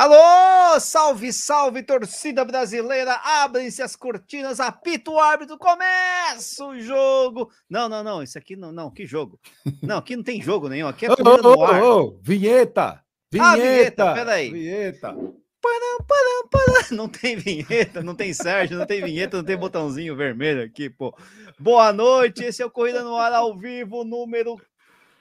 Alô, salve, salve, torcida brasileira! Abrem-se as cortinas, apita o árbitro, começa o jogo! Não, não, não, isso aqui não, não, que jogo? Não, aqui não tem jogo nenhum, aqui é corrida oh, no ar. Oh, oh, vinheta! Vinheta! Ah, vinheta, peraí. Vinheta! Param, param, param. Não tem vinheta, não tem Sérgio, não tem vinheta, não tem botãozinho vermelho aqui, pô. Boa noite, esse é o Corrida no Ar ao vivo, número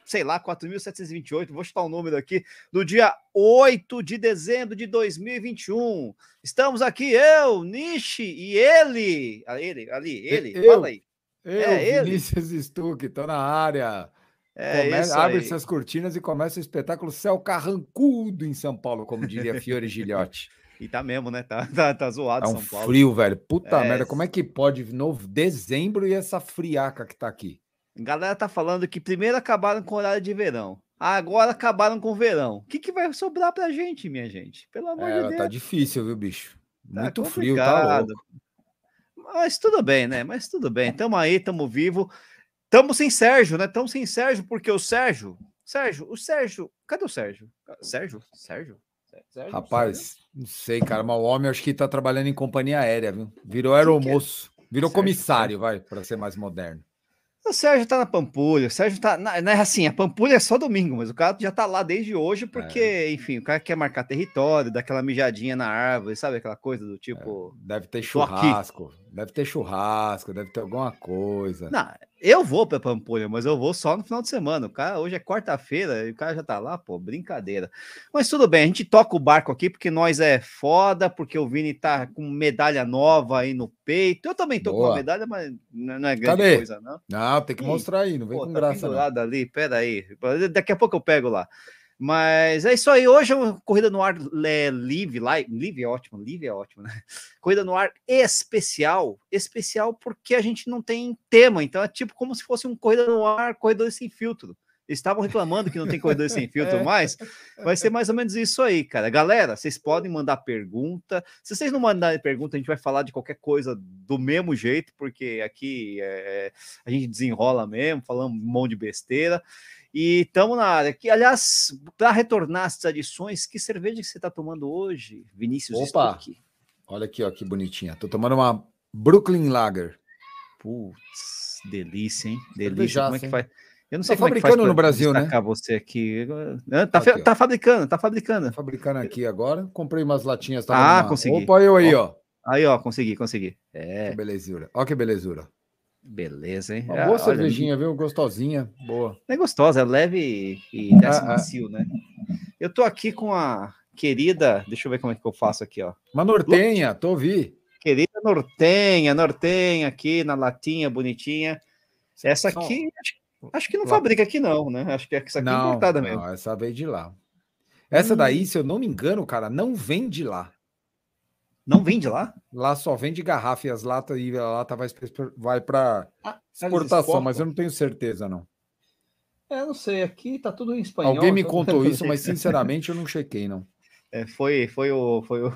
sei lá, 4.728, vou chutar o um número aqui, do dia 8 de dezembro de 2021. Estamos aqui, eu, Nishi e ele. Ah, ele, ali, ele, eu, fala aí. Eu, é, Vinícius ele. Stuck, tô na área. É Come... Abre essas cortinas e começa o espetáculo Céu Carrancudo em São Paulo, como diria Fiore Gilhote. E tá mesmo, né? Tá, tá, tá zoado é um São Paulo. frio, velho. Puta é... merda, como é que pode novo dezembro e essa friaca que tá aqui? A galera tá falando que primeiro acabaram com o horário de verão. Agora acabaram com o verão. O que, que vai sobrar pra gente, minha gente? Pelo amor é, de tá Deus. Tá difícil, viu, bicho? Tá Muito frio, tá louco. Mas tudo bem, né? Mas tudo bem. Tamo aí, tamo vivo. Tamo sem Sérgio, né? Tamo sem Sérgio, porque o Sérgio. Sérgio, o Sérgio. Cadê o Sérgio? Sérgio? Sérgio? Sérgio Rapaz, Sérgio? não sei, cara, mas o homem acho que tá trabalhando em companhia aérea, viu? Virou é? aeromoço. Virou comissário, vai, para ser mais moderno. O Sérgio tá na Pampulha, o Sérgio tá. Na, não é assim, a Pampulha é só domingo, mas o cara já tá lá desde hoje, porque, é. enfim, o cara quer marcar território, daquela mijadinha na árvore, sabe? Aquela coisa do tipo. É. Deve ter churrasco, deve ter churrasco, deve ter alguma coisa. Não, eu vou pra Pampulha, mas eu vou só no final de semana. O cara, hoje é quarta-feira e o cara já tá lá, pô, brincadeira. Mas tudo bem, a gente toca o barco aqui porque nós é foda, porque o Vini tá com medalha nova aí no peito. Eu também tô Boa. com uma medalha, mas não é grande Cadê? coisa, não. Não, tem que mostrar aí, não vem pô, com tá graça. Não. ali, pera aí. Daqui a pouco eu pego lá. Mas é isso aí. Hoje é uma corrida no ar é, livre, live, livre é ótimo, livre é ótimo, né? Corrida no ar especial, especial porque a gente não tem tema, então é tipo como se fosse um corrida no ar, corredor sem filtro. Eles estavam reclamando que não tem corredor sem filtro é. mais. Vai ser mais ou menos isso aí, cara. Galera, vocês podem mandar pergunta. Se vocês não mandarem pergunta, a gente vai falar de qualquer coisa do mesmo jeito, porque aqui é, a gente desenrola mesmo, falando um monte de besteira. E estamos na área. Que, aliás, para retornar às tradições, que cerveja que você está tomando hoje, Vinícius Opa! Stuck? Olha aqui, ó, que bonitinha. Tô tomando uma Brooklyn Lager. Putz, delícia, hein? Delícia. Como é que faz? Eu não sei tá fabricando é no Brasil, né? você aqui. Tá, aqui, tá fabricando, tá fabricando. Tá fabricando aqui agora. Comprei umas latinhas. Ah, numa... consegui. Opa, eu aí, ó. Aí, ó, consegui, consegui. É. Que belezura. Ó que belezura. Beleza, hein? Uma boa ah, cervejinha, olha, viu? Gostosinha, boa. É gostosa, é leve e desce ah, ah, macio, né? Eu tô aqui com a querida, deixa eu ver como é que eu faço aqui, ó. Uma nortenha, tô ouvindo. Querida nortenha, nortenha aqui na latinha bonitinha. Essa aqui, acho, acho que não fabrica aqui não, né? Acho que essa aqui é não, é importada mesmo. Não, essa veio de lá. Essa hum. daí, se eu não me engano, cara, não vem de lá. Não vende lá? Lá só vende garrafa e as latas e a lata vai, vai para ah, exportação, mas eu não tenho certeza, não. É, não sei, aqui tá tudo em espanhol. Alguém me contou isso, mas sinceramente eu não chequei, não. É, foi, foi o, foi o,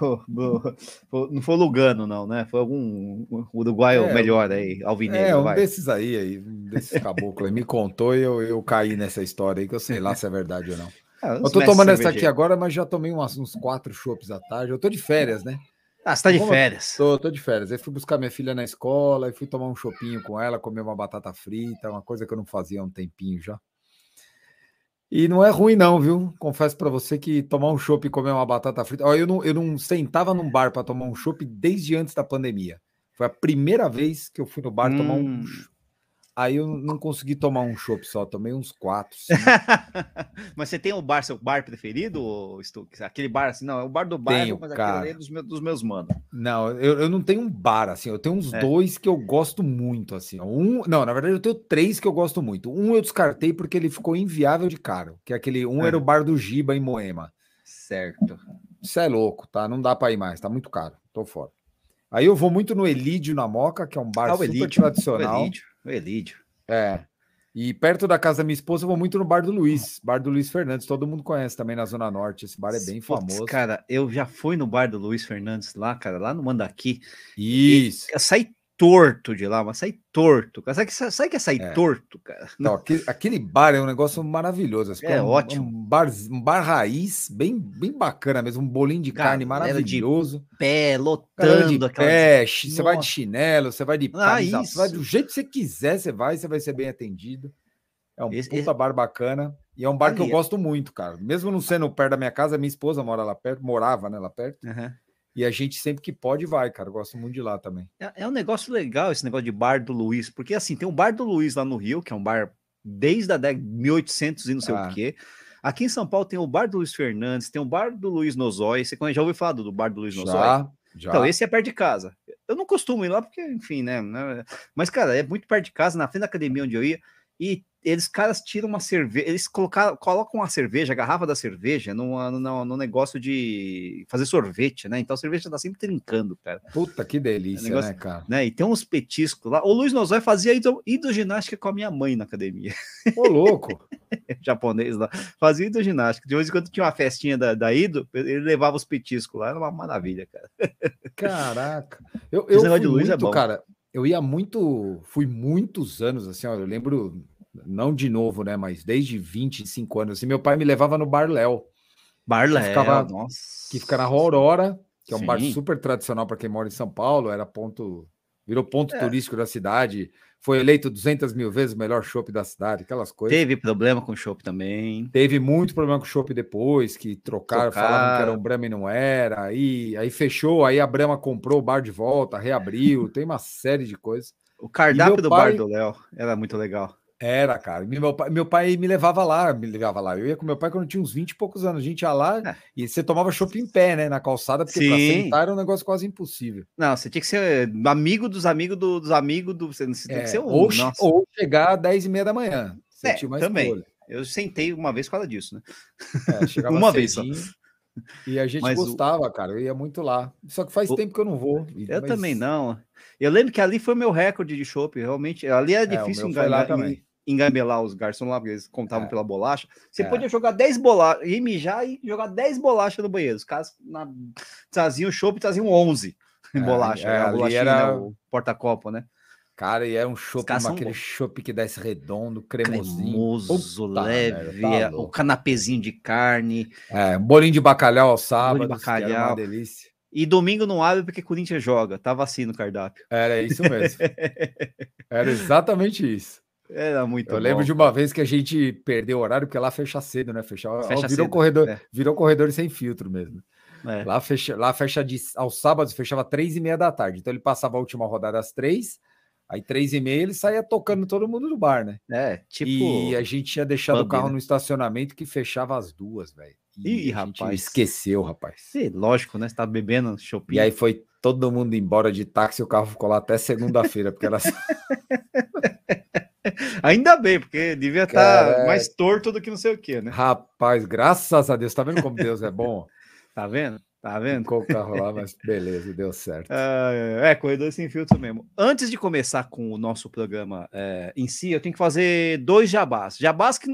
foi, não foi o Lugano, não, né? Foi algum uruguaio é, melhor aí, alvinegro. É, um vai. desses aí, aí um desses caboclos me contou e eu, eu caí nessa história aí, que eu sei lá se é verdade ou não. É, eu tô tomando essa aqui agora, mas já tomei umas, uns quatro chopps à tarde. Eu tô de férias, né? Ah, você tá de Como férias? Tô, tô de férias. Aí fui buscar minha filha na escola, e fui tomar um chopinho com ela, comer uma batata frita, uma coisa que eu não fazia há um tempinho já. E não é ruim, não, viu? Confesso para você que tomar um chopp e comer uma batata frita. Ó, eu, não, eu não sentava num bar para tomar um chopp desde antes da pandemia. Foi a primeira vez que eu fui no bar hum. tomar um, hum. Aí eu não consegui tomar um chopp só, tomei uns quatro. mas você tem o bar, seu bar preferido, Stuck? Aquele bar assim, não, é o bar do bairro, tenho, mas cara. aquele é dos meus, dos meus manos. Não, eu, eu não tenho um bar, assim, eu tenho uns é. dois que eu gosto muito, assim. Um, não, na verdade eu tenho três que eu gosto muito. Um eu descartei porque ele ficou inviável de caro, que é aquele, um é. era o bar do Giba em Moema. Certo. Isso é louco, tá? Não dá para ir mais, tá muito caro, tô fora. Aí eu vou muito no Elídio na Moca, que é um bar ah, super Elídio, tradicional. O Elídio. O Elídio. É. E perto da casa da minha esposa, eu vou muito no bar do Luiz, bar do Luiz Fernandes. Todo mundo conhece também na Zona Norte. Esse bar é bem famoso. Cara, eu já fui no bar do Luiz Fernandes lá, cara, lá no Mandaqui. Isso. eu saí torto de lá, mas saí torto. Cara. Sabe, que, sabe que é sair é. torto, cara? Não, aquele, aquele, bar é um negócio maravilhoso. É, é um, ótimo. Um bar, um bar raiz, bem, bem bacana mesmo. Um bolinho de cara, carne maravilhoso. De pé, lotando. De pé, você vai de chinelo, você vai de ah, você vai do jeito que você quiser, você vai, você vai ser bem atendido. É um esse, puta esse... bar bacana. E é um bar Ali, que eu gosto muito, cara. Mesmo não sendo perto da minha casa, minha esposa mora lá perto, morava né, lá perto. Uhum. E a gente sempre que pode vai, cara. Eu gosto muito de lá também. É, é, um negócio legal esse negócio de bar do Luiz, porque assim, tem um bar do Luiz lá no Rio, que é um bar desde a década de 1800 e não sei ah. o quê. Aqui em São Paulo tem o bar do Luiz Fernandes, tem o bar do Luiz Nozói. Você já ouviu falar do bar do Luiz Nozói? Já, já. Então, esse é perto de casa. Eu não costumo ir lá porque, enfim, né? né mas, cara, é muito perto de casa, na frente da academia onde eu ia. E eles caras tiram uma cerveja, eles colocaram, colocam uma cerveja, a garrafa da cerveja, no, no, no, negócio de fazer sorvete, né? Então a cerveja tá sempre trincando, cara. Puta que delícia, é negócio, né, cara? Né? E tem uns petiscos lá. O Luiz Nozói fazia hidroginástica com a minha mãe na academia. Ô, louco! Japonês lá. Fazia hidroginástica. De vez em quando tinha uma festinha da, da Ido, ele levava os petiscos lá, era uma maravilha, cara. Caraca! Eu, eu fui muito, é cara, eu ia muito, fui muitos anos, assim, ó, eu lembro não de novo, né? Mas desde 25 anos. Assim, meu pai me levava no Bar Léo. Bar Léo, que, ficava, que fica na Rua Aurora, que é um Sim. bar super tradicional para quem mora em São Paulo. Era ponto, virou ponto é. turístico da cidade. Foi eleito 200 mil vezes o melhor chopp da cidade, aquelas coisas. Teve problema com o chopp também. Teve muito problema com o chopp depois, que trocaram, trocaram, falavam que era um Brahma e não era. Aí, aí fechou, aí a Brahma comprou o bar de volta, reabriu. tem uma série de coisas. O cardápio do pai... bar do Léo era muito legal. Era, cara. Meu pai, meu pai me levava lá, me levava lá. Eu ia com meu pai quando eu tinha uns 20 e poucos anos. A gente ia lá é. e você tomava chopp em pé, né? Na calçada, porque Sim. pra sentar era um negócio quase impossível. Não, você tinha que ser amigo dos amigos do, dos amigos do. Você tinha é, que ser um. Ou, ou chegar às 10 e meia da manhã. Você é, tinha também. Escolha. Eu sentei uma vez por causa disso, né? É, uma vez só. E a gente Mas gostava, o... cara. Eu ia muito lá. Só que faz o... tempo que eu não vou. Eu Mas... também não. Eu lembro que ali foi meu recorde de chopp. Realmente, ali era é, difícil é, enganar, também engamelar os garçons lá, porque eles contavam é. pela bolacha. Você é. podia jogar 10 bolachas, ir mijar e jogar 10 bolachas no banheiro. Os caras na... traziam chopp e traziam 11 é, bolacha. É, né? era... Né? o porta-copo, né? Cara, e é um chopp, aquele chopp que desce redondo, cremosinho. Cremoso, leve, tá é, o canapezinho de carne. É, um bolinho de bacalhau ao sábado. Bolinho de bacalhau. uma delícia. E domingo não abre porque Corinthians joga. Tava assim no cardápio. Era isso mesmo. Era exatamente isso. Era muito Eu bom. lembro de uma vez que a gente perdeu o horário, porque lá fecha cedo, né? Fecha, fecha virou cedo, corredor, é. virou corredor sem filtro mesmo. É. Lá fecha, lá fecha de, aos sábados, fechava três e meia da tarde. Então ele passava a última rodada às três, aí três e meia ele saía tocando todo mundo no bar, né? É, tipo. E a gente tinha deixado o carro né? no estacionamento que fechava às duas, velho. E Ih, rapaz. Esqueceu, rapaz. Sim, lógico, né? Você tá bebendo shopping. E aí foi todo mundo embora de táxi e o carro ficou lá até segunda-feira, porque era. Ainda bem, porque devia estar tá mais torto do que não sei o que, né? Rapaz, graças a Deus, tá vendo como Deus é bom? tá vendo? Tá vendo? Ficou o carro lá, mas beleza, deu certo. É, é, corredor sem filtro mesmo. Antes de começar com o nosso programa é, em si, eu tenho que fazer dois jabás. Jabás que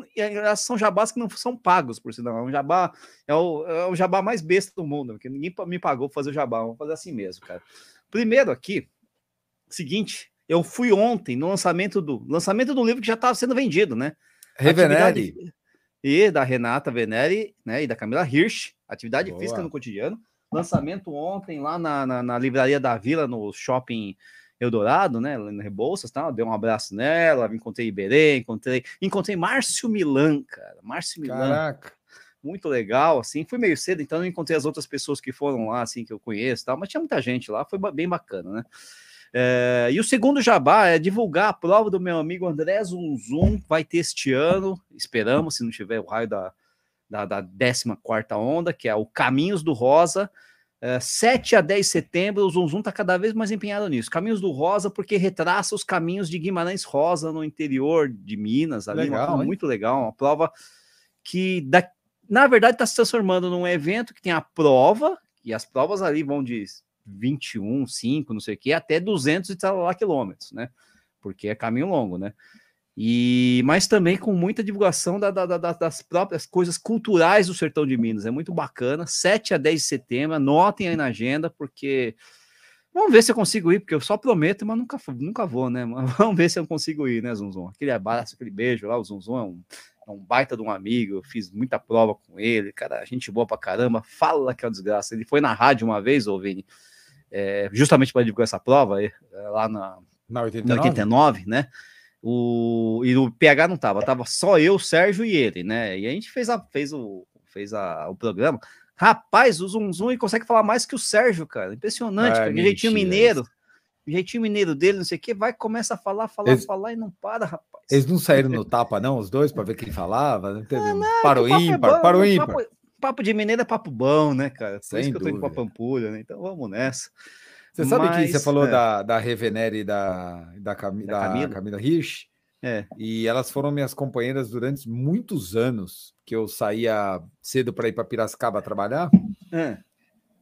são jabás que não são pagos, por sinal. É um jabá, é o, é o jabá mais besta do mundo, porque ninguém me pagou para fazer o jabá. Vamos fazer assim mesmo, cara. Primeiro aqui, seguinte, eu fui ontem no lançamento do lançamento do livro que já estava sendo vendido, né? Revenere. E da Renata Venere, né? E da Camila Hirsch, atividade Boa. física no cotidiano. Lançamento ontem lá na, na, na, livraria da Vila, no shopping Eldorado, né? Na Rebouças, tá? Dei um abraço nela, encontrei Iberê, encontrei, encontrei Márcio Milan, cara. Márcio Milan. Caraca. Muito legal, assim. Fui meio cedo, então não encontrei as outras pessoas que foram lá, assim, que eu conheço, tal, mas tinha muita gente lá, foi bem bacana, né? É, e o segundo jabá é divulgar a prova do meu amigo André Zunzum, vai ter este ano, esperamos, se não tiver o raio da, da, da 14 onda, que é o Caminhos do Rosa. É, 7 a 10 de setembro, o Zunzum está cada vez mais empenhado nisso. Caminhos do Rosa, porque retraça os caminhos de Guimarães Rosa no interior de Minas, ali, legal, uma muito legal, uma prova que, da, na verdade, está se transformando num evento que tem a prova, e as provas ali vão de 21, 5, não sei o que, até 200 e tal lá quilômetros, né? Porque é caminho longo, né? E, mas também com muita divulgação da, da, da, das próprias coisas culturais do sertão de Minas. É muito bacana. 7 a 10 de setembro, anotem aí na agenda, porque Vamos ver se eu consigo ir, porque eu só prometo, mas nunca, nunca vou, né? Mas vamos ver se eu consigo ir, né, Zunzum? Aquele abraço, aquele beijo lá, o Zunzum é um, é um baita de um amigo, eu fiz muita prova com ele, cara, gente boa pra caramba, fala que é uma desgraça. Ele foi na rádio uma vez, ô Vini, é, justamente para divulgar essa prova, é, lá na, na 89? 89, né? O, e o PH não tava, tava só eu, Sérgio e ele, né? E a gente fez, a, fez, o, fez a, o programa. Rapaz, o Zum Zum consegue falar mais que o Sérgio, cara. Impressionante, cara. Mentira, jeitinho mineiro. Jeitinho mineiro dele, não sei o que, vai, começa a falar, falar, eles, falar e não para, rapaz. Eles não saíram no tapa, não, os dois, para ver quem falava? Não teve ah, não, para o ímpar, é para o ímpar. Papo, de mineiro é papo bom, né, cara? Por Sem isso que dúvida. eu tô indo pra Pampulha, né? Então vamos nessa. Você sabe Mas, que você falou é. da, da Revenere e da, da, Cam, da, Camila, Camila Hirsch? É. E elas foram minhas companheiras durante muitos anos, que eu saía cedo para ir para Piracicaba trabalhar. É.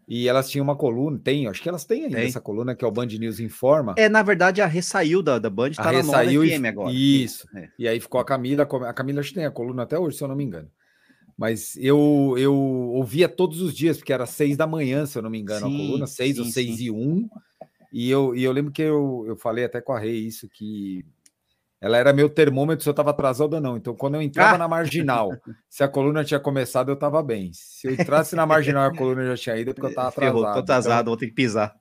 E elas tinham uma coluna, tem, acho que elas têm ainda tem. essa coluna que é o Band News Informa. É, na verdade, a ressaiu da, da Band, tá a ressaiu FM agora. Isso. É. E aí ficou a Camila, a Camila acho que tem a coluna até hoje, se eu não me engano. Mas eu, eu ouvia todos os dias, porque era seis da manhã, se eu não me engano, sim, a coluna, seis sim, ou seis sim. e um. E eu, e eu lembro que eu, eu falei até com a Rei isso, que ela era meu termômetro se eu estava atrasado ou não. Então, quando eu entrava ah! na marginal, se a coluna tinha começado, eu estava bem. Se eu entrasse na marginal a coluna já tinha ido, é porque eu estava atrasado. Tô atrasado, então, vou ter que pisar.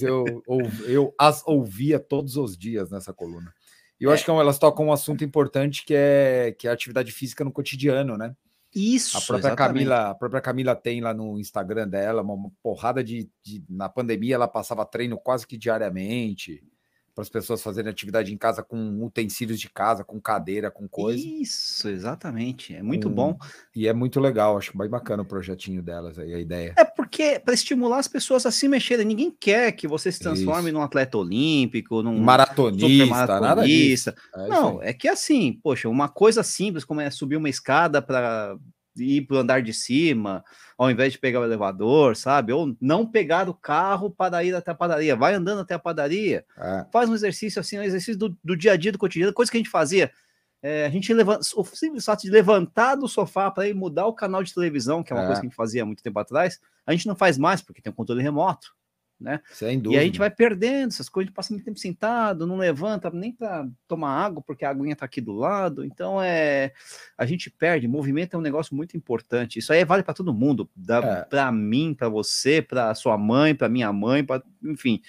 Eu, eu, eu, as ouvia todos os dias nessa coluna. E eu é. acho que elas tocam um assunto importante que é, que é a atividade física no cotidiano, né? Isso. A própria Camila, a própria Camila tem lá no Instagram dela uma porrada de, de, na pandemia ela passava treino quase que diariamente para as pessoas fazerem atividade em casa com utensílios de casa, com cadeira, com coisa. Isso, exatamente. É muito um, bom. E é muito legal, acho bem bacana o projetinho delas aí, a ideia. É porque para estimular as pessoas a se mexerem, ninguém quer que você se transforme Isso. num atleta olímpico, num maratonista, maratonista. nada disso. É Não, é que assim, poxa, uma coisa simples como é subir uma escada para ir para o andar de cima, ao invés de pegar o elevador, sabe? Ou não pegar o carro para ir até a padaria, vai andando até a padaria, é. faz um exercício assim, um exercício do, do, dia a dia, do cotidiano, coisa que a gente fazia. É, a gente levanta, o simples fato de levantar do sofá para ir mudar o canal de televisão, que é uma é. coisa que a gente fazia há muito tempo atrás, a gente não faz mais, porque tem um controle remoto né? Sem dúvida. E a gente vai perdendo essas coisas, a gente passa muito tempo sentado, não levanta nem para tomar água, porque a aguinha está aqui do lado. Então é a gente perde. Movimento é um negócio muito importante. Isso aí vale para todo mundo, é. para mim, para você, para sua mãe, para minha mãe, para enfim,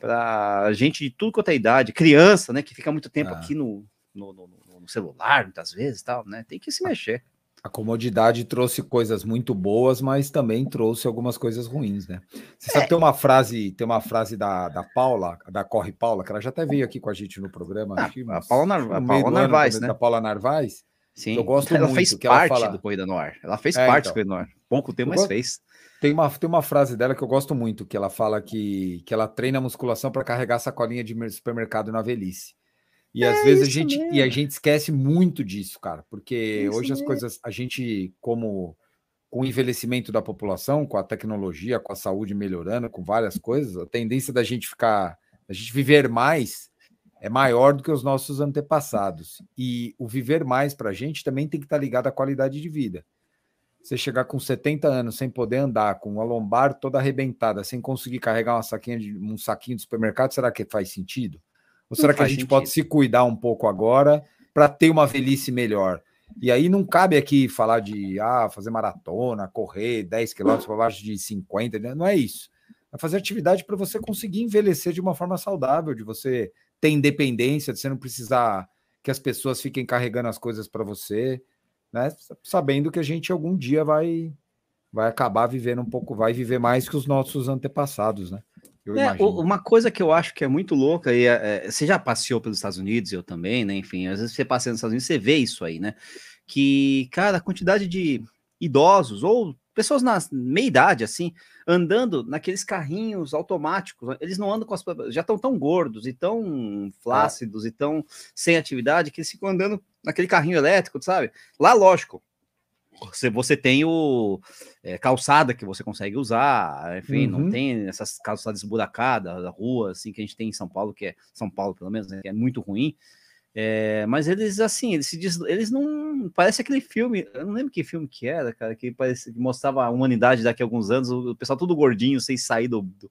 para gente de tudo quanto é idade, criança, né, que fica muito tempo é. aqui no, no, no, no celular, muitas vezes, tal, né? Tem que se mexer a comodidade trouxe coisas muito boas, mas também trouxe algumas coisas ruins, né? Você sabe, é. tem uma frase, tem uma frase da, da Paula, da Corre Paula, que ela já até veio aqui com a gente no programa. Ah, a Paula, Nar a Paula Narvaez, né? Da Paula Narvaez. Sim, eu gosto ela muito, fez parte ela fala... do Corrida no Ar. Ela fez é, parte então, do Corrida no Ar. Pouco tempo, mas gosto... fez. Tem uma, tem uma frase dela que eu gosto muito, que ela fala que, que ela treina musculação para carregar sacolinha de supermercado na velhice. E é às vezes a gente e a gente esquece muito disso, cara, porque isso hoje as mesmo. coisas a gente como com o envelhecimento da população, com a tecnologia, com a saúde melhorando, com várias coisas, a tendência da gente ficar, a gente viver mais é maior do que os nossos antepassados. E o viver mais para a gente também tem que estar tá ligado à qualidade de vida. Você chegar com 70 anos sem poder andar, com a lombar toda arrebentada, sem conseguir carregar uma saquinha de, um saquinho de supermercado, será que faz sentido? Ou será que a gente sentido. pode se cuidar um pouco agora para ter uma velhice melhor? E aí não cabe aqui falar de ah, fazer maratona, correr 10 quilômetros para baixo de 50, né? não é isso. É fazer atividade para você conseguir envelhecer de uma forma saudável, de você ter independência, de você não precisar que as pessoas fiquem carregando as coisas para você, né? Sabendo que a gente algum dia vai vai acabar vivendo um pouco, vai viver mais que os nossos antepassados, né? É, uma coisa que eu acho que é muito louca, e é, é, você já passeou pelos Estados Unidos, eu também, né? Enfim, às vezes você passa nos Estados Unidos, você vê isso aí, né? Que, cara, a quantidade de idosos ou pessoas na meia idade, assim, andando naqueles carrinhos automáticos, eles não andam com as. já estão tão gordos e tão flácidos é. e tão sem atividade que eles ficam andando naquele carrinho elétrico, sabe? Lá, lógico, você, você tem o é, calçada que você consegue usar, enfim, uhum. não tem essas calçadas esburacadas, da rua, assim, que a gente tem em São Paulo, que é São Paulo, pelo menos, né, que é muito ruim. É, mas eles, assim, eles se diz, eles não. Parece aquele filme, eu não lembro que filme que era, cara, que, parece, que mostrava a humanidade daqui a alguns anos, o pessoal tudo gordinho, sem sair do, do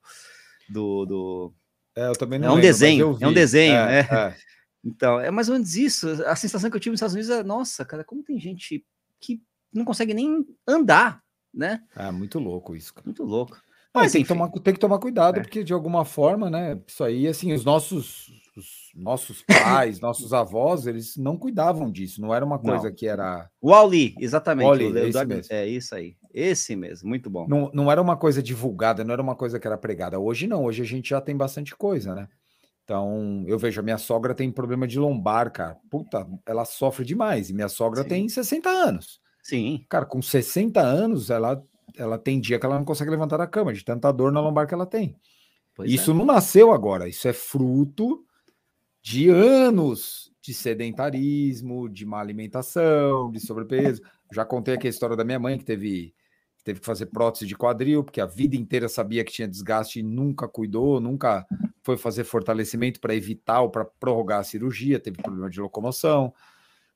do, do... É, eu também não É um lembro, desenho, é um desenho, É, é. Então, é mais ou menos isso. A sensação que eu tive nos Estados Unidos é, nossa, cara, como tem gente que não consegue nem andar, né? É muito louco isso, cara. Muito louco. Mas tem que, tomar, tem que tomar cuidado, É. porque de alguma forma, né? Isso aí, assim, os nossos, os nossos pais, nossos avós, eles não cuidavam disso. Não era uma coisa Não. que era. o Wall-E, exatamente. O é Leonardo- esse mesmo. é isso aí. Esse mesmo, muito bom. Não, não era uma coisa divulgada, não era uma coisa que era pregada. Hoje não, hoje a gente já tem bastante coisa, né? Então, eu vejo, a minha sogra tem problema de lombar, cara. Puta, ela sofre demais. E minha sogra Sim. tem 60 anos. Sim, Cara, com 60 anos, ela, ela tem dia que ela não consegue levantar da cama, de tanta dor na lombar que ela tem. pois Isso é. não nasceu agora, isso é fruto de anos de sedentarismo, de má alimentação, de sobrepeso. Já contei aqui a história da minha mãe que teve, que teve que fazer prótese de quadril, porque a vida inteira sabia que tinha desgaste e nunca cuidou, nunca foi fazer fortalecimento para evitar ou para prorrogar a cirurgia, teve problema de locomoção.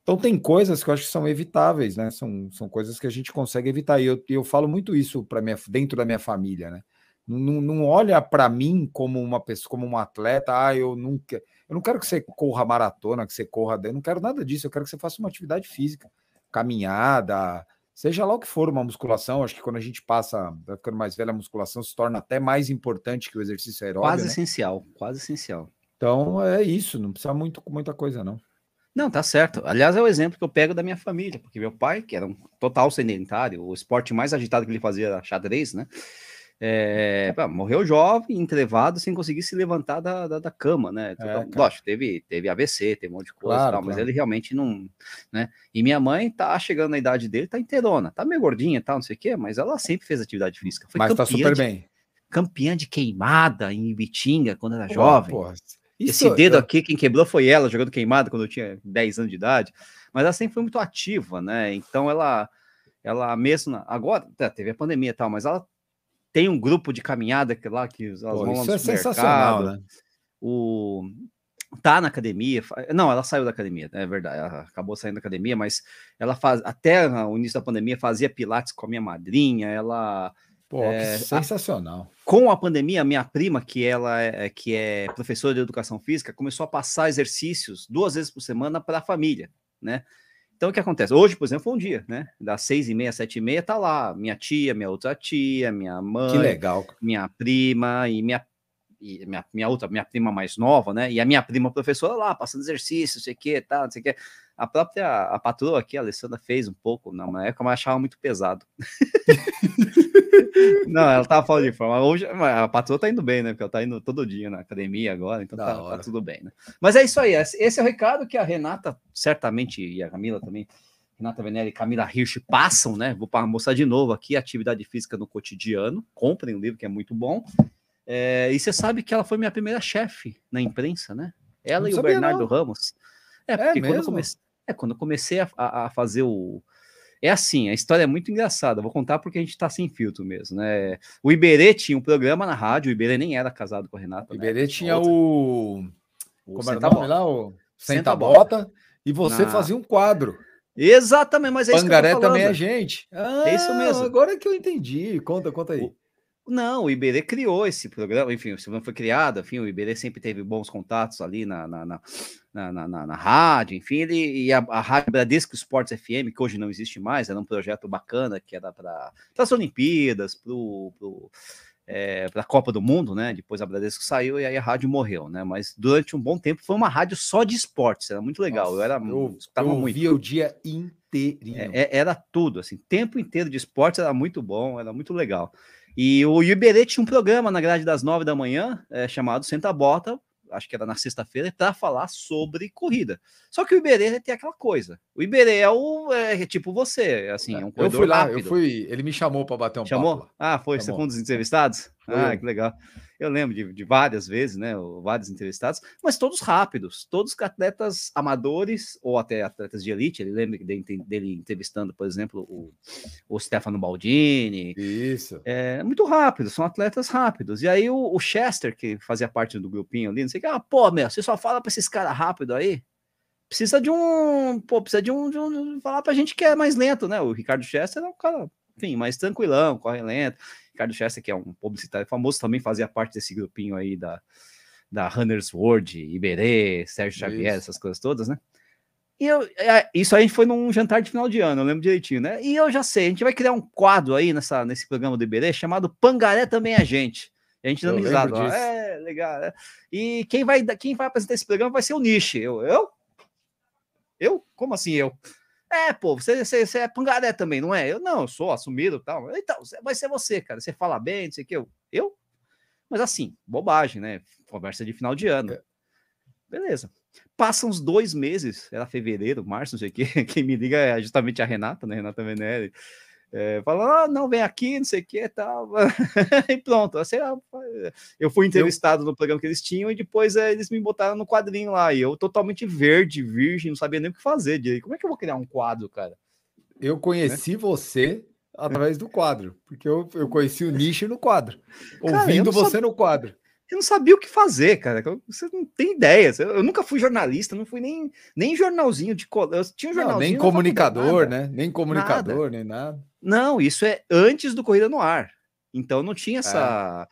Então tem coisas que eu acho que são evitáveis, né? São, são coisas que a gente consegue evitar. E eu, eu falo muito isso para minha dentro da minha família, né? Não, não olha para mim como uma pessoa, como um atleta, ah, eu nunca, eu não quero que você corra maratona, que você corra, eu não quero nada disso, eu quero que você faça uma atividade física, caminhada, seja lá o que for, uma musculação, acho que quando a gente passa, vai ficando mais velho, a musculação se torna até mais importante que o exercício aeróbio, Quase né? essencial, quase essencial. Então é isso, não precisa muito muita coisa não. Não, tá certo. Aliás, é o exemplo que eu pego da minha família, porque meu pai, que era um total sedentário, o esporte mais agitado que ele fazia era xadrez, né? É, pá, morreu jovem, entrevado, sem conseguir se levantar da, da, da cama, né? Total- cara. lógico, teve, teve AVC, teve um monte de coisa, e Claro, tal, mas claro. ele realmente não, né? E minha mãe tá chegando na idade dele, tá inteirona, tá meio gordinha e tal, não sei o quê, mas ela sempre fez atividade física. Foi Mas tá super de, bem. campeã de queimada em Ibitinga quando era Pô, jovem. Porra, Esse isso- dedo eu- aqui, quem quebrou foi ela, jogando queimada quando eu tinha 10 anos de idade. Mas ela sempre foi muito ativa, né? Então ela, ela mesmo, agora, tá, teve a pandemia e tal, mas ela tem um grupo de caminhada que lá que elas pô, vão lá isso é sensacional, né? o tá na academia, não, ela saiu da academia, é verdade, ela acabou saindo da academia, mas ela faz até o início da pandemia fazia pilates com a minha madrinha, ela Pô, É, que sensacional. com a pandemia, a minha prima, que ela é, que é professora de educação física, começou a passar exercícios duas vezes por semana para a família, né? Então, o que acontece? Hoje, por exemplo, foi um dia, né? Das seis e meia, sete e meia, tá lá minha tia, minha outra tia, minha Que mãe, legal. minha prima e minha, e minha, minha outra, minha prima mais nova, né? E a minha prima professora lá, passando exercício, não sei o que, tá, não sei o que. A própria, a patroa aqui, a Alessandra, fez um pouco, na época, mas achava muito pesado. Não, ela tava falando de forma. Hoje a patroa tá indo bem, né? Porque ela tá indo todo dia na academia agora, então tá, tá tudo bem, né? Mas é isso aí. Esse é o recado que a Renata, certamente, e a Camila também, Renata Venere e Camila Hirsch passam, né? Vou mostrar de novo aqui atividade física no cotidiano. Comprem o livro, que é muito bom. É, e você sabe que ela foi minha primeira chefe na imprensa, né? Ela Não e o Bernardo não. Ramos. É, É porque quando eu comecei, é, quando eu comecei a, a- a fazer o. É assim, a história é muito engraçada. Vou contar porque a gente tá sem filtro mesmo, né? O Iberê tinha um programa na rádio, o Iberê nem era casado com a Renata. O né? Iberê tinha outra, o. o Como era o nome lá? O Senta Bota. Bota. E você Na- fazia um quadro. Exatamente, mas é isso Pangaré que eu tô também é falando. gente. É isso Ah, mesmo. Agora que eu entendi. Conta, conta aí. Não, o Iberê criou esse programa, enfim, o programa foi criado, enfim, o Iberê sempre teve bons contatos ali na, na, na, na, na- rádio, enfim, ele, e a, a Rádio Bradesco Sports FM, que hoje não existe mais, era um projeto bacana que era para as Olimpíadas, para a Copa do Mundo, né? Depois a Bradesco saiu e aí a rádio morreu, né? Mas durante um bom tempo foi uma rádio só de esportes, era muito legal, eu era eu, eu muito. ouvia o dia inteirinho. É, é- era tudo, assim, tempo inteiro de esportes era muito bom, era muito legal. E o Iberê tinha um programa na grade das nove da manhã, é, chamado Senta Bota, acho que era na sexta-feira, para falar sobre corrida. Só que o Iberê tem aquela coisa. O Iberê é o é, tipo você, assim, é um eu corredor fui lá, rápido. eu fui. Ele me chamou para bater um Chamou? papo. lá. Ah, foi. Você Chamou. foi um dos entrevistados? Foi ah, eu. que legal. Eu lembro de, de várias vezes, né? Vários entrevistados, mas todos rápidos, todos atletas amadores ou até atletas de elite. Ele lembra dele, dele entrevistando, por exemplo, o, o Stefano Baldini. Isso. É muito rápido, são atletas rápidos. E aí o, o Chester, que fazia parte do grupinho ali, não sei o que, ah, pô, meu, você só fala para esses caras rápido aí. Precisa de um. Pô, precisa de um, de um. de um- Falar pra gente que é mais lento, né? O Ricardo Chester é um cara enfim, mais tranquilão, corre lento. Ricardo Chester, que é um publicitário famoso, também fazia parte desse grupinho aí da, da Runners World, Iberê, Sérgio Xavier, essas coisas todas, né? E eu, é, isso aí foi num jantar de final de ano, eu lembro direitinho, né? E eu já sei, a gente vai criar um quadro aí nessa, nesse programa do Iberê chamado Pangaré Também a é Gente. E a gente dando risada. É, legal. É. E quem vai, quem vai apresentar esse programa vai ser o Nishi. Eu? Eu? Eu? Como assim eu? É, pô, você, você, você é pangaré também, não é? Eu não, eu sou assumido e tal. Então, vai ser você, cara. Você fala bem, não sei o que. Eu? eu? Mas assim, bobagem, né? Conversa de final de ano. É. Beleza. Passam uns dois meses, era fevereiro, março, não sei o que. Quem me liga é justamente a Renata, né? Renata Venere. É, ah, não, vem aqui, não sei o que e tal. e pronto. Assim, eu fui entrevistado no programa que eles tinham e depois é, eles me botaram no quadrinho lá. E eu totalmente verde, virgem, não sabia nem o que fazer. De, como é que eu vou criar um quadro, cara? Eu conheci né? você através do quadro, porque eu, eu conheci o nicho no quadro, cara, ouvindo você sabia, no quadro. Eu não sabia o que fazer, cara. Você não tem ideia. Eu nunca fui jornalista, não fui nem, nem jornalzinho de. Eu tinha um jornalzinho. Não, nem comunicador, né? Nem comunicador, nada. nem nada. Não, isso é antes do Corrida no Ar. Então não tinha essa.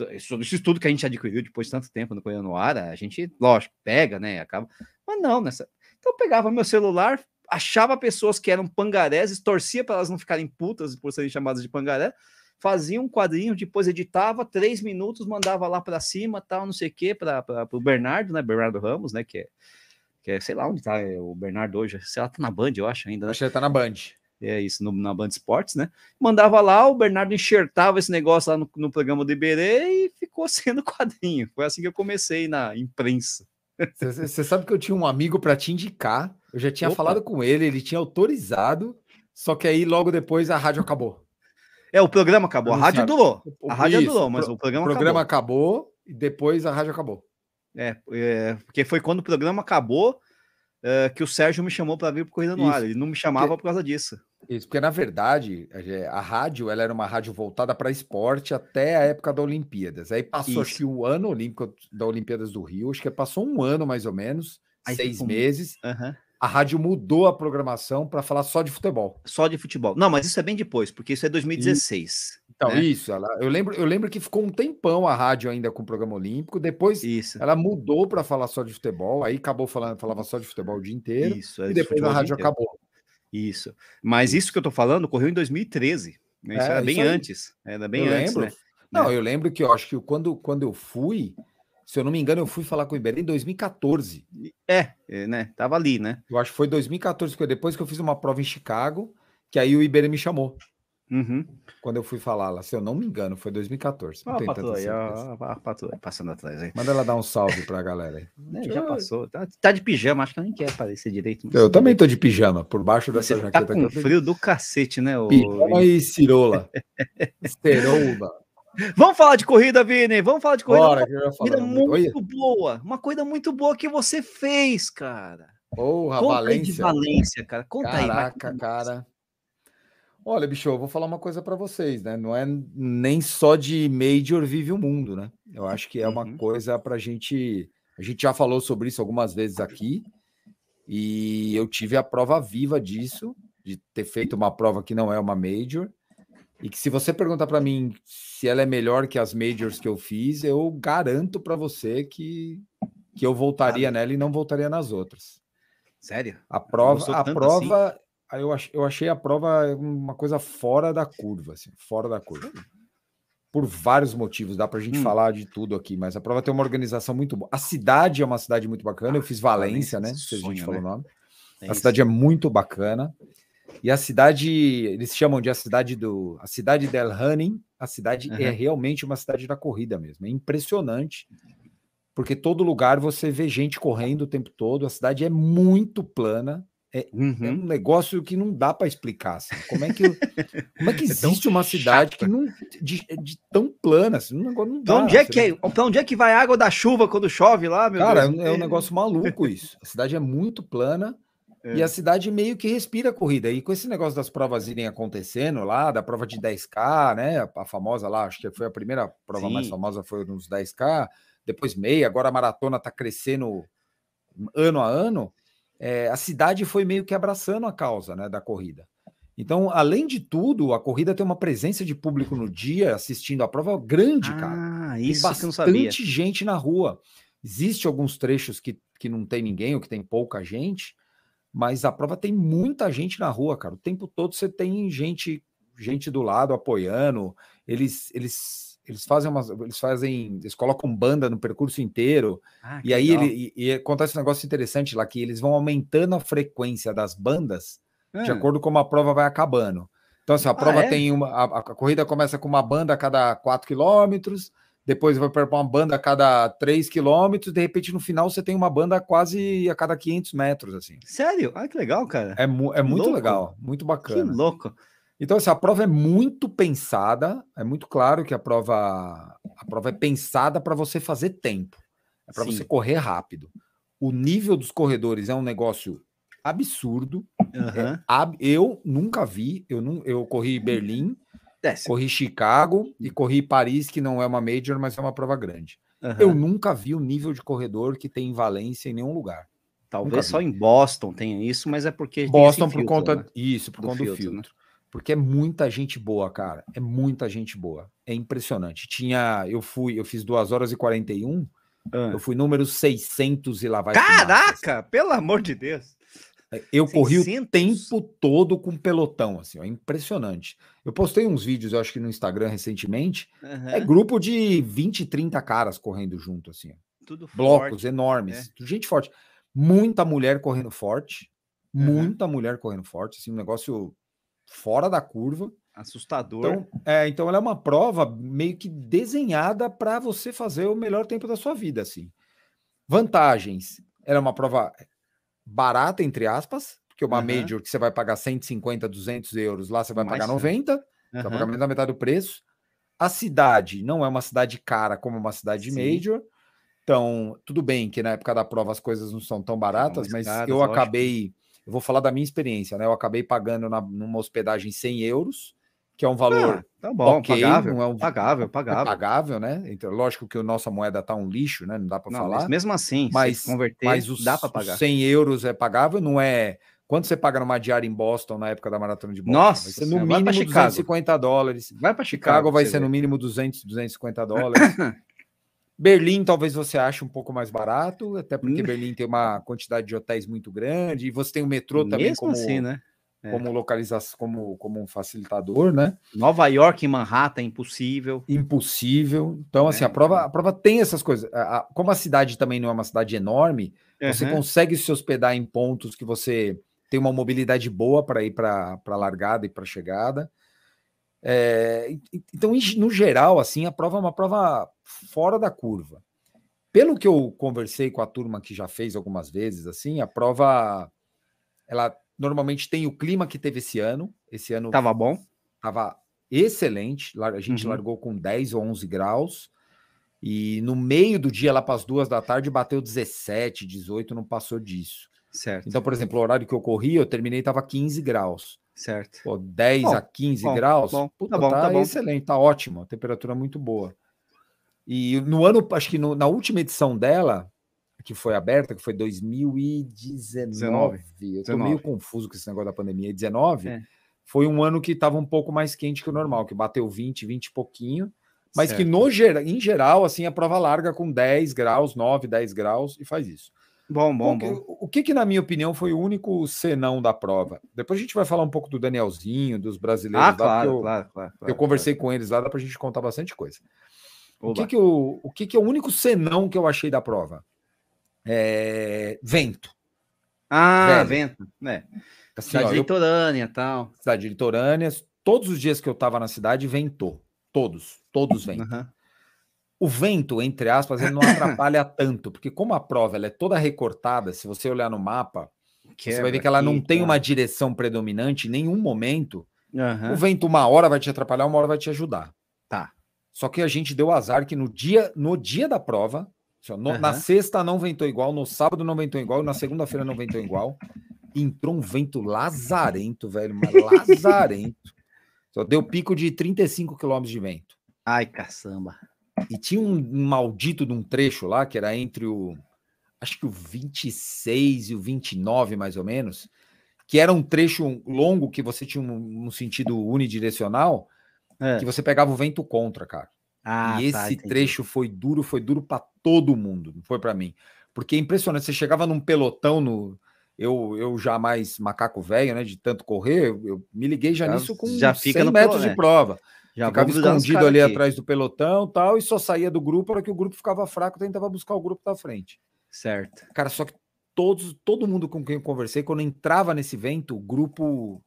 É. Isso, isso tudo que a gente adquiriu depois de tanto tempo no Corrida no Ar, a gente, lógico, pega, né? Acaba. Mas não, nessa. Então eu pegava meu celular, achava pessoas que eram pangaréses, torcia para elas não ficarem putas por serem chamadas de pangaré, fazia um quadrinho, depois editava, três minutos, mandava lá para cima, tal, não sei o quê, para o Bernardo, né? Bernardo Ramos, né? Que é, que é, sei lá onde tá o Bernardo hoje, sei lá, tá na Band, eu acho ainda. Né? Acho que ele tá na Band é isso, no, na Band Esportes, né? Mandava lá, o Bernardo enxertava esse negócio lá no, no programa do Iberê e ficou sendo quadrinho. Foi assim que eu comecei na imprensa. Você sabe que eu tinha um amigo para te indicar, eu já tinha Opa. falado com ele, ele tinha autorizado, só que aí logo depois a rádio acabou. É, o programa acabou, a rádio durou. A rádio Isso, durou, mas o programa, o programa acabou. acabou e depois a rádio acabou. É, é, porque foi quando o programa acabou uh, que o Sérgio me chamou para vir para Corrida no Isso. Ar. Ele não me chamava porque, por causa disso. Isso, porque na verdade a rádio ela era uma rádio voltada para esporte até a época da Olimpíadas. Aí passou Isso. acho que o ano olímpico da Olimpíadas do Rio, acho que passou um ano mais ou menos, Aí seis meses. Uhum. A rádio mudou a programação para falar só de futebol. Só de futebol. Não, mas isso é bem depois, porque isso é 2016. Então, né? isso, ela, eu, lembro, eu lembro que ficou um tempão a rádio ainda com o programa olímpico, depois isso. ela mudou para falar só de futebol, aí acabou falando, falava só de futebol o dia inteiro, isso, é e depois a rádio acabou. Isso. Mas isso que eu tô falando ocorreu em 2013. Né? Isso é, era bem isso antes. Era bem eu antes, lembro. Né? Não, eu lembro que eu acho que quando, quando eu fui, se eu não me engano, eu fui falar com o Iberê em 2014. É, é, né? Tava ali, né? Eu acho que foi 2014, foi depois que eu fiz uma prova em Chicago, que aí o Iberê me chamou. Uhum. Quando eu fui falar lá, se eu não me engano, foi 2014. Não tem patrulha, aí, a passando atrás aí. Manda ela dar um salve pra galera aí. É, já passou. Tá, tá, de pijama, acho que ela nem quer aparecer direito. Eu também tô de pijama, por baixo dessa Você tá jaqueta. Tá com frio do cacete, né? O... Pijama e cirola. Vamos falar de corrida, Vini. Vamos falar de corrida. Bora, uma corrida muito boa. Uma coisa muito boa que você fez, cara. Porra, Conta Valência. de Valência, cara. Conta Caraca, aí. cara. Olha, bicho, eu vou falar uma coisa para vocês, né? Não é nem só de Major vive o mundo, né? Eu acho que é uma uhum. coisa para a gente. A gente já falou sobre isso algumas vezes aqui, e eu tive a prova viva disso, de ter feito uma prova que não é uma Major, e que se você perguntar para mim se ela é melhor que as Majors que eu fiz, eu garanto para você que, que eu voltaria ah, nela e não voltaria nas outras. Sério? A prova, a prova, assim? Eu, ach, eu achei a prova uma coisa fora da curva, assim, fora da curva. Por vários motivos, dá para a gente hum. falar de tudo aqui, mas a prova tem uma organização muito boa. A cidade é uma cidade muito bacana. Eu fiz Valência, né? Se a gente falou né? o nome. É a isso. cidade é muito bacana. E a cidade, eles chamam de a cidade do. A cidade del Running, a cidade uhum. é realmente uma cidade da corrida mesmo. É impressionante, porque todo lugar você vê gente correndo o tempo todo. A cidade é muito plana. É, uhum. é, um negócio que não dá para explicar. Assim. Como, é que, como é que é existe é uma cidade chata. que não de, de, tão plana? Assim, um negócio não dá, onde é que é, pra onde é que vai a água da chuva quando chove lá, meu Cara, Deus? é um negócio maluco isso. A cidade é muito plana é. e a cidade meio que respira a corrida. E com esse negócio das provas irem acontecendo lá, da prova de 10K, né? A famosa lá, acho que foi a primeira prova Sim. mais famosa, foi nos 10K, depois meia, agora a maratona tá crescendo ano a ano é, a cidade foi meio que abraçando a causa né, da corrida. Então, além de tudo, a corrida tem uma presença de público no dia assistindo a prova grande, cara. Ah, Tem isso não sabia. bastante gente na rua. Existe alguns trechos que, que não tem ninguém ou que tem pouca gente, mas a prova tem muita gente na rua, cara. O tempo todo você tem gente gente do lado apoiando. Eles eles eles fazem umas eles fazem eles colocam banda no percurso inteiro. Ah, que E aí legal. ele e, e acontece um negócio interessante lá que eles vão aumentando a frequência das bandas de Ah, acordo com como a prova vai acabando. Então, assim, a Ah, prova é? tem uma. A, a corrida começa com uma banda a cada 4 quilômetros, depois vai para uma banda a cada 3 quilômetros, de repente no final você tem uma banda quase a cada 500 metros, assim. Sério? Ah, que legal, cara. É, mu- é Que muito louco. legal, muito que bacana. louco. Então, assim, a prova é muito pensada, é muito claro que a prova, a prova é pensada para você fazer tempo, é para você correr rápido. O nível dos corredores é um negócio absurdo. Aham. Ab- Eu nunca vi, eu, não, eu corri Berlim, É, se- corri Chicago e corri Paris, que não é uma major, mas é uma prova grande. aham. Eu nunca vi o nível de corredor que tem em Valência em nenhum lugar. Talvez só em Boston tenha isso, mas é porque Boston por filtro, conta né? isso, por Do conta do filtro, né? Porque é muita gente boa, cara. É muita gente boa. É impressionante. Tinha, eu fui, eu fiz 2 horas e 41, Ah. eu fui número 600 e lá vai. Caraca, pelo amor de Deus. Eu corri o 600? tempo todo com pelotão, assim, ó, impressionante. Eu postei uns vídeos, eu acho que no Instagram recentemente, é Aham. grupo de 20, 30 caras correndo junto, assim, ó. Tudo blocos forte. enormes, gente forte. Muita mulher correndo forte, Uhum. muita mulher correndo forte, assim, um negócio fora da curva. Assustador. Então, é, então ela é uma prova meio que desenhada para você fazer o melhor tempo da sua vida, assim. Vantagens, ela é uma prova barata, entre aspas, porque uma Aham. major que você vai pagar 150, 200 euros, lá você vai Mais pagar caro. 90, você vai pagar menos da metade do preço. A cidade não é uma cidade cara como uma cidade Sim. major. Então, tudo bem que na época da prova as coisas não são tão baratas, mas caras, eu lógico. acabei, eu vou falar da minha experiência, né? Eu acabei pagando na, numa hospedagem 100 euros, que é um valor Ah, tá bom, ok, pagável. não é um- Pagável, é pagável. pagável, né? Então, lógico que a nossa moeda tá um lixo, né? Não dá para falar. mas mesmo assim, Mas, se converter, mas os, dá para os pagar. 100 euros é pagável, não é. Quanto você paga numa diária em Boston na época da maratona de Boston? Nossa vai ser no mínimo Chicago. 250 dólares. Vai para Chicago, Chicago, vai ser você no ver. mínimo 200, 250 dólares. Berlim talvez você ache um pouco mais barato, até porque Hum. Berlim tem uma quantidade de hotéis muito grande e você tem o metrô também Mesmo como, assim, né? É. como localização, como, como um facilitador, né? Nova York e Manhattan impossível. Impossível. Então, assim, É, a prova, então. a prova tem essas coisas. A- a- como a cidade também não é uma cidade enorme, você Aham. consegue se hospedar em pontos que você tem uma mobilidade boa para ir para a largada e para a chegada. É, então, no geral, assim, a prova é uma prova fora da curva. Pelo que eu conversei com a turma que já fez algumas vezes, assim, a prova ela normalmente tem o clima que teve esse ano. Esse ano Tava bom. Tava excelente. A gente Uhum. largou com 10 ou 11 graus. E no meio do dia, lá para as duas da tarde, bateu 17, 18, não passou disso. Certo, Então, por exemplo, o horário que eu corri, eu terminei, tava 15 graus. Certo. Pô, 10 Bom, a 15 bom, graus, bom, puta, tá bom, tá, tá excelente, tá ótimo, temperatura muito boa. E no ano, acho que no- na última edição dela, que foi aberta, que foi 2019, eu tô meio 19. confuso com esse negócio da pandemia, 19, É. foi um ano que estava um pouco mais quente que o normal, que bateu 20, 20 e pouquinho, mas que Certo. no gera, em geral, assim, a prova larga com 10 graus, 9, 10 graus e faz isso. Bom, bom, o, que, bom. o que que, na minha opinião, foi o único senão da prova? Depois a gente vai falar um pouco do Danielzinho, dos brasileiros Ah, lá, claro, eu, claro, claro, eu claro, conversei com eles lá, dá pra gente contar bastante coisa. claro. O que que, eu, o que que é o único senão que eu achei da prova? É, vento. Ah, velho. vento. É. Assim, Cidade ó, eu, litorânea e tal. cidade litorânea, todos os dias que eu estava na cidade, ventou. Todos, todos ventam. Aham. O vento, entre aspas, ele não atrapalha tanto, porque como a prova ela é toda recortada, se você olhar no mapa, você vai ver que ela não tem uma direção predominante em nenhum momento. Aham. O vento uma hora vai te atrapalhar, uma hora vai te ajudar. Tá. Só que a gente deu azar que no dia, no dia da prova, assim, no- na Aham. sexta não ventou igual, no sábado não ventou igual, na segunda-feira não ventou igual. Entrou um vento lazarento, velho, mas lazarento. Só deu pico de 35 quilômetros de vento. Ai, caçamba. E tinha um, maldito de um trecho lá, que era entre o. Acho que o 26 e o 29, mais ou menos, que era um trecho longo que você tinha um, um sentido unidirecional, É. que você pegava o vento contra, cara. Ah, e tá, esse entendi. trecho foi duro, foi duro para todo mundo, não foi para mim. Porque é impressionante, você chegava num pelotão no eu, eu já mais macaco velho, né, de tanto correr, eu, eu me liguei já, Já- nisso com já fica 100 no metros pelo- de é. prova. Já Ficava escondido ali aqui. atrás do pelotão, tal, e só saía do grupo para que o grupo ficava fraco, tentava buscar o grupo da frente. Certo. Cara, só que todos, todo mundo com quem eu conversei, quando entrava nesse vento, o grupo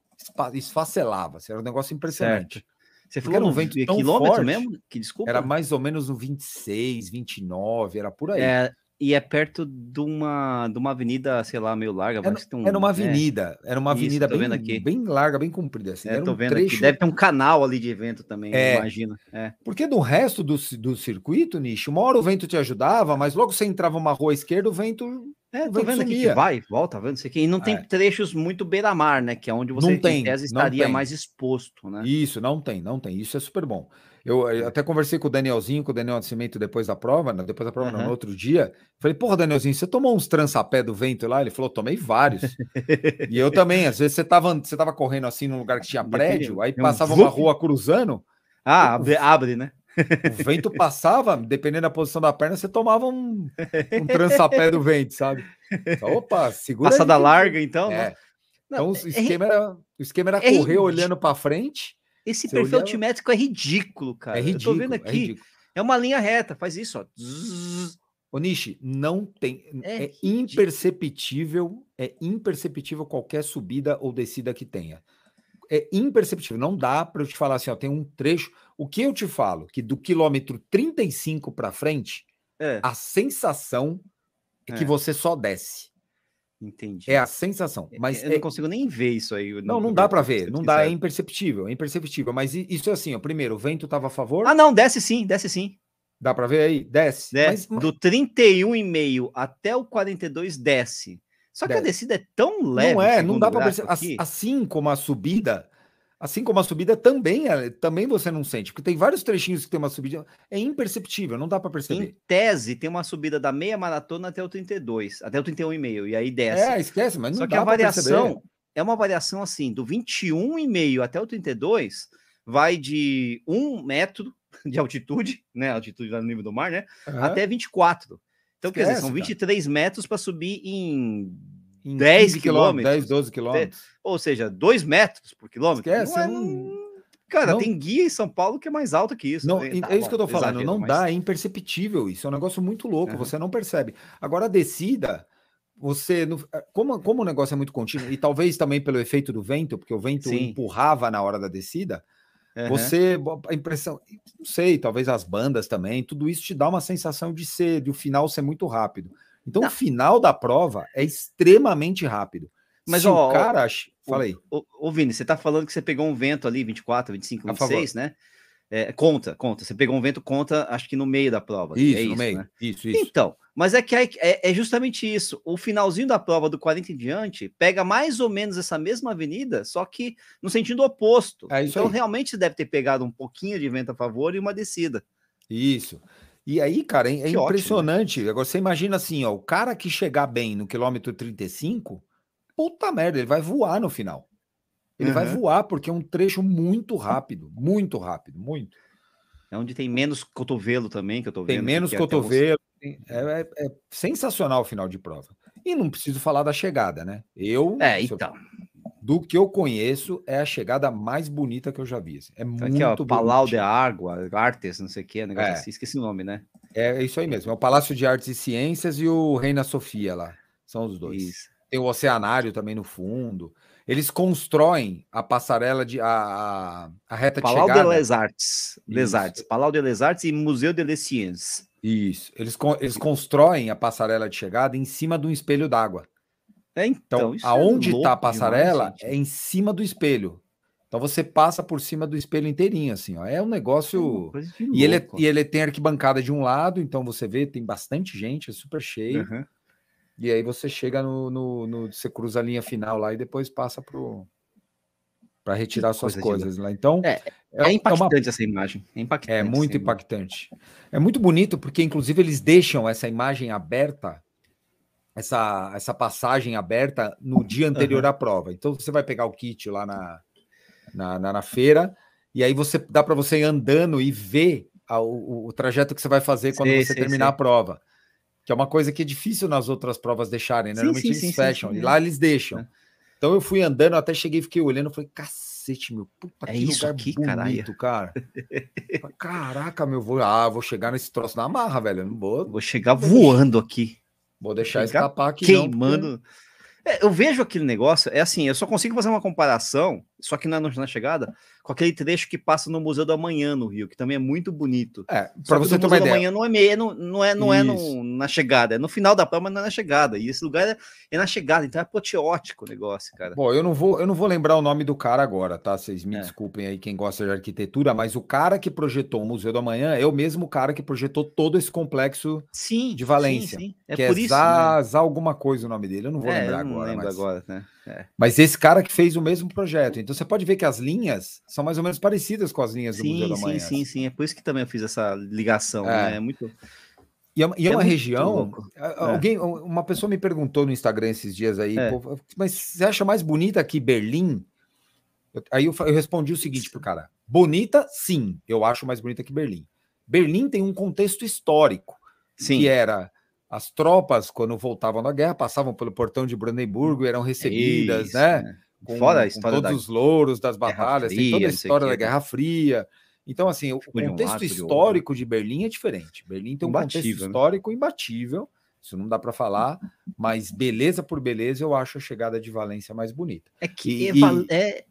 esfacelava. assim, Era um negócio impressionante. Você Porque falou era um vento tão quilômetro forte, mesmo? Que desculpa. Era mais ou menos no 26, 29, era por aí. É, e é perto de uma, de uma avenida, sei lá, meio larga. Era, tem um, era uma é, avenida, era uma Isso, avenida vendo bem, aqui. bem larga, bem comprida. Assim, É, era tô um vendo trecho. Deve ter um canal ali de evento também, É. imagino. É. Porque do resto do, do circuito, Nicho, uma hora o vento te ajudava, mas logo você entrava uma rua esquerda, o vento. É, tô vendo aqui que vai, volta, vendo isso aqui. E não tem É. trechos muito beira-mar, né? Que é onde você, Não tem, em tese, estaria tem. mais exposto, né? Isso, não tem, não tem. Isso é super bom. Eu, eu até conversei com o Danielzinho, com o Daniel Nascimento depois da prova, né, depois da prova, Aham. no outro dia. Falei, porra, Danielzinho, você tomou uns trançapé do vento lá? Ele falou, tomei vários. e eu também, às vezes você tava, você tava correndo assim num lugar que tinha prédio, aí passava uma rua cruzando, Ah, abre, abre, né? O vento passava, dependendo da posição da perna, você tomava um, um trançapé do vento, sabe? Opa, segura aí Passada que- larga, então. É. né? Então Não, o é- esquema era, o esquema era é correr ridículo. olhando para frente. Esse perfil olhava- altimétrico é ridículo, cara. é Eu tô ridículo, vendo é aqui. ridículo. É uma linha reta, faz isso, ó. Zzz. Ô, Nishi, não tem. É É, ridículo. imperceptível, é imperceptível qualquer subida ou descida que tenha. É imperceptível. Não dá para eu te falar assim, ó, tem um trecho. O que eu te falo? Que do quilômetro 35 para frente, É, a sensação é, que É. você só desce. entendi. É a sensação. Mas eu é- não consigo nem ver isso aí. não, não dá para ver. Não dá, é imperceptível. É imperceptível. Mas isso é assim, ó. Primeiro, o vento estava a favor. Ah, não, desce sim, desce sim. Dá para ver aí? Desce. Desce. Mas, Do 31,5 até o 42 desce. Só que a Desce. descida é tão leve. não é, não dá para perceber. aqui. As- Assim como a subida, assim como a subida também, é- também você não sente, porque tem vários trechinhos que tem uma subida, é imperceptível, não dá para perceber. Em tese, tem uma subida da meia maratona até o 32, até o 31,5, e aí desce. É, esquece, mas não Só que dá a pra perceber. variação é uma variação assim, do 21,5 até o 32, vai de 1 metro de altitude, né? Altitude no nível do mar, né? Aham. Até 24. Então, quer dizer, são cara. 23 metros para subir em. Em 10 15 quilômetros. 10, 12 quilômetros. Ou seja, 2 metros por quilômetro. Esquece, Não é- não- Cara, não- tem guia em São Paulo que é mais alta que isso. Não, né? é Tá isso que eu tô falando, exagero, não mas- dá, é imperceptível isso, é um negócio muito louco, Aham. você não percebe. Agora a descida, você, não- como, como o negócio é muito contínuo, e talvez também pelo efeito do vento, porque o vento Sim. empurrava na hora da descida, Aham. Você, a impressão, não sei, talvez as bandas também, tudo isso te dá uma sensação de ser, de o final ser muito rápido. Então, Não. o final da prova é extremamente rápido. Mas, Se ó, o cara. Fala aí. Ô, ô, Vini, você tá falando que você pegou um vento ali, 24, 25, A favor. 26, né? É, conta, conta. Você pegou um vento, conta, acho que no meio da prova. Isso, é no meio. né? Isso, isso. Então, mas é que é, é justamente isso. O finalzinho da prova do 40 em diante pega mais ou menos essa mesma avenida, só que no sentido oposto. É isso então, aí. realmente deve ter pegado um pouquinho de vento a favor e uma descida. Isso. E aí, cara, é, é Que ótimo, né? impressionante. Agora, você imagina assim, ó, o cara que chegar bem no quilômetro 35, puta merda, ele vai voar no final. Ele vai Aham. voar porque é um trecho muito rápido, muito rápido, muito. É onde tem menos cotovelo também, que eu tô vendo. Tem menos é cotovelo. tem- É, é- é sensacional o final de prova. E não preciso falar da chegada, né? Eu, É, eu- então. do que eu conheço, é a chegada mais bonita que eu já vi. assim. É Tá muito Aqui, ó, Palau de. Água, Artes, não sei o que, negócio É. assim, esqueci o nome, né? É isso aí mesmo. É o Palácio de Artes e Ciências e o Reina Sofia lá. São os dois. Isso. Tem o oceanário também no fundo. Eles constroem a passarela de a, a, a reta de Palau de chegada. Les Arts. Les Isso. Arts. Palau de Les Arts e Museu de Les Sciences. Isso. Eles, eles constroem a passarela de chegada em cima de um espelho d'água. É, Então, então, é aonde está a demais, passarela gente. é em cima do espelho. Então você passa por cima do espelho inteirinho, assim, ó. É um É negócio. de E ele, é- e ele tem arquibancada de um lado, então você vê, tem bastante gente, é super cheio. Aham. E aí você chega no, no, no- Você cruza a linha final lá e depois passa para retirar suas coisa coisas lá. Então, É, é, É uma- impactante essa imagem. É impactante. é muito essa imagem. impactante. É muito bonito, porque inclusive eles deixam essa imagem aberta essa, essa passagem aberta no dia anterior uhum. à prova. Então você vai pegar o kit lá na, na, na, na feira, e aí você dá para você ir andando e ver a, o, o, trajeto que você vai fazer quando sim, você sim, terminar sim. a prova. Que é uma coisa que é difícil nas outras provas deixarem, né? Normalmente eles fecham, e lá eles deixam. É. Então eu fui andando, até cheguei, fiquei olhando, falei, cacete, meu, puta é que isso lugar aqui, bonito, cara. Caraca, meu, vou, ah, vou chegar nesse troço na marra, velho. não vou. Vou chegar voando aqui. Vou deixar escapar aqui. Queimando. Não, porque... é, eu vejo aquele negócio, é assim, eu só consigo fazer uma comparação, só que na, na chegada, com aquele trecho que passa no Museu do Amanhã no Rio, que também é muito bonito. É, para você ter uma ideia. Amanhã não é meio, não, não é, não é no, na chegada, é no final da prova, mas não é na chegada. E esse lugar é, é na chegada, então é apoteótico o negócio, cara. Bom, eu não vou, eu não vou lembrar o nome do cara agora, tá? Vocês me é. desculpem aí quem gosta de arquitetura, mas o cara que projetou o Museu do Amanhã é o mesmo cara que projetou todo esse complexo sim, de Valência. Sim, sim. É que por é isso, Zá, né? Alguma coisa o nome dele, eu não vou é, lembrar não agora. Lembro mas... agora, né? É. Mas esse cara que fez o mesmo projeto. Então você pode ver que as linhas são mais ou menos parecidas com as linhas do sim, Museu da Manhã. Sim, sim, sim. É por isso que também eu fiz essa ligação. É, né? é muito. E é, e é, é uma região. Alguém, uma pessoa me perguntou no Instagram esses dias aí, é. pô, mas você acha mais bonita que Berlim? aí eu, eu respondi o seguinte pro cara: bonita, sim, eu acho mais bonita que Berlim. Berlim tem um contexto histórico, sim. que era as tropas, quando voltavam da guerra, passavam pelo portão de Brandemburgo e eram recebidas, Isso, né? né? Com, Fora a história com todos os louros das batalhas, Fria, tem toda a história da Guerra Fria. Então, assim, o contexto histórico de Berlim é diferente. Berlim tem um imbatível, contexto né? histórico imbatível, isso não dá para falar, mas beleza por beleza, eu acho a chegada de Valência mais bonita. É que e, é, é,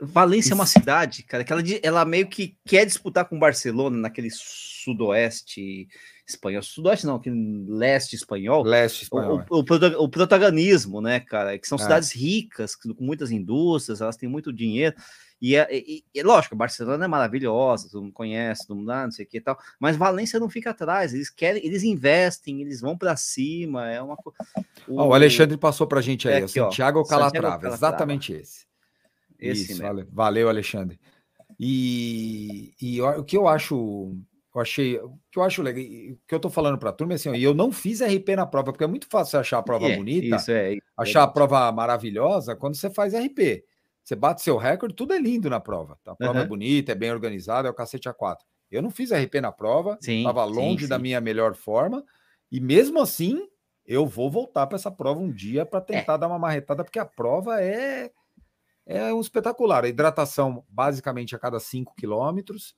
Valência é uma cidade, cara, que ela, ela meio que quer disputar com Barcelona naquele sudoeste espanhol, sudoeste não, que leste espanhol, leste espanhol. O, o, o, protagonismo, né, cara, que são é. cidades ricas, com muitas indústrias, elas têm muito dinheiro, e, é, e, e lógico, Barcelona é maravilhosa, todo mundo conhece, todo mundo ah, não sei o que e tal, mas Valência não fica atrás, eles querem, eles investem, eles vão para cima, é uma o, oh, o Alexandre passou para a gente aí, é aqui, Santiago Calatrava, Calatrava, exatamente esse. Esse Isso, mesmo. valeu, Alexandre. E, e o que eu acho eu achei. O que eu acho legal, que eu tô falando para a turma é assim, e eu não fiz RP na prova, porque é muito fácil achar a prova é, bonita, isso é, achar é, a prova maravilhosa quando você faz RP. Você bate seu recorde, tudo é lindo na prova. Tá? A prova uhum. é bonita, é bem organizada, é o cacete A4. Eu não fiz RP na prova, estava longe sim, da minha melhor forma, e mesmo assim, eu vou voltar para essa prova um dia para é. tentar é. dar uma marretada, porque a prova é, é um espetacular. A hidratação basicamente a cada 5 quilômetros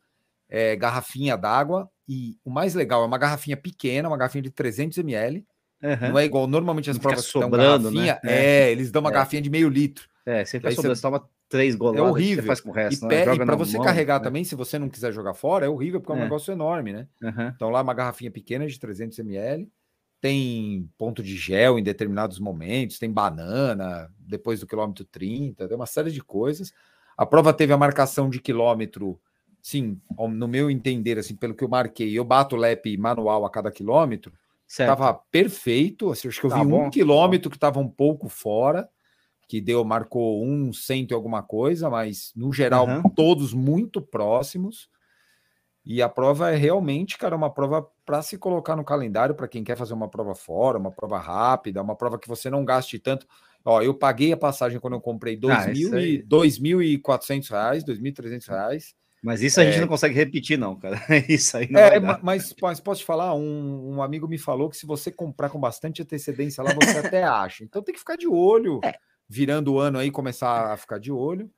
é, garrafinha d'água. E o mais legal é uma garrafinha pequena, uma garrafinha de 300 ml. Uhum. Não é igual normalmente as provas sobrando, garrafinha. Né? É, eles dão uma é. garrafinha de meio litro. É, sempre aí sobrando, você toma três goladas. É horrível. faz com o resto, e, né? e para você mão, carregar né? também, se você não quiser jogar fora, é horrível porque é um é. negócio enorme, né? Uhum. Então lá uma garrafinha pequena de 300 ml. Tem ponto de gel em determinados momentos, tem banana depois do quilômetro 30, tem uma série de coisas. A prova teve a marcação de quilômetro sim, no meu entender, assim, pelo que eu marquei, eu bato o lap manual a cada quilômetro, estava perfeito. Assim, acho que eu tá vi bom, um quilômetro que estava um pouco fora, que deu, marcou um cento e alguma coisa, mas no geral, uhum. todos muito próximos. E a prova é realmente, cara, uma prova para se colocar no calendário para quem quer fazer uma prova fora, uma prova rápida, uma prova que você não gaste tanto. Ó, eu paguei a passagem quando eu comprei R$ ah, 2.400, R$ 2.300. Mas isso a gente não consegue repetir, não, cara. Isso aí não é, mas, mas, posso te falar, um, um, amigo me falou que se você comprar com bastante antecedência lá, você até acha. Então tem que ficar de olho, é. virando o ano aí, começar a ficar de olho,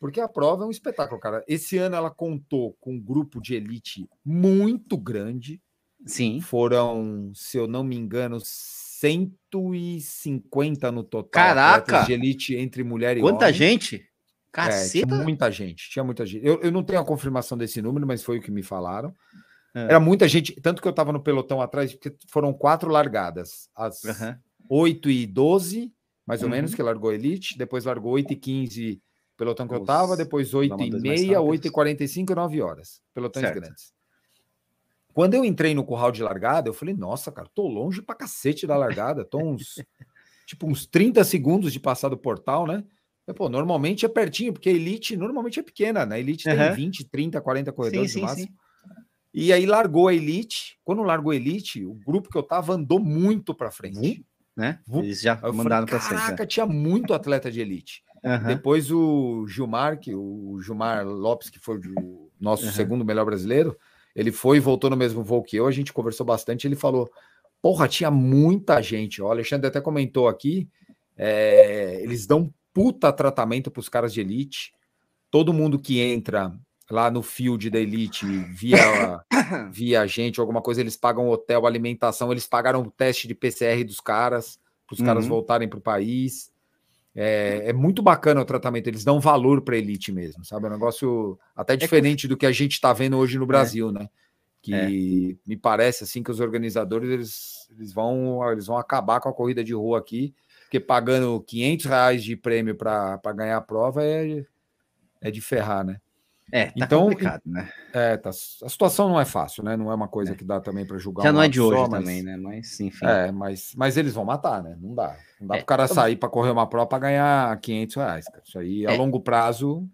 porque a prova é um espetáculo, cara. Esse ano ela contou com um grupo de elite muito grande. Sim. Foram, se eu não me engano, 150 no total. Caraca! De elite entre mulher e Quanta homem. gente? É, tinha muita gente, tinha muita gente. Eu, eu não tenho a confirmação desse número, mas foi o que me falaram. É. Era muita gente, tanto que eu estava no pelotão atrás, porque foram quatro largadas. As uhum. 8 e 12, mais ou uhum. menos, que largou Elite, depois largou 8 e 15, pelotão que eu estava, depois 8 e meia, 8 e 45 e 9 horas. Pelotões certo. grandes. Quando eu entrei no curral de largada, eu falei, nossa, cara, tô longe pra cacete da largada, tô uns, tipo, uns 30 segundos de passar do portal, né? Pô, normalmente é pertinho, porque a Elite normalmente é pequena, né? A Elite uhum. tem 20, 30, 40 corredores sim, no máximo. Sim. E aí largou a Elite. Quando largou a Elite, o grupo que eu tava andou muito para frente. né? Eles já eu mandaram para frente. Caraca, né? tinha muito atleta de elite. Uhum. Depois o Gilmar, que o Gilmar Lopes, que foi o nosso uhum. segundo melhor brasileiro, ele foi e voltou no mesmo voo que eu. A gente conversou bastante. Ele falou: Porra, tinha muita gente. O Alexandre até comentou aqui. É, eles dão puta tratamento para os caras de elite. Todo mundo que entra lá no field da elite via, via gente, alguma coisa, eles pagam hotel, alimentação, eles pagaram o teste de PCR dos caras, para os uhum. caras voltarem para o país. É, é, muito bacana o tratamento, eles dão valor para a elite mesmo, sabe? É um negócio até diferente é que... do que a gente está vendo hoje no é. Brasil, né? Que é. me parece assim que os organizadores eles, eles, vão, eles vão acabar com a corrida de rua aqui, porque pagando 500 reais de prêmio para ganhar a prova é, é de ferrar, né? É, tá então, complicado, né? É, tá, a situação não é fácil, né? Não é uma coisa é. que dá também para julgar. Já não é de hoje só, também, mas, né? Mas enfim. É, mas, mas eles vão matar, né? Não dá. Não dá é, para o cara sair para correr uma prova para ganhar 500 reais. Cara. Isso aí, a é. longo prazo.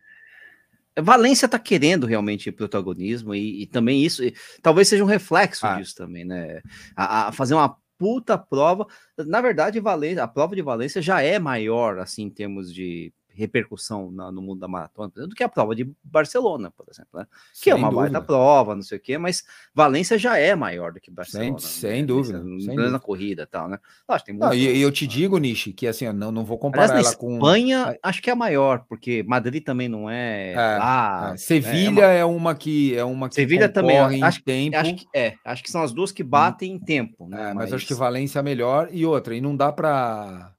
Valência está querendo realmente protagonismo e, e também isso, e, talvez seja um reflexo ah. disso também, né? A, a fazer uma puta prova. Na verdade, Valência, a prova de Valência já é maior, assim, em termos de repercussão na, no mundo da maratona do que a prova de Barcelona, por exemplo, né? que sem é uma dúvida. baita prova, não sei o quê, mas Valência já é maior do que Barcelona. Sem, né? sem dúvida. Sem na corrida e tal, né? Acho, tem não, e, eu te digo, Nishi, que assim, eu não, não vou comparar Aliás, ela com. Espanha, acho que é a maior, porque Madrid também não é. é, lá, é. Sevilha é, é, uma... é, uma... que é uma que Sevilha também acho, tempo. Acho que, é, acho que são as duas que batem hum. em tempo, né? mas, mas acho que Valência é melhor e outra, e não dá para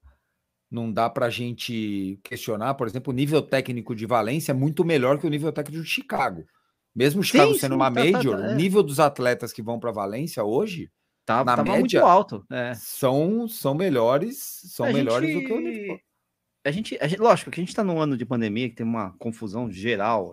não dá para a gente questionar, por exemplo, o nível técnico de Valência é muito melhor que o nível técnico de Chicago. Mesmo Chicago sim, sendo sim, uma tá, major, tá, tá, é. o nível dos atletas que vão para Valência hoje, tá, na média, muito alto. É. São, são melhores, são a melhores gente... do que o nível. A gente, a gente, lógico que a gente está num ano de pandemia que tem uma confusão geral,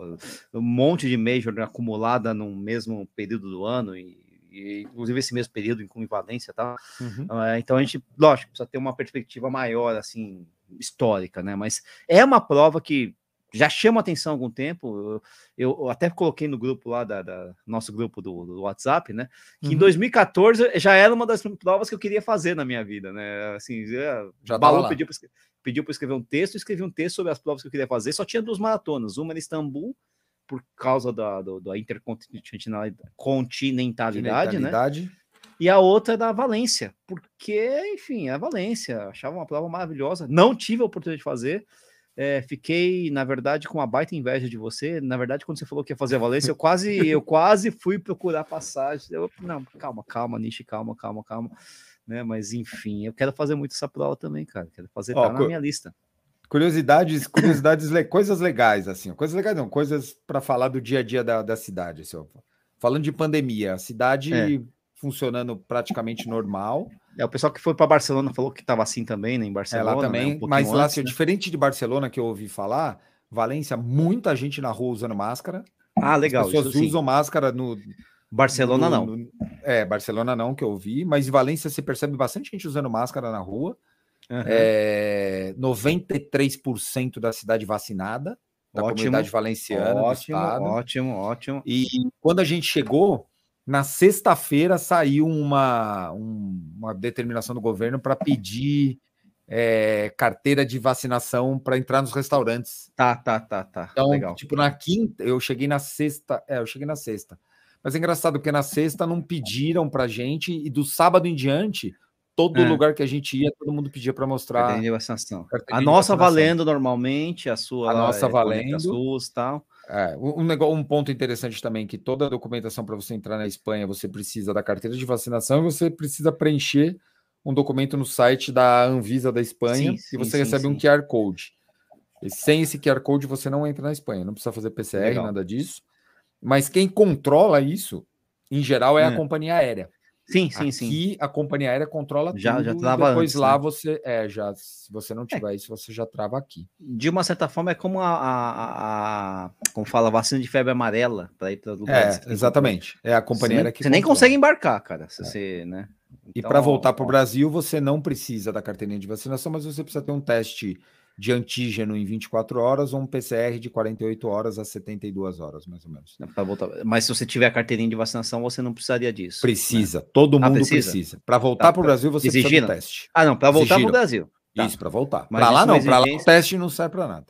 um monte de major acumulada no mesmo período do ano e e, inclusive esse mesmo período com Valência, tá? Uhum. Uh, então a gente, lógico, precisa ter uma perspectiva maior, assim, histórica, né? Mas é uma prova que já chama atenção há algum tempo. Eu, eu até coloquei no grupo lá da, da nosso grupo do, do, WhatsApp, né? Que uhum. em 2014 já era uma das provas que eu queria fazer na minha vida, né? Assim, já, já Balu pediu para escrever um texto, escrevi um texto sobre as provas que eu queria fazer. Só tinha duas maratonas, uma em Istambul por causa da, do, da intercontinentalidade, né? E a outra é da Valência, porque, enfim, é a Valência, achava uma prova maravilhosa, não tive a oportunidade de fazer, é, fiquei, na verdade, com uma baita inveja de você. Na verdade, quando você falou que ia fazer a Valência, eu quase, eu quase fui procurar passagem. Eu, não, calma, calma, Nishi, calma, calma, calma. Né? Mas enfim, eu quero fazer muito essa prova também, cara. Quero fazer, Ó, tá na minha lista. Curiosidades, curiosidades, coisas legais, assim, coisas legais não, coisas para falar do dia a dia da, da cidade. Assim, falando de pandemia, a cidade é. funcionando praticamente normal. É, o pessoal que foi para Barcelona falou que estava assim também, né, em Barcelona. É, lá também, né, um mas lá, assim, né? diferente de Barcelona que eu ouvi falar, Valência, muita gente na rua usando máscara. Ah, legal. As pessoas usam máscara no. Barcelona no, não. No, é, Barcelona não, que eu vi, mas em Valência você percebe bastante gente usando máscara na rua. Uhum. É, 93% da cidade vacinada, da ótimo, comunidade valenciana. Ótimo, ótimo, ótimo. E quando a gente chegou, na sexta-feira saiu uma, um, uma determinação do governo para pedir é, carteira de vacinação para entrar nos restaurantes. Tá, tá, tá, tá. Então, Legal. tipo, na quinta, eu cheguei na sexta. É, eu cheguei na sexta. Mas é engraçado, porque na sexta não pediram para gente, e do sábado em diante, todo é. lugar que a gente ia, todo mundo pedia para mostrar. De vacinação. A nossa valendo normalmente, a sua. A nossa é, valendo. SUS, tal. É, um, negócio, um ponto interessante também que toda a documentação para você entrar na Espanha você precisa da carteira de vacinação e você precisa preencher um documento no site da Anvisa da Espanha sim, e você sim, recebe um QR Code. E sem esse QR Code você não entra na Espanha, não precisa fazer PCR, Legal. nada disso. Mas quem controla isso, em geral, é a hum. companhia aérea. Sim, sim, Aqui, sim. Aqui a companhia aérea controla já, tudo. Já trava depois antes, lá né? você, é, já, se você não é. tiver é. isso, você já trava aqui. De uma certa forma é como a, a, a como fala, vacina de febre amarela para ir para lugares. É, exatamente. É a companhia aérea que Você nem consegue embarcar, cara, se é. você, né? Então, e para voltar para o Brasil, você não precisa da carteirinha de vacinação, mas você precisa ter um teste de antígeno em 24 horas ou um PCR de 48 horas a 72 horas, mais ou menos. voltar. Mas se você tiver a carteirinha de vacinação, você não precisaria disso. Precisa, né? todo ah, mundo precisa. precisa. Para voltar tá, para o Brasil, você exigiram? precisa do teste. Ah, não, para voltar para o Brasil. Tá. Isso, para voltar. Para lá não, para lá o teste não serve para nada.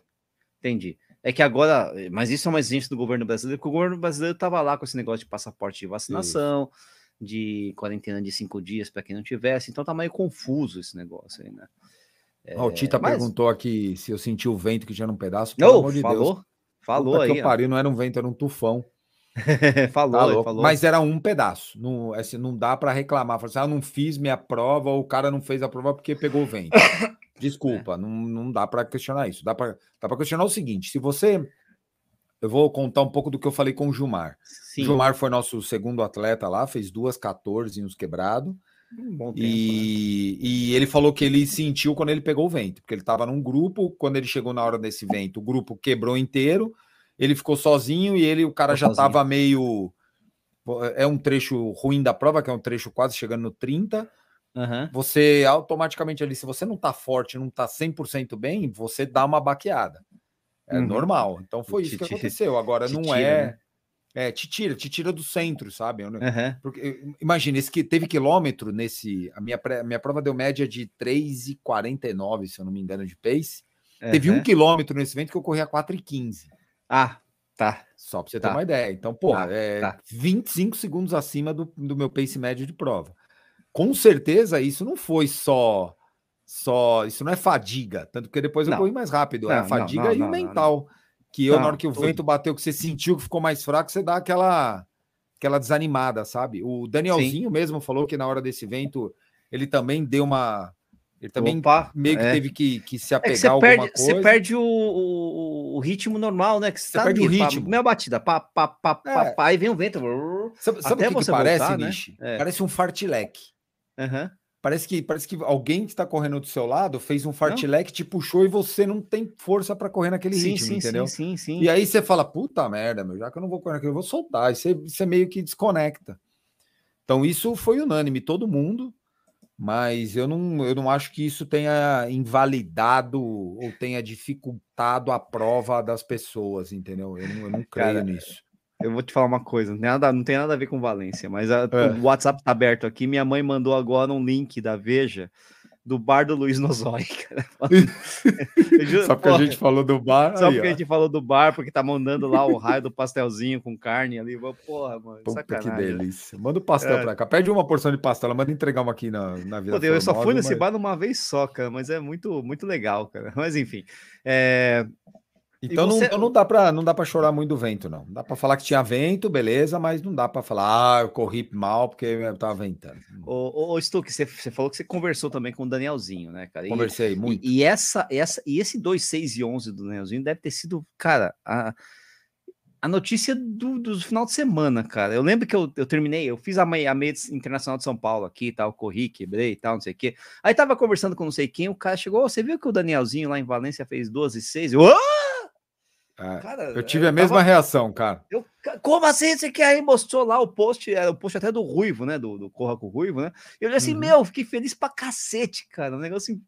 Entendi. É que agora, mas isso é uma exigência do governo brasileiro, porque o governo brasileiro estava lá com esse negócio de passaporte de vacinação, isso. de quarentena de cinco dias para quem não tivesse, então tá meio confuso esse negócio aí, né? É, o Tita mas... perguntou aqui se eu senti o vento que já num pedaço. Pelo oh, de falou, Deus. Falou Puta aí. Que eu pariu, não era um vento, era um tufão. falou, tá falou. Mas era um pedaço. Não, assim, não dá para reclamar. Falar assim, ah, não fiz minha prova, ou o cara não fez a prova porque pegou o vento. Desculpa, é. não, não dá para questionar isso. Dá para dá questionar o seguinte: se você. Eu vou contar um pouco do que eu falei com o Gilmar. Sim. O Gilmar foi nosso segundo atleta lá, fez duas 14 nos quebrado. Um bom tempo, e, né? e ele falou que ele sentiu quando ele pegou o vento, porque ele estava num grupo, quando ele chegou na hora desse vento, o grupo quebrou inteiro, ele ficou sozinho e ele, o cara ficou já estava meio. É um trecho ruim da prova, que é um trecho quase chegando no 30. Uhum. Você automaticamente ali, se você não tá forte, não tá 100% bem, você dá uma baqueada. É uhum. normal. Então foi isso que aconteceu. Agora não é. É, te tira, te tira do centro, sabe? Uhum. Porque, imagina, esse que teve quilômetro nesse. A minha, a minha prova deu média de 3,49, se eu não me engano, de pace. Uhum. Teve um quilômetro nesse evento que eu corri a 4,15. Ah, tá. Só para você tá. ter uma ideia. Então, pô, tá, é tá. 25 segundos acima do, do meu pace médio de prova. Com certeza, isso não foi só. só Isso não é fadiga. Tanto que depois eu não. corri mais rápido. Não, é a fadiga não, e o mental. Que eu, na hora que o vento bateu, que você sentiu que ficou mais fraco, você dá aquela, aquela desanimada, sabe? O Danielzinho Sim. mesmo falou que na hora desse vento ele também deu uma. Ele também Opa, meio que é. teve que, que se apegar é que alguma perde, coisa. Você perde o, o, o, ritmo normal, né? Que você, você tá perde ali, o ritmo. Pá, meia batida, pá, pá, pá, é. pá, pá, aí vem o vento. Sabe, sabe o que, que parece, voltar, né? É. Parece um fartileque. Uhum. Parece que, parece que alguém que está correndo do seu lado fez um fartlek, te puxou e você não tem força para correr naquele sim, ritmo, sim, entendeu? Sim, sim, sim. E aí você fala, puta merda, meu, já que eu não vou correr naquele, eu vou soltar. E você, você meio que desconecta. Então isso foi unânime, todo mundo, mas eu não, eu não acho que isso tenha invalidado ou tenha dificultado a prova das pessoas, entendeu? Eu não, eu não creio Cara, nisso. Eu vou te falar uma coisa, não tem nada, não tem nada a ver com Valência, mas a, é. o WhatsApp tá aberto aqui. Minha mãe mandou agora um link da Veja do bar do Luiz Nozói, Só porque a gente falou do bar. Só aí, porque ó. a gente falou do bar, porque tá mandando lá o raio do pastelzinho com carne ali. Porra, mano. Puta sacanagem. que delícia. Manda o um pastel é. pra cá. Pede uma porção de pastel, manda entregar uma aqui na, na vida. Pô, eu só fui nesse mas... bar uma vez só, cara, mas é muito, muito legal, cara. Mas enfim. É... Então você... não, não dá para não dá para chorar muito do vento não. Dá para falar que tinha vento, beleza, mas não dá para falar ah, eu corri mal porque eu tava ventando. Ô, ô Stuck, você, você falou que você conversou também com o Danielzinho, né, cara? E, Conversei muito. E, e, essa essa e esse 2 6 e 11 do Danielzinho deve ter sido, cara, a a notícia do, do final de semana, cara. Eu lembro que eu, eu terminei, eu fiz a meia, a meia internacional de São Paulo aqui e tal, corri, quebrei e tal, não sei o quê. Aí tava conversando com não sei quem, o cara chegou, oh, você viu que o Danielzinho lá em Valência fez 12 e 6? Eu, oh! É, cara, eu tive a mesma tava... reação, cara. Eu, como assim? Você que aí mostrou lá o post, era o post até do Ruivo, né? Do, do Corra com o Ruivo, né? Eu assim, uhum. meu, fiquei feliz pra cacete, cara. Um negócio assim,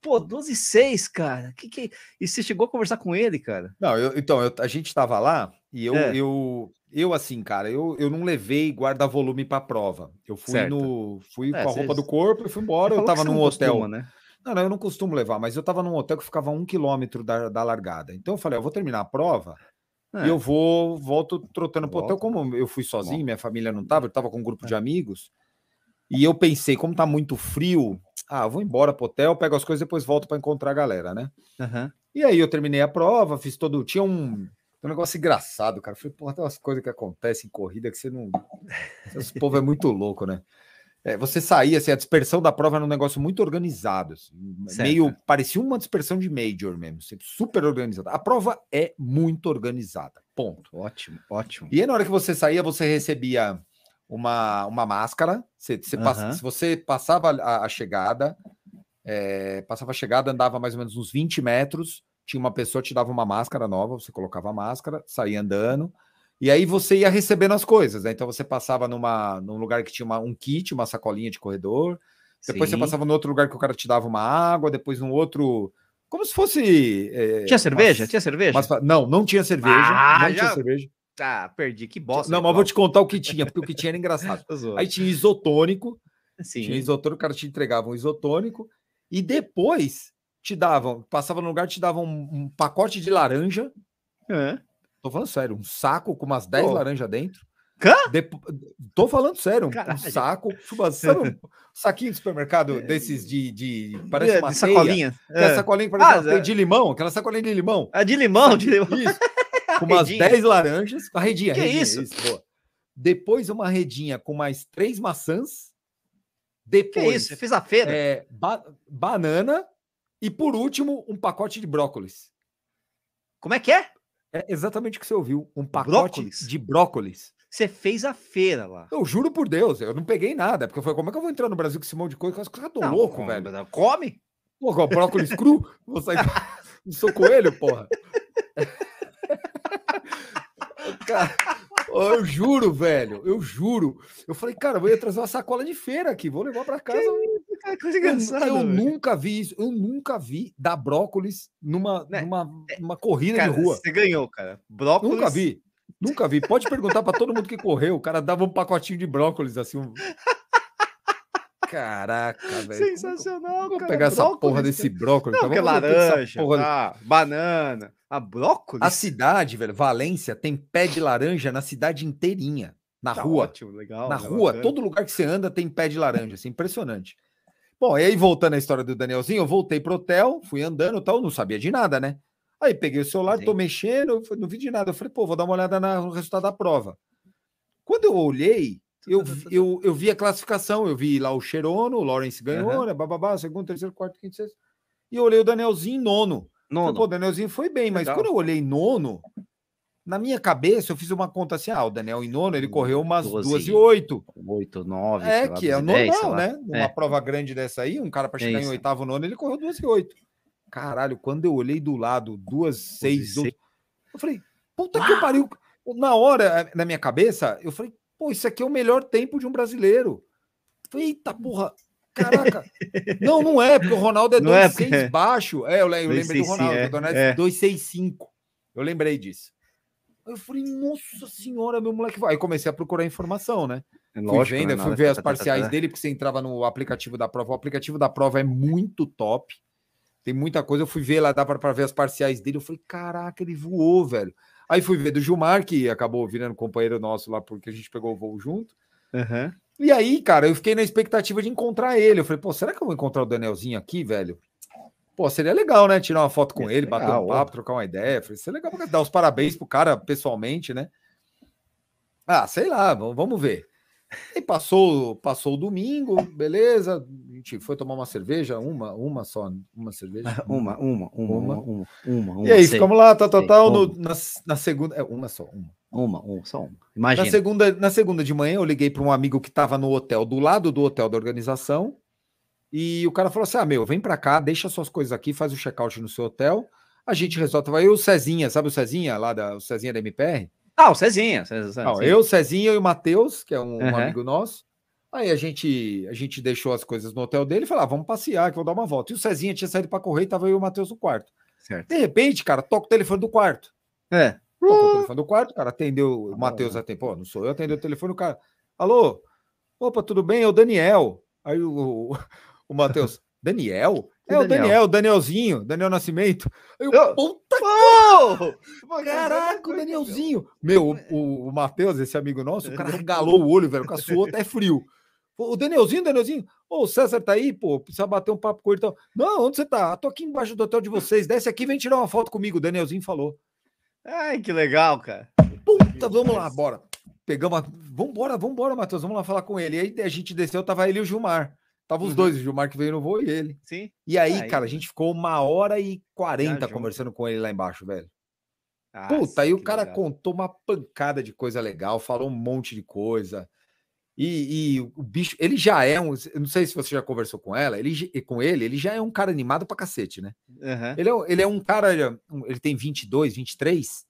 pô, 12 e 6, cara. Que que... E você chegou a conversar com ele, cara? Não, eu, então, eu, a gente tava lá e eu, é. eu, eu assim, cara, eu, eu não levei guarda-volume pra prova. Eu fui certo. no. Fui é, com a roupa do corpo e fui embora. Eu tava num hotel. Costuma, né? Não, não, eu não costumo levar, mas eu estava num hotel que ficava a um quilômetro da, da largada. Então eu falei, eu vou terminar a prova é. e eu vou, volto trotando para o hotel. Como eu fui sozinho, minha família não estava, eu estava com um grupo de é. amigos. E eu pensei, como tá muito frio, ah, vou embora pro hotel, pego as coisas e depois volto para encontrar a galera, né? Uhum. E aí eu terminei a prova, fiz todo. Tinha um, um negócio engraçado, cara. Falei, porra, tem umas coisas que acontecem em corrida que você não. Esse povo é muito louco, né? É, você saía, assim, a dispersão da prova era um negócio muito organizado, assim, meio parecia uma dispersão de major mesmo, assim, super organizada. A prova é muito organizada, ponto. Ótimo, ótimo. E aí, na hora que você saía, você recebia uma, uma máscara. Você, você uhum. passa, se você passava a, a chegada, é, passava a chegada, andava mais ou menos uns 20 metros, tinha uma pessoa te dava uma máscara nova, você colocava a máscara, saía andando. E aí você ia recebendo as coisas, né? Então você passava numa, num lugar que tinha uma, um kit, uma sacolinha de corredor. Depois Sim. você passava no outro lugar que o cara te dava uma água, depois num outro Como se fosse. é, Tinha cerveja? umas- Tinha cerveja? umas não, não tinha cerveja. Ah, não já- tinha cerveja. Ah, perdi. Que bosta. Não, mas vou te contar o que tinha, porque o que tinha era engraçado. Aí tinha isotônico, Sim. tinha isotônico, o cara te entregava um isotônico, e depois te davam, passava no lugar, te davam um, um pacote de laranja. É. Tô falando sério, um saco com umas 10 Pô. laranjas dentro. Depo- Tô falando sério, um, um saco, sabe um saquinho de supermercado desses de. de parece de, uma de sacolinha. Aquela É. sacolinha que parece Ah, é. de limão, aquela sacolinha de limão. A de limão, de limão. Isso. Com umas Redinha. 10 laranjas. A redinha, Que redinha, isso? boa. Depois uma redinha com mais três maçãs. Que Depois isso? Você fez a feira? é, ba- banana. E por último, um pacote de brócolis. Como é que é? É exatamente o que você ouviu. Um pacote Brócolis? de brócolis. Você fez a feira lá. Eu juro por Deus, eu não peguei nada. Porque eu falei, como é que eu vou entrar no Brasil com esse monte de coisa? Eu tô Não, louco, come, velho. Come? Pô, brócolis cru? Vou sair. Não sou coelho, porra. Cara, eu juro, velho. Eu juro. Eu falei, cara, eu vou ia trazer uma sacola de feira aqui, vou levar para casa. Cara, coisa Eu, engraçada. eu velho. nunca vi isso. Eu nunca vi dar brócolis numa, Né, numa, numa corrida Cara, de rua. Você ganhou, cara. Brócolis. Nunca vi. Nunca vi. Pode perguntar para todo mundo que correu. O cara dava um pacotinho de brócolis assim. um- Caraca, velho. Sensacional, Vou cara. pegar essa porra Brócolis, desse cara. brócolis. Não, tá? que laranja, porra- tá, banana. A brócolis? A cidade, velho, Valência, tem pé de laranja na cidade inteirinha. Na Tá rua. Ótimo, legal. na né, rua, bacana. todo lugar que você anda tem pé de laranja. Assim, impressionante. Bom, e aí voltando à história do Danielzinho, eu voltei pro hotel, fui andando e tal, não sabia de nada, né? Aí peguei o celular, tô Sim. mexendo, eu não vi de nada. Eu falei, pô, vou dar uma olhada no resultado da prova. Quando eu olhei, eu, vi- eu, eu vi a classificação, eu vi lá o Cherono, o Lawrence ganhou, Aham. né? Bababá, segundo, terceiro, quarto, quinto, sexto. E eu olhei o Danielzinho em nono. Falei, Nono. Pô, o Danielzinho foi bem, mas Legal. quando eu olhei nono, na minha cabeça eu fiz uma conta assim: ah, o Daniel em nono, ele correu umas Doze. duas e oito. 8, 9. É, que é o normal, né? Numa É. prova grande dessa aí, um cara para É chegar em isso. oitavo nono, ele correu duas e oito. Caralho, quando eu olhei do lado, duas, seis, seis. oito, eu falei, puta que pariu. Na hora, na minha cabeça, eu falei, pô, isso aqui é o melhor tempo de um brasileiro. Falei, Eita porra, caraca. não, não é, porque o Ronaldo é Não é 2,6 porque- baixo. É, eu, eu lembrei do 2,65, Ronaldo, é, o é. é 2,65. Eu lembrei disso. Eu falei, nossa senhora, meu moleque vai. Aí comecei a procurar informação, né? Fui Lógico, vendo, né, fui ver as parciais dele, porque você entrava no aplicativo da prova. O aplicativo da prova é muito top. Tem muita coisa. Eu fui ver lá, dá para ver as parciais dele. Eu falei, caraca, ele voou, velho. Aí fui ver do Gilmar, que acabou virando companheiro nosso lá, porque a gente pegou o voo junto. Aham. E aí, cara, eu fiquei na expectativa de encontrar ele. Eu falei, pô, será que eu vou encontrar o Danielzinho aqui, velho? Pô, seria legal, né? Tirar uma foto com ser ele, bater legal, um ó. papo, trocar uma ideia. Eu Falei, seria legal pra dar os parabéns pro cara pessoalmente, né? Ah, sei lá, vamos ver. E passou, passou o domingo, beleza. A gente foi tomar uma cerveja, uma, uma só, uma cerveja. Uma, uma, uma, uma, uma, uma, uma. E aí, sei. ficamos lá, tal, tal, tal. no- na, na segunda. É, uma só, uma. Uma, uma, só uma. Na Imagina. segunda, na segunda de manhã, eu liguei para um amigo que estava no hotel, do lado do hotel da organização, e o cara falou assim: Ah, meu, vem para cá, deixa suas coisas aqui, faz o check-out no seu hotel, a gente resolve. Vai eu, o Cezinha, sabe o Cezinha lá da o Cezinha da MPR? Ah, o Cezinha. Cezinha, Não, eu, Cezinha e o Matheus, que é um, um Aham. amigo nosso. Aí a gente, a gente deixou as coisas no hotel dele e falou: ah, vamos passear, que eu vou dar uma volta. E o Cezinha tinha saído para correr e tava eu e o Matheus no quarto. Certo. De repente, cara, toca o telefone do quarto. É. Tocou o telefone do quarto, cara atendeu, o Matheus atendeu, pô, não sou eu, atendeu o telefone, o cara, alô, opa, tudo bem? É o Daniel. Aí o, o, o Matheus, Daniel? É o Daniel? Daniel, Danielzinho, Daniel Nascimento. Eu, Eu- puta Oh! caraca, o Danielzinho. Meu, o, o Matheus, esse amigo nosso, o cara regalou o olho, velho, o cara suou até frio. O Danielzinho, Danielzinho, ô, o César tá aí, pô, precisa bater um papo com ele e tal. Não, onde você tá? Tô aqui embaixo do hotel de vocês, desce aqui, vem tirar uma foto comigo, o Danielzinho falou. Ai, que legal, cara. Puta, vamos lá, bora. Pegamos a... Vambora, vambora, Matheus, vamos lá falar com ele. E aí a gente desceu, tava ele e o Gilmar. Tava os Uhum. dois, o Gilmar que veio no voo e ele. Sim. E aí, Aí, cara, a gente ficou uma hora e quarenta conversando com ele lá embaixo, velho. Ah, Puta, aí o cara legal. contou uma pancada de coisa legal, falou um monte de coisa. E, e o bicho, ele já é um. Não sei se você já conversou com ela, ele, com ele, ele já é um cara animado pra cacete, né? Aham. Ele é, ele é um cara, ele, é ele tem 22, 23,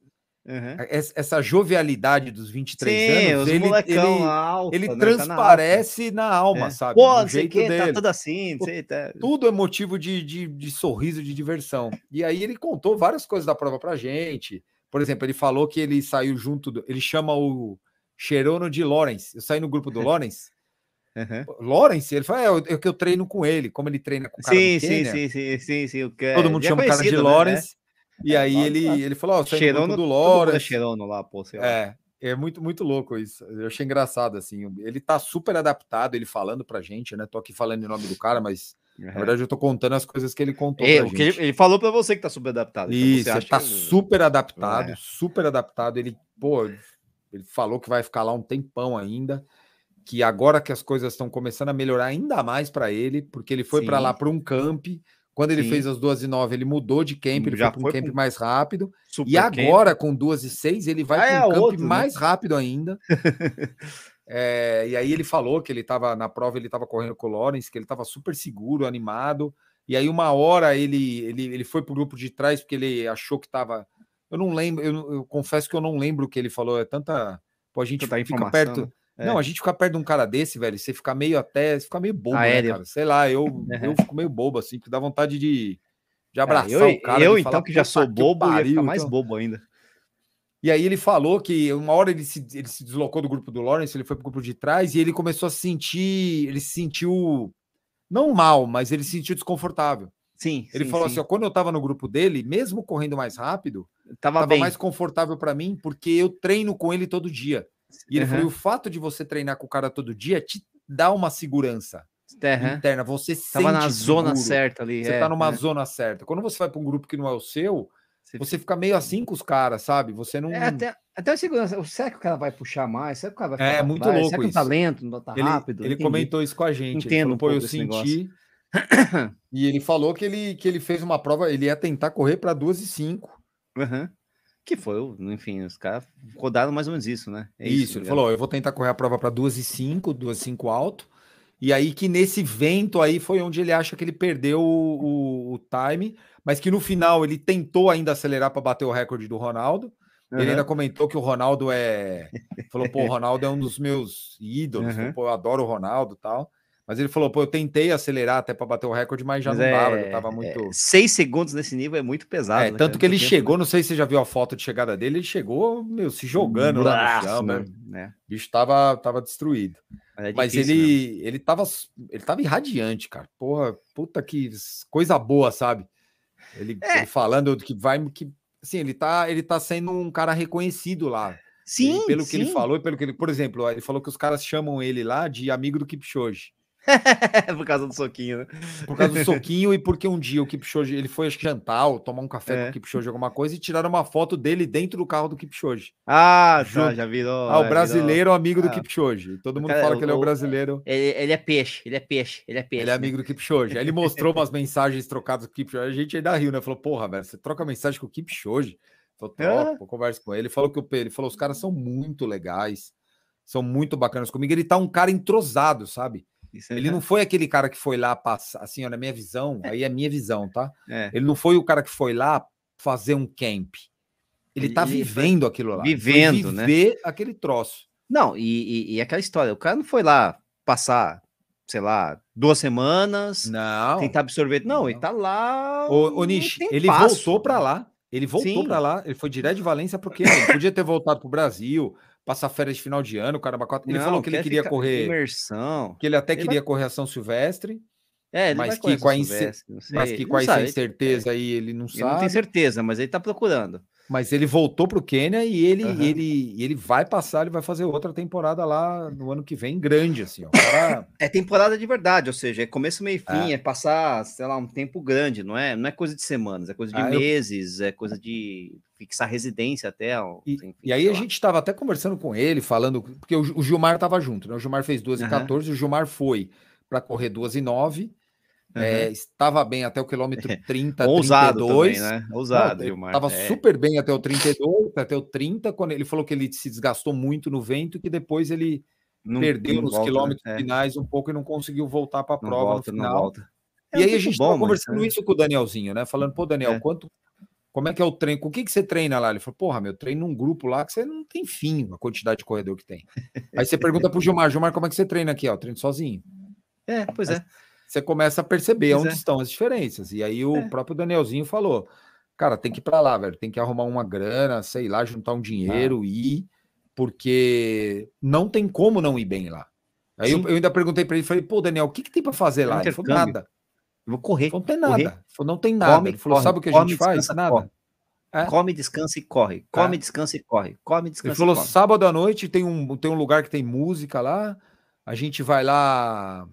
Uhum. Essa jovialidade dos 23 Sim, anos, ele, ele, ele né? transparece tá na, na, alma, é. sabe? Pô, jeito que, tá dele. Tá tudo assim, sei, tá... Tudo é motivo de, de, de, sorriso, de diversão. E aí ele contou várias coisas da prova pra gente. Por exemplo, ele falou que ele saiu junto, do, ele chama o Cherono de Lawrence. Eu saí no grupo do Lawrence. Uhum. Lawrence, ele fala, é, eu, que eu treino com ele, como ele treina com o cara sim, sim, sim, sim, sim, sim, o Todo mundo chama o cara de né? Lawrence. E aí ele, ele falou, ó, oh, Cheirando do Lore. É cheirando lá, pô, É, é muito, muito louco isso. Eu achei engraçado, assim. Ele tá super adaptado, ele falando pra gente, né? Tô aqui falando em nome do cara, mas uhum. na verdade eu tô contando as coisas que ele contou é, pra gente. Ele, ele, falou pra você que tá super adaptado. Então isso, ele tá que... super adaptado, é. super adaptado. Ele, pô, ele falou que vai ficar lá um tempão ainda. Que agora que as coisas estão começando a melhorar ainda mais para ele, porque ele foi para lá para um camp quando ele Sim. fez as 2 e 9, ele mudou de camp, ele Já foi para um camp com... mais rápido. Super e agora, camp. com 2 e 6, ele vai ah, para um é camp outro, né? mais né? rápido ainda. é, e aí ele falou que ele estava na prova, ele estava correndo com o Lawrence, que ele estava super seguro, animado. E aí, uma hora, ele, ele, ele foi para o grupo de trás, porque ele achou que estava. Eu não lembro, eu, eu, confesso que eu não lembro o que ele falou. É tanta. Pô, a gente tanta fica perto. Né? É. Não, a gente ficar perto de um cara desse, velho, você fica meio até, você fica meio bobo, né, cara? Sei lá, eu, uhum. eu fico meio bobo, assim, porque dá vontade de, de é, abraçar eu, o cara. Eu, então, falar, que já sou bobo, pariu, ia ficar mais então... bobo ainda. E aí ele falou que uma hora ele se, ele se deslocou do grupo do Lawrence, ele foi pro grupo de trás e ele começou a se sentir, ele se sentiu não mal, mas ele se sentiu desconfortável. Sim. Ele sim, falou sim. assim: ó, quando eu tava no grupo dele, mesmo correndo mais rápido, tava, tava mais confortável para mim, porque eu treino com ele todo dia. E ele uhum. falou: o fato de você treinar com o cara todo dia te dá uma segurança uhum. interna. Você Tava na zona certa ali. Você é, tá numa zona certa. Quando você vai para um grupo que não é o seu, você, você fica meio assim com os caras, sabe? Você não. É, até, até a segurança. Será que o cara vai puxar mais? Será que o cara vai É, muito louco. Será que isso. o talento não tá rápido? Ele, ele comentou isso com a gente. Entendo. Ele falou, um eu senti. e ele falou que ele, que ele fez uma prova, ele ia tentar correr para 2 e 5. Uhum. Que foi, enfim, os caras rodaram mais ou menos isso, né? É isso, isso ele falou: eu vou tentar correr a prova para 2 e 5, 2 e 5 alto. E aí que nesse vento aí foi onde ele acha que ele perdeu o, o, o time, mas que no final ele tentou ainda acelerar para bater o recorde do Ronaldo. Uhum. Ele ainda comentou que o Ronaldo é. Falou, pô, o Ronaldo é um dos meus ídolos. Uhum. Falou, pô, eu adoro o Ronaldo tal. Mas ele falou, pô, eu tentei acelerar até para bater o recorde, mas já mas não é, dava, eu tava é, muito. É, seis segundos nesse nível é muito pesado. É, né, tanto que ele tempo, chegou, né? não sei se você já viu a foto de chegada dele, ele chegou, meu, se jogando lá no chão, né? né? O bicho tava, tava destruído. Mas, é mas ele, ele, tava, ele tava irradiante, cara. Porra, puta que coisa boa, sabe? Ele, é. ele falando que vai. Que, assim, ele tá, ele tá sendo um cara reconhecido lá. Sim. pelo sim. que ele falou e pelo que ele. Por exemplo, ele falou que os caras chamam ele lá de amigo do Kipchoge. Por causa do soquinho, né? Por causa do soquinho e porque um dia o Kipchoge, ele foi jantar ou tomar um café é. com o Kipchoge, alguma coisa, e tiraram uma foto dele dentro do carro do Kipchoge. Ah, tá, já virou. Ah, o brasileiro virou... amigo do ah. Kipchoge. Todo mundo cara, fala que ele é o brasileiro. Ele, ele, é peixe, ele é peixe, ele é peixe. Ele é amigo do Kipchoge. Aí ele mostrou umas mensagens trocadas com o Kipchoge. A gente ainda riu, né? Falou, porra, velho, você troca mensagem com o Kipchoge? Falou, troca, é. conversa com ele. Ele falou que o ele falou, os caras são muito legais, são muito bacanas comigo. Ele tá um cara entrosado, sabe? Isso ele é... não foi aquele cara que foi lá passar, assim, ó, na minha visão, aí é minha visão, tá? É. Ele não foi o cara que foi lá fazer um camp. Ele, ele tá vivendo aquilo lá. Vivendo, né? Viver aquele troço. Não, e, e, e, aquela história, o cara não foi lá passar, sei lá, duas semanas, não, tentar absorver. Não, não. ele tá lá. O, o Nish, ele passo. voltou para lá. Ele voltou para lá, ele foi direto de Valência porque ele podia ter voltado para o Brasil, passar férias de final de ano, caramba, quatro. Ele não, falou que ele queria correr. Imersão. Que ele até ele queria vai... correr a São Silvestre. É, mas que, com a mas que com a incerteza aí ele não sabe. Ele não tem certeza, mas ele tá procurando. Mas ele voltou para o Quênia e ele, uhum. ele, ele vai passar, ele vai fazer outra temporada lá no ano que vem, grande, assim. Ó. Cara... É temporada de verdade, ou seja, é começo, meio fim, é. é. passar, sei lá, um tempo grande, não é? Não é coisa de semanas, é coisa de ah, meses, eu... é coisa de fixar residência até. E, enfim, e aí a gente estava até conversando com ele, falando, porque o, o Gilmar estava junto, né? O Gilmar fez 2 e uhum. 14, o Gilmar foi para correr 2 e 9 Uhum. É, estava bem até o quilômetro 30, Ousado 32. Também, né? Ousado, Estava é. super bem até o 32, até o 30, quando ele falou que ele se desgastou muito no vento e que depois ele não, perdeu não nos volta, quilômetros né? finais um pouco e não conseguiu voltar para a prova volta, no final. E é aí a gente estava conversando né? isso com o Danielzinho, né? Falando, pô, Daniel, é. quanto, como é que é o treino? Com o que, que você treina lá? Ele falou, porra, meu, treino num grupo lá que você não tem fim a quantidade de corredor que tem. Aí você pergunta pro Gilmar, Gilmar, como é que você treina aqui? Ó, treino sozinho. É, pois é. Você começa a perceber Pois onde é. estão as diferenças. E aí o É. próprio Danielzinho falou, cara, tem que ir pra lá, velho, tem que arrumar uma grana, sei lá, juntar um dinheiro e ir, porque não tem como não ir bem lá. Aí eu, eu ainda perguntei pra ele, falei, pô, Daniel, o que, que tem pra fazer lá? Ele falou, nada. Eu vou correr. Falou, não tem Correr. nada. Ele falou, não tem nada. Come, ele falou, corre. sabe o que a Come, gente faz? descansa, Nada. corre. É. Come, descansa e corre. Come, descansa e corre. Come, descansa Ele falou: sábado à noite tem um, tem um lugar que tem música lá. A gente vai lá,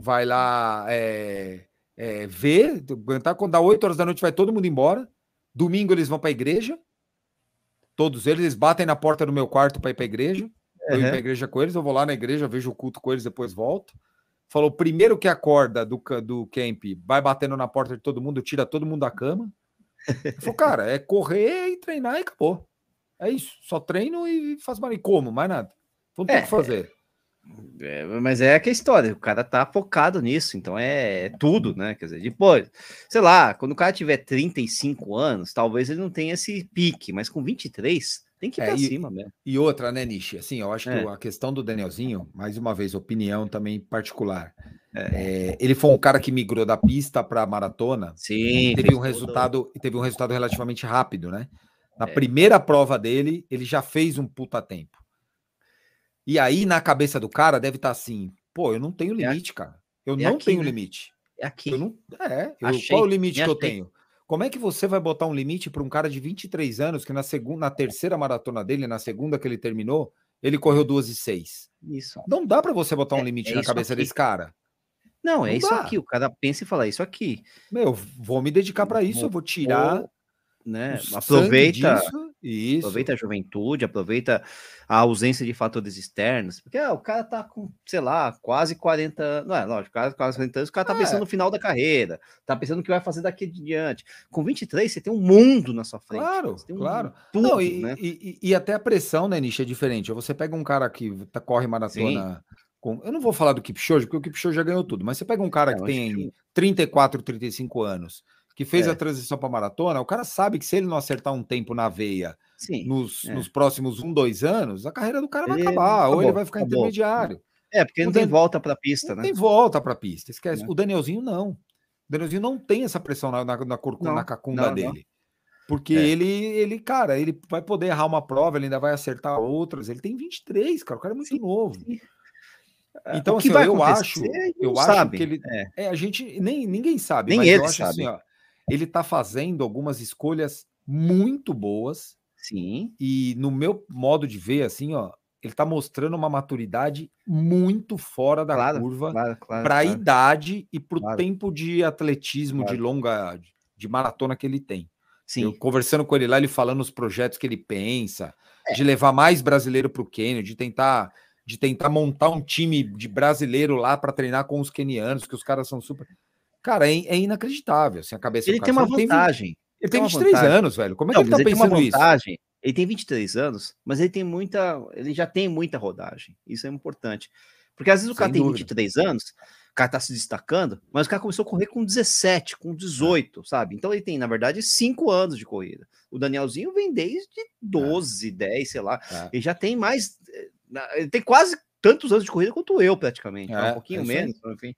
vai lá é, é, ver. Aguentar quando dá 8 horas da noite, vai todo mundo embora. Domingo eles vão para a igreja. Todos eles, eles batem na porta do meu quarto para ir para a igreja. Eu ir para a igreja com eles, eu vou lá na igreja, vejo o culto com eles, depois volto. Falou: primeiro que acorda do, do camp, vai batendo na porta de todo mundo, tira todo mundo da cama. Falou, cara, é correr e treinar e acabou. É isso. Só treino e faz mal. E como? Mais nada. Não tem o É, que fazer. É, mas é que a história, o cara tá focado nisso, então é, é tudo, né? Quer dizer, depois, sei lá, quando o cara tiver 35 anos, talvez ele não tenha esse pique, mas com 23, tem que ir É, pra e- cima mesmo. E outra, né, Nishi? Assim, eu acho É. que a questão do Danielzinho, mais uma vez, opinião também particular. É, ele foi um cara que migrou da pista para maratona Sim, teve fez um resultado e teve um resultado relativamente rápido, né? Na É. primeira prova dele, ele já fez um puta tempo. E aí, na cabeça do cara, deve estar assim: pô, eu não tenho É limite, cara. Eu é não aqui, tenho né? limite. É aqui. Eu não. É, eu- Achei, qual é o limite que eu achei. tenho? Como é que você vai botar um limite para um cara de 23 anos que na segunda, na terceira maratona dele, na segunda que ele terminou, ele correu 2 e 6? Isso. Não dá para você botar um É- limite é na cabeça aqui. desse cara. Não, é Não isso dá. aqui. O cara pensa e fala "É isso aqui. Meu, vou me dedicar para isso, eu vou tirar Ou, né? o Aproveita, disso, isso. aproveita a juventude, aproveita a ausência de fatores externos, porque ah, o cara tá com, sei lá, quase 40, não é, lógico, quase, quase 40 anos, o cara tá É. pensando no final da carreira, tá pensando o que vai fazer daqui em diante. Com 23, você tem um mundo na sua frente. Claro, um claro. Tudo, Não, e, né? e- e- e até a pressão, né, Nish, é diferente. Você pega um cara que tá- corre maratona com. Eu não vou falar do Kipchoge, porque o Kipchoge já ganhou tudo, mas você pega um cara É, que tem que- 34, 35 anos, que fez É. a transição para maratona, o cara sabe que se ele não acertar um tempo na veia Sim. nos, é. nos próximos um, dois anos, a carreira do cara vai Ele- acabar, ou ele acabou, vai ficar acabou. intermediário. É, porque o não tem Dan- volta pra pista, Não né? tem volta para a pista, esquece. Né? O Danielzinho não. O Danielzinho não tem essa pressão na, na, na, Não, na cacunda não, não. dele. Porque É. ele, ele, cara, ele vai poder errar uma prova, ele ainda vai acertar outras. Ele tem 23, cara. O cara é muito Sim, novo. sim. Então, o que assim, eu acho, a eu não acho sabe. que ele. É. É, a gente nem ninguém sabe, Nem ele eu acho sabe. assim, ó, ele tá fazendo algumas escolhas muito boas Sim, e no meu modo de ver, assim, ó, ele tá mostrando uma maturidade muito fora da claro, curva claro, claro. para a idade e para o tempo de atletismo de longa de maratona que ele tem. Eu Sim, conversando com ele lá, ele falando os projetos que ele pensa, É. de levar mais brasileiro para o Quênia, de tentar de tentar montar um time de brasileiro lá para treinar com os quenianos, que os caras são super. Cara, é, é inacreditável assim, a cabeça ele tem cara. uma Ele tem, vantagem. ele tem uma 23 vantagem. anos, velho. Como é Não, que ele mas tá ele tem uma pensando isso? vantagem. Ele tem 23 anos, mas ele tem muita. Ele já tem muita rodagem. Isso é importante. Porque às vezes o cara Sem tem dúvida. 23 anos, o cara tá se destacando, mas o cara começou a correr com 17, com 18, sabe? Então ele tem, na verdade, 5 anos de corrida. O Danielzinho vem desde 12, 10, sei lá. É. Ele já tem mais. eh, Ele tem quase tantos anos de corrida quanto eu, praticamente. É, um pouquinho é isso aí. menos, enfim.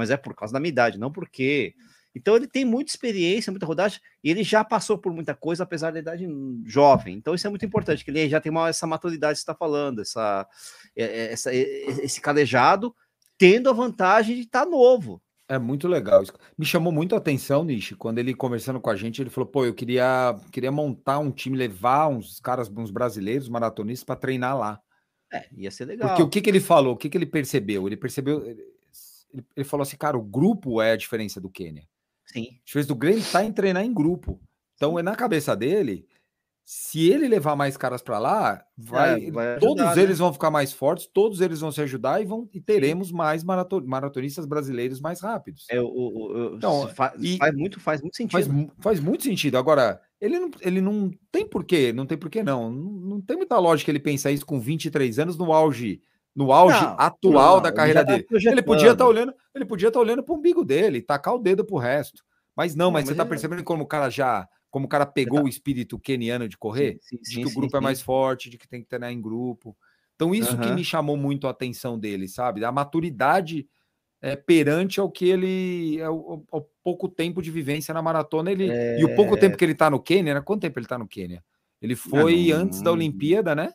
Mas é por causa da minha idade, não porque. Então ele tem muita experiência, muita rodagem, e ele já passou por muita coisa, apesar da idade jovem. Então isso é muito importante, que ele já tem uma, essa maturidade que você está falando, essa, é- é- essa- é- esse calejado, tendo a vantagem de estar novo. É muito legal. Me chamou muito a atenção, Nishi, quando ele conversando com a gente, ele falou: pô, eu queria, queria montar um time, levar uns caras, uns brasileiros maratonistas para treinar lá. É, ia ser legal. Porque o que, que ele falou? O que, que ele percebeu? Ele percebeu. Ele, ele falou assim, cara, o grupo é a diferença do Quênia. Sim. A diferença do Grêmio está em treinar em grupo. Então, é na cabeça dele, se ele levar mais caras para lá, vai, É, vai todos ajudar, né? eles vão ficar mais fortes, todos eles vão se ajudar e, vão, e teremos mais marato- maratonistas brasileiros mais rápidos. É, o, o- o- Então, se fa- e- faz, muito, faz muito sentido. Faz, faz muito sentido. Agora, ele não, ele não tem porquê, não tem porquê, não. Não, não tem muita lógica ele pensar isso com 23 anos no auge, no auge Não, atual não, da carreira tá dele. Ele podia estar projetando. olhando, ele podia estar olhando para o umbigo dele, tacar o dedo pro resto. Mas não, Não, mas, mas você está ele- percebendo como o cara já Como o cara pegou tá o espírito keniano de correr, Sim, sim, de sim, que o sim, grupo é mais forte, de que tem que treinar em grupo. Então, isso que Aham. me chamou muito a atenção dele, sabe? A maturidade é, perante ao que ele. Ao, ao pouco tempo de vivência na maratona. Ele, E o pouco É. tempo que ele tá no Quênia, né? Quanto tempo ele tá no Quênia? Ele foi não- antes da Olimpíada, né?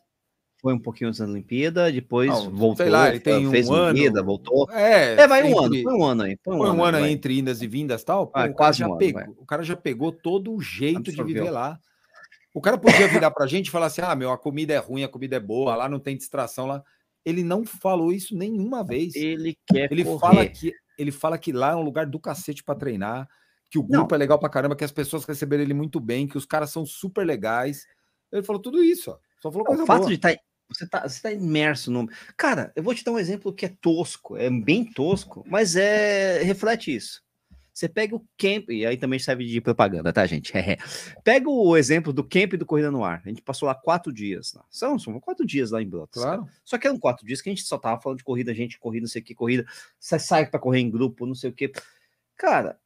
Foi um pouquinho antes da Olimpíada, depois Não, voltou, sei lá, ele tem fez um ano. Olimpíada, voltou. É, É, vai um ano, foi um ano aí. Foi um Foi ano, um ano aí, entre indas e vindas e tal. Pô, Ah, o, cara quase já um ano, pegou, vai. o cara já pegou todo o jeito de Absorveu. viver lá. O cara podia virar pra gente e falar assim: ah, meu, a comida é ruim, a comida é boa, lá não tem distração lá. Ele não falou isso nenhuma vez. Ele quer Ele correr. fala que ele fala que lá é um lugar do cacete pra treinar, que o grupo é legal pra caramba, que as pessoas receberam ele muito bem, que os caras são super legais. Ele falou tudo isso, ó. Só falou coisa o fato boa. de estar você tá, você tá imerso no. Cara, eu vou te dar um exemplo que é tosco, é bem tosco, mas é reflete isso. Você pega o camp, e aí também serve de propaganda, tá, gente? pega o exemplo do camp do Corrida no Ar. A gente passou lá quatro dias. Lá. São, são quatro dias lá em Brotas. cara. Claro. Só que eram quatro dias que a gente só tava falando de corrida, gente, corrida, não sei o que, corrida. Você sai pra correr em grupo, não sei o que. Cara,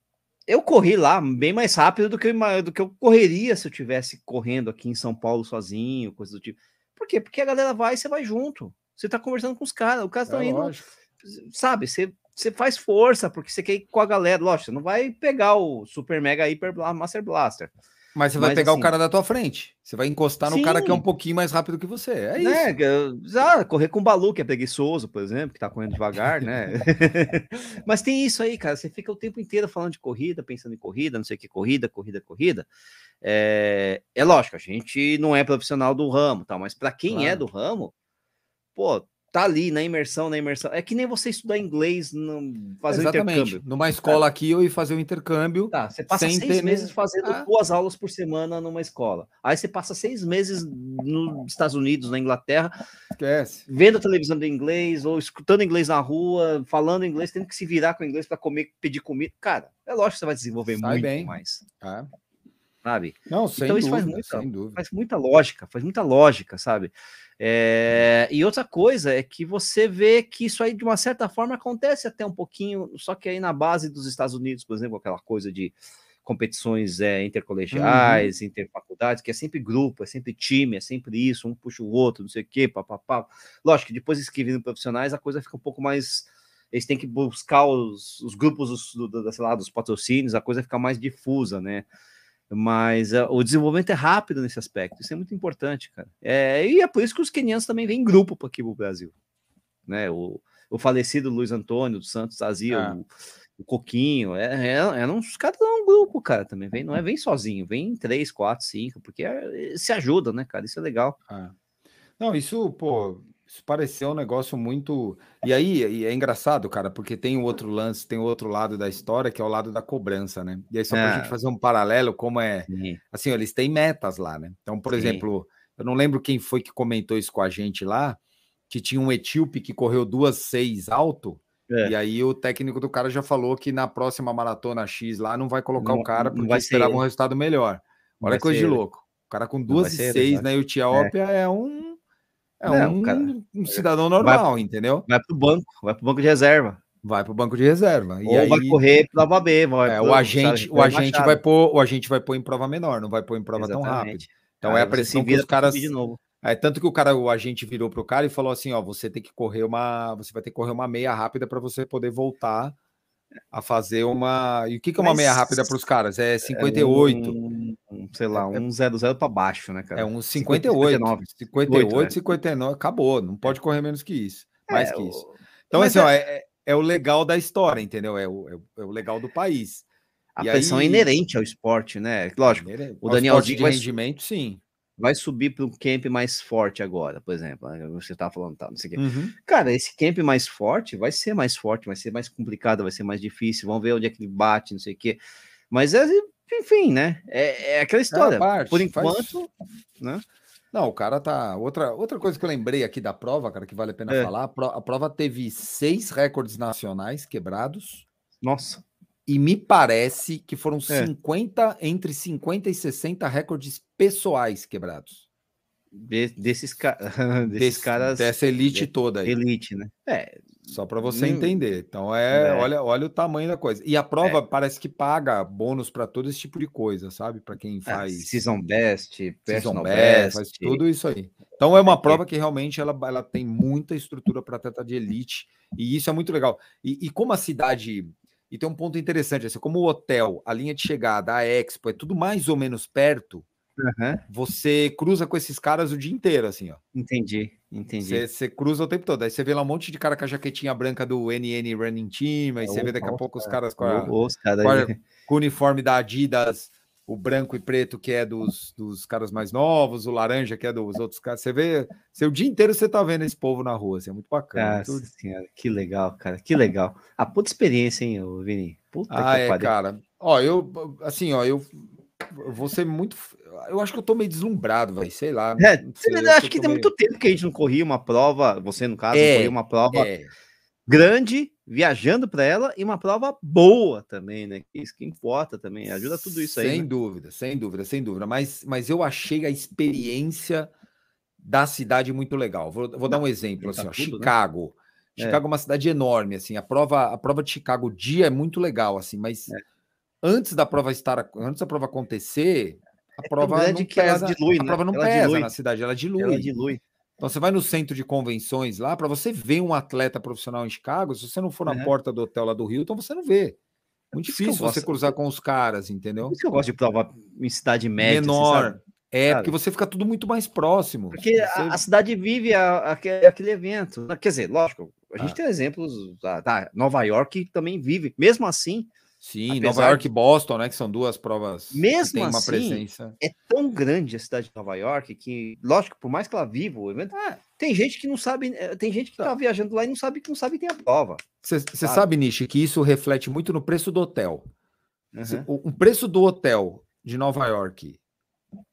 eu corri lá bem mais rápido do que, eu do que eu correria se eu tivesse correndo aqui em São Paulo sozinho, coisa do tipo. Por quê? Porque a galera vai e você vai junto. Você tá conversando com os caras, os caras estão É indo, lógico. sabe? Você, você faz força, porque você quer ir com a galera. Lógico, você não vai pegar o Super Mega Hyper Master Blaster. Mas você vai Mas, pegar assim- o cara da tua frente. Você vai encostar no cara que é um Sim. pouquinho mais rápido que você. É isso. né? Ah, correr com o Balu, que é preguiçoso, por exemplo, que tá correndo devagar, né? Mas tem isso aí, cara. Você fica o tempo inteiro falando de corrida, pensando em corrida, não sei o que, corrida, corrida, corrida. É, é lógico, a gente não é profissional do ramo, tal, mas para quem é Claro. do ramo, pô, tá ali na imersão, na imersão. É que nem você estudar inglês, no, fazer um Exatamente. intercâmbio. Numa escola aqui, eu ia fazer o intercâmbio. Tá, você passa seis ter meses fazendo Ah. duas aulas por semana numa escola. Aí você passa seis meses nos Estados Unidos, na Inglaterra, Esquece. vendo a televisão em inglês, ou escutando inglês na rua, falando inglês, tendo que se virar com inglês para comer, pedir comida. Cara, é lógico que você vai desenvolver Sai muito bem. mais, É. sabe? Não, sem Então isso dúvida, faz muita-. Faz muita lógica, faz muita lógica, sabe? É, E outra coisa é que você vê que isso aí, de uma certa forma, acontece até um pouquinho, só que aí na base dos Estados Unidos, por exemplo, aquela coisa de competições é, intercolegiais, interfaculdades, que é sempre grupo, é sempre time, é sempre isso, um puxa o outro, não sei o quê, papapá. Lógico que depois que viram profissionais, a coisa fica um pouco mais. Eles têm que buscar os, os grupos dos, do, do- sei lá, dos patrocínios, a coisa fica mais difusa, né? Mas ah, o desenvolvimento é rápido nesse aspecto, isso é muito importante, cara. É, e é por isso que os quenianos também vêm em grupo para aqui pro Brasil. Né? O, o falecido Luiz Antônio dos Santos Azia, Ah. o, o Coquinho, é, é, é uns caras um grupo, cara, também. Vem, não é vem sozinho, vem em três, quatro, cinco, porque é- se ajudam, né, cara? Isso é legal. É. Não, isso, pô, isso pareceu um negócio muito. E aí, e é engraçado, cara, porque tem o outro lance, tem o outro lado da história, que é o lado da cobrança, né? E aí, só pra É. gente fazer um paralelo, como é. Sim. Assim, eles têm metas lá, né? Então, por Sim. exemplo, eu não lembro quem foi que comentou isso com a gente lá, que tinha um etíope que correu duas seis alto. É. E aí o técnico do cara já falou que na próxima maratona X lá não vai colocar Não- o cara porque esperava um ele. resultado melhor. Olha que coisa de ele. louco. O cara com duas e ser ele, seis exato. na Etiópia é um é Não, um, cara, um cidadão normal, entendeu? Vai pro banco, vai pro banco de reserva. Vai para o banco de reserva. E ou aí vai correr prova B. Vai é, pro- o agente, sabe, o agente vai pôr, o agente vai pôr em prova menor, não vai pôr em prova tão rápido. Exatamente. Então Aí é a pressão que os caras de novo. É tanto que o cara, o agente virou pro cara e falou assim, ó, você tem que correr uma, você vai ter que correr uma meia rápida para você poder voltar a fazer uma. E o que que é uma Mas- meia rápida para os caras? É 58. Um, um, sei lá, É- um 0-0 para baixo, né, cara? É um 58, 59. 58, né? 59, acabou, não pode correr menos que isso, mais É, que o- isso. Então, assim, ó, é, é- é o legal da história, entendeu? É o, é o- é o legal do país. A E pressão é aí- inerente ao esporte, né? Lógico, o esporte de vai- rendimento, sim. Vai subir para um camp mais forte agora, por exemplo. né? Você tá falando, tá, não sei o quê. Uhum. Cara, esse camp mais forte vai ser mais forte, vai ser mais complicado, vai ser mais difícil. Vamos ver onde é que ele bate, não sei o quê. Mas, é, enfim, né? É, é aquela história. parte, Por faz- enquanto, né? Não, o cara tá. Outra, outra coisa que eu lembrei aqui da prova, cara, que vale a pena É. falar: a prova teve seis recordes nacionais quebrados. Nossa. E me parece que foram É. 50, entre 50 e 60 recordes pessoais quebrados. de- desses, ca... desses Desse- caras Dessa elite toda aí. elite, né? É, Só para você hum. entender. Então é, é, Olha, olha o tamanho da coisa. E a prova é. parece que paga bônus para todo esse tipo de coisa, sabe? Para quem é, faz é, season best, season best, faz tudo isso aí. Então é uma prova que realmente ela, ela tem muita estrutura para atleta de elite e isso é muito legal. E, e, como a cidade e tem um ponto interessante, assim, como o hotel, a linha de chegada, a Expo é tudo mais ou menos perto. Uhum. Você cruza com esses caras o dia inteiro, assim, ó. Entendi, entendi. Você, cruza o tempo todo. Aí você vê lá um monte de cara com a jaquetinha branca do NN Running Team, aí você vê daqui a pouco os caras com, a, cara com, a, com o uniforme da Adidas, o branco e preto que é dos, dos caras mais novos, o laranja que é dos outros caras. Você vê, você, o dia inteiro você tá vendo esse povo na rua, assim, é muito bacana. Nossa senhora, que legal, cara, que legal. A puta experiência, hein, Vini? Puta ah, é, cara. Ó, eu, assim, ó, eu vou ser muito eu acho que eu tô meio deslumbrado, vai, sei lá. É, sei, eu acho que tem meio... muito tempo que a gente não corria uma prova, você no caso, é, corria uma prova é. Grande, viajando para ela, e uma prova boa também, né? Isso que importa também, ajuda tudo isso aí. Sem né? dúvida, sem dúvida, sem dúvida. Mas, mas eu achei a experiência da cidade muito legal. Vou, vou dar um exemplo, assim, ó, tudo, né? Chicago. Né? Chicago é. uma cidade enorme, assim, a prova, a prova de Chicago, o dia é muito legal, assim, mas é. antes da prova estar, antes da prova acontecer, a é prova não pesa, dilui, a né? prova não ela pesa dilui. na cidade, ela dilui. Ela dilui. Então você vai no centro de convenções lá, para você ver um atleta profissional em Chicago, se você não for na uhum. porta do hotel lá do Rio, então você não vê. Muito difícil você gosto, cruzar com os caras, entendeu? Por isso que eu gosto de prova em cidade média. Assim, Menor. É, porque você fica tudo muito mais próximo. Porque você... a, a, cidade vive a, a, aquele evento. Quer dizer, lógico, a gente ah. tem exemplos. Da, tá, Nova York também vive. Mesmo assim, Sim, Apesar Nova York e Boston, né? Que são duas provas Mesmo assim, presença. É tão grande a cidade de Nova York que, lógico, por mais que ela viva o evento, ah, tem gente que não sabe, eh, tem gente que tá. tá viajando lá e não sabe que não sabe que tem a prova. Você sabe, sabe Nishi, que isso reflete muito no preço do hotel. Uhum. O, o, preço do hotel de Nova York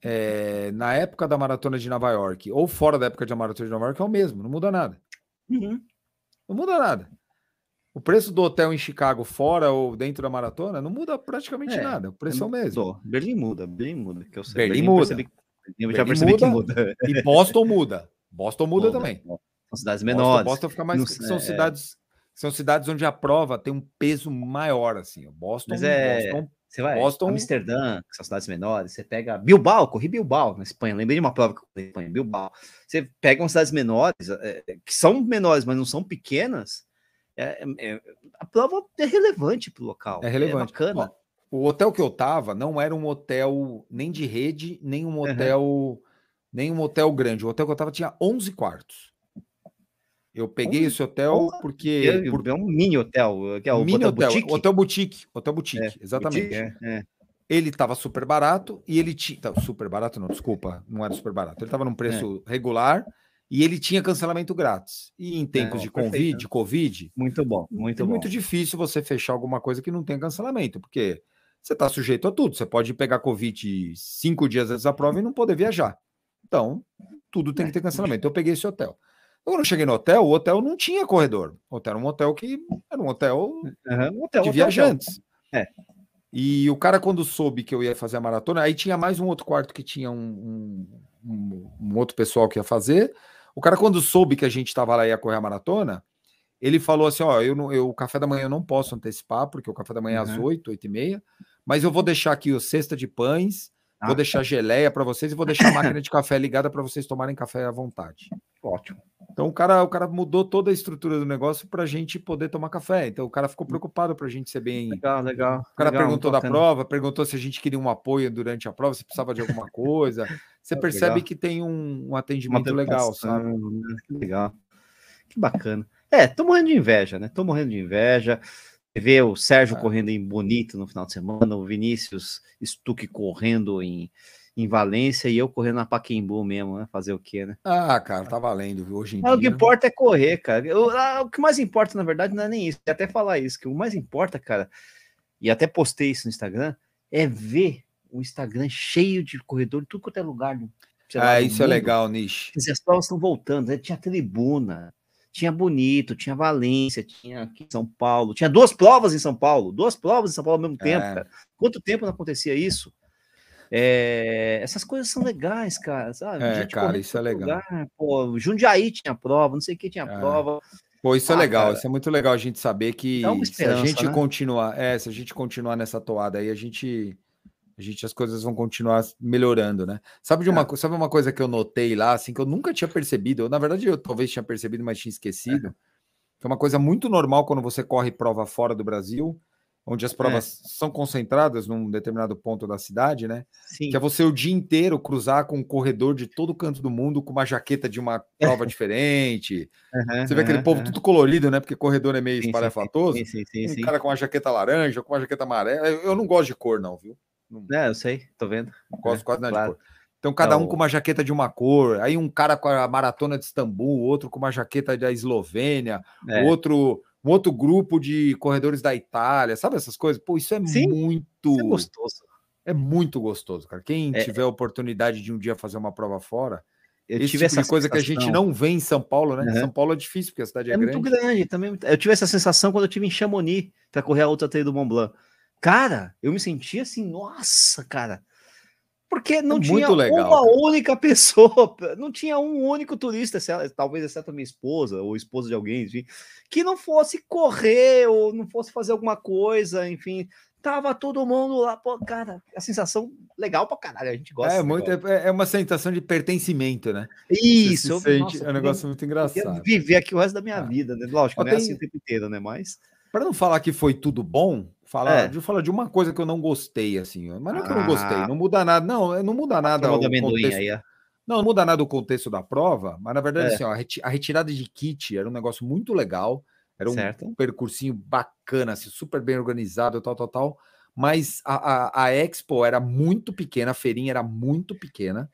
é, na época da maratona de Nova York ou fora da época da maratona de Nova York é o mesmo, não muda nada. Uhum. Não muda nada. O preço do hotel em Chicago, fora ou dentro da maratona, não muda praticamente é, nada. O preço é o mesmo. Berlim muda, Berlim muda. Que eu sei. Berlim, Berlim muda. Percebi, eu já percebi muda, que muda. E Boston muda. Boston muda, muda também. São cidades menores. Boston, Boston fica mais. são é... cidades. São cidades onde a prova tem um peso maior, assim. Boston, Mas é... Boston, você vai Boston... Amsterdã, que são cidades menores, você pega Bilbao, corri Bilbao na Espanha, lembrei de uma prova que eu corri na Espanha, Bilbao. Você pega umas cidades menores, é, que são menores, mas não são pequenas, é, é, é, a prova é relevante para o local. É relevante. É bacana. Ó, o hotel que eu tava não era um hotel nem de rede, nem um hotel, uhum. nem um hotel grande. O hotel que eu tava tinha 11 quartos. Eu peguei esse hotel porque é, por... é um mini hotel, que é o mini hotel, boutique. hotel boutique, hotel boutique, é, exatamente. Boutique, é, ele estava super barato e ele tinha tá, super barato não, desculpa, não era super barato. Ele estava num preço regular e ele tinha cancelamento grátis. E em tempos é, de COVID, COVID, muito bom, muito é bom. muito difícil você fechar alguma coisa que não tem cancelamento, porque você está sujeito a tudo. Você pode pegar Covid cinco dias antes da prova e não poder viajar. Então, tudo tem que ter cancelamento. Eu peguei esse hotel. Quando eu cheguei no hotel, o hotel não tinha corredor. O hotel era um hotel que era um hotel, uhum, um hotel de hotel, viajantes. Hotel. É. E o cara, quando soube que eu ia fazer a maratona, aí tinha mais um outro quarto que tinha um, um, um outro pessoal que ia fazer. O cara, quando soube que a gente estava lá e ia correr a maratona, ele falou assim: Ó, eu, não, eu o café da manhã eu não posso antecipar, porque o café da manhã é às 8, 8 e meia, mas eu vou deixar aqui o cesta de pães, vou deixar geleia para vocês e vou deixar a máquina de café ligada para vocês tomarem café à vontade. Ótimo. Então o cara, o cara mudou toda a estrutura do negócio para a gente poder tomar café. Então o cara ficou preocupado para a gente ser bem. Legal, legal. O cara legal, perguntou da prova, perguntou se a gente queria um apoio durante a prova, se precisava de alguma coisa. Você percebe legal. que tem um, um atendimento legal, sabe? Que legal. Que bacana. É, tô morrendo de inveja, né? Tô morrendo de inveja. Ver o Sérgio é. correndo em Bonito no final de semana, o Vinícius Stuck correndo em em Valência e eu correndo na Paquembu mesmo, né? Fazer o quê, né? Ah, cara, tá valendo hoje em dia. O que importa é correr, cara. Eu, ah, o que mais importa, na verdade, não é nem isso. até falar isso, que o mais importa, cara, e até postei isso no Instagram, é ver o Instagram cheio de corredor em tudo quanto é lugar. ah, lá, isso é mundo. é legal, Nish. As provas estão voltando, né? tinha tribuna, tinha Bonito, tinha Valência, tinha aqui em São Paulo, tinha duas provas em São Paulo, duas provas em São Paulo ao mesmo tempo, é. cara. Quanto tempo não acontecia isso? É, essas coisas são legais, cara. Sabe? É, cara, isso é legal. Lugar, pô, Jundiaí tinha prova, não sei o que tinha é. prova. Pô, isso é ah, legal, cara, isso é muito legal a gente saber que é se a gente né? continuar, é, se a gente continuar nessa toada aí, a gente a gente as coisas vão continuar melhorando, né? Sabe de uma, é. sabe uma coisa que eu notei lá, assim, que eu nunca tinha percebido, eu, na verdade eu talvez tinha percebido, mas tinha esquecido, é. que é uma coisa muito normal quando você corre prova fora do Brasil, onde as provas é. são concentradas num determinado ponto da cidade, né? Sim. Que é você o dia inteiro cruzar com um corredor de todo canto do mundo com uma jaqueta de uma prova diferente. Uhum, você vê aquele uhum, povo uhum. tudo colorido, né? Porque corredor é meio sim, espalhafatoso. Sim, sim, sim, um cara com uma jaqueta laranja, com uma jaqueta amarela. Eu não gosto de cor, não, viu? É, eu sei, tô vendo. Gosto é, quase nada claro. de cor. Então, cada um com uma jaqueta de uma cor, aí um cara com a maratona de Istambul, outro com uma jaqueta da Eslovênia, é. outro um outro grupo de corredores da Itália, sabe essas coisas? Pô, isso é Sim, muito isso é gostoso. É muito gostoso, cara. Quem é, tiver a oportunidade de um dia fazer uma prova fora, eu esse tive tipo essa coisa sensação. que a gente não vê em São Paulo, né? Uhum. São Paulo é difícil porque a cidade é, é grande. muito grande também. Eu tive essa sensação quando eu tive em Chamonix para correr a outra trilha do Mont Blanc. Cara, eu me sentia assim, nossa, cara. Porque não é tinha legal, uma cara. única pessoa, não tinha um único turista, talvez exceto a minha esposa ou esposa de alguém, enfim, que não fosse correr ou não fosse fazer alguma coisa, enfim. Tava todo mundo lá, pô, cara, a sensação legal pra caralho, a gente gosta. É, muito, é, é uma sensação de pertencimento, né? Isso, sente, nossa, é um negócio muito engraçado. Viver aqui o resto da minha ah. vida, né? Lógico, não é assim o tempo inteiro, né? Mas. Para não falar que foi tudo bom, falar, é. de falar de uma coisa que eu não gostei, assim, mas não é que eu não gostei, ah. não muda nada, não, não muda nada. O contexto, aí, é. Não, não muda nada o contexto da prova, mas na verdade, é. assim, ó, a retirada de kit era um negócio muito legal, era um certo. percursinho bacana, assim, super bem organizado, tal, tal, tal. Mas a, a, a Expo era muito pequena, a feirinha era muito pequena.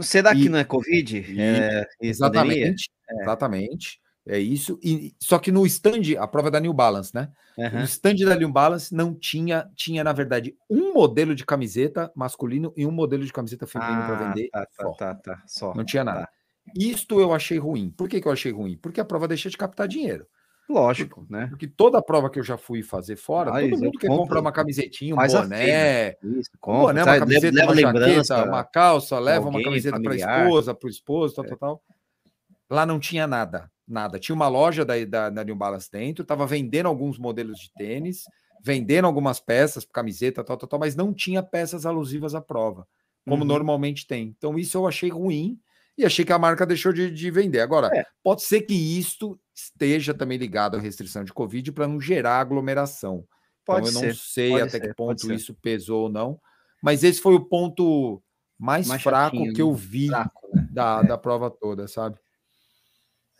Será que não é Covid? E, é, exatamente, é. exatamente. É isso. E, só que no stand, a prova é da New Balance, né? Uhum. No stand da New Balance não tinha, tinha, na verdade, um modelo de camiseta masculino e um modelo de camiseta feminino ah, para vender. Tá, tá, tá, tá, Só. Não tinha nada. Tá. Isto eu achei ruim. Por que, que eu achei ruim? Porque a prova deixa de captar dinheiro. Lógico, porque, né? Porque toda a prova que eu já fui fazer fora, ah, todo mundo quer comprar uma camisetinha, um boné, isso, compra, um boné, uma camiseta, leva, uma jaqueta, uma calça, leva alguém, uma camiseta para a esposa, para o esposo, tal, é. tal, tal. Lá não tinha nada nada. Tinha uma loja da, da, da New Balance dentro, estava vendendo alguns modelos de tênis, vendendo algumas peças, camiseta, tal, tal, tal, mas não tinha peças alusivas à prova, como uhum. normalmente tem. Então, isso eu achei ruim e achei que a marca deixou de, de vender. Agora, é. pode ser que isto esteja também ligado à restrição de Covid para não gerar aglomeração. Pode então, eu ser, não sei até ser, que ponto isso pesou ou não, mas esse foi o ponto mais, mais fraco chatinho, que eu vi fraco, né? da, é. da prova toda, sabe?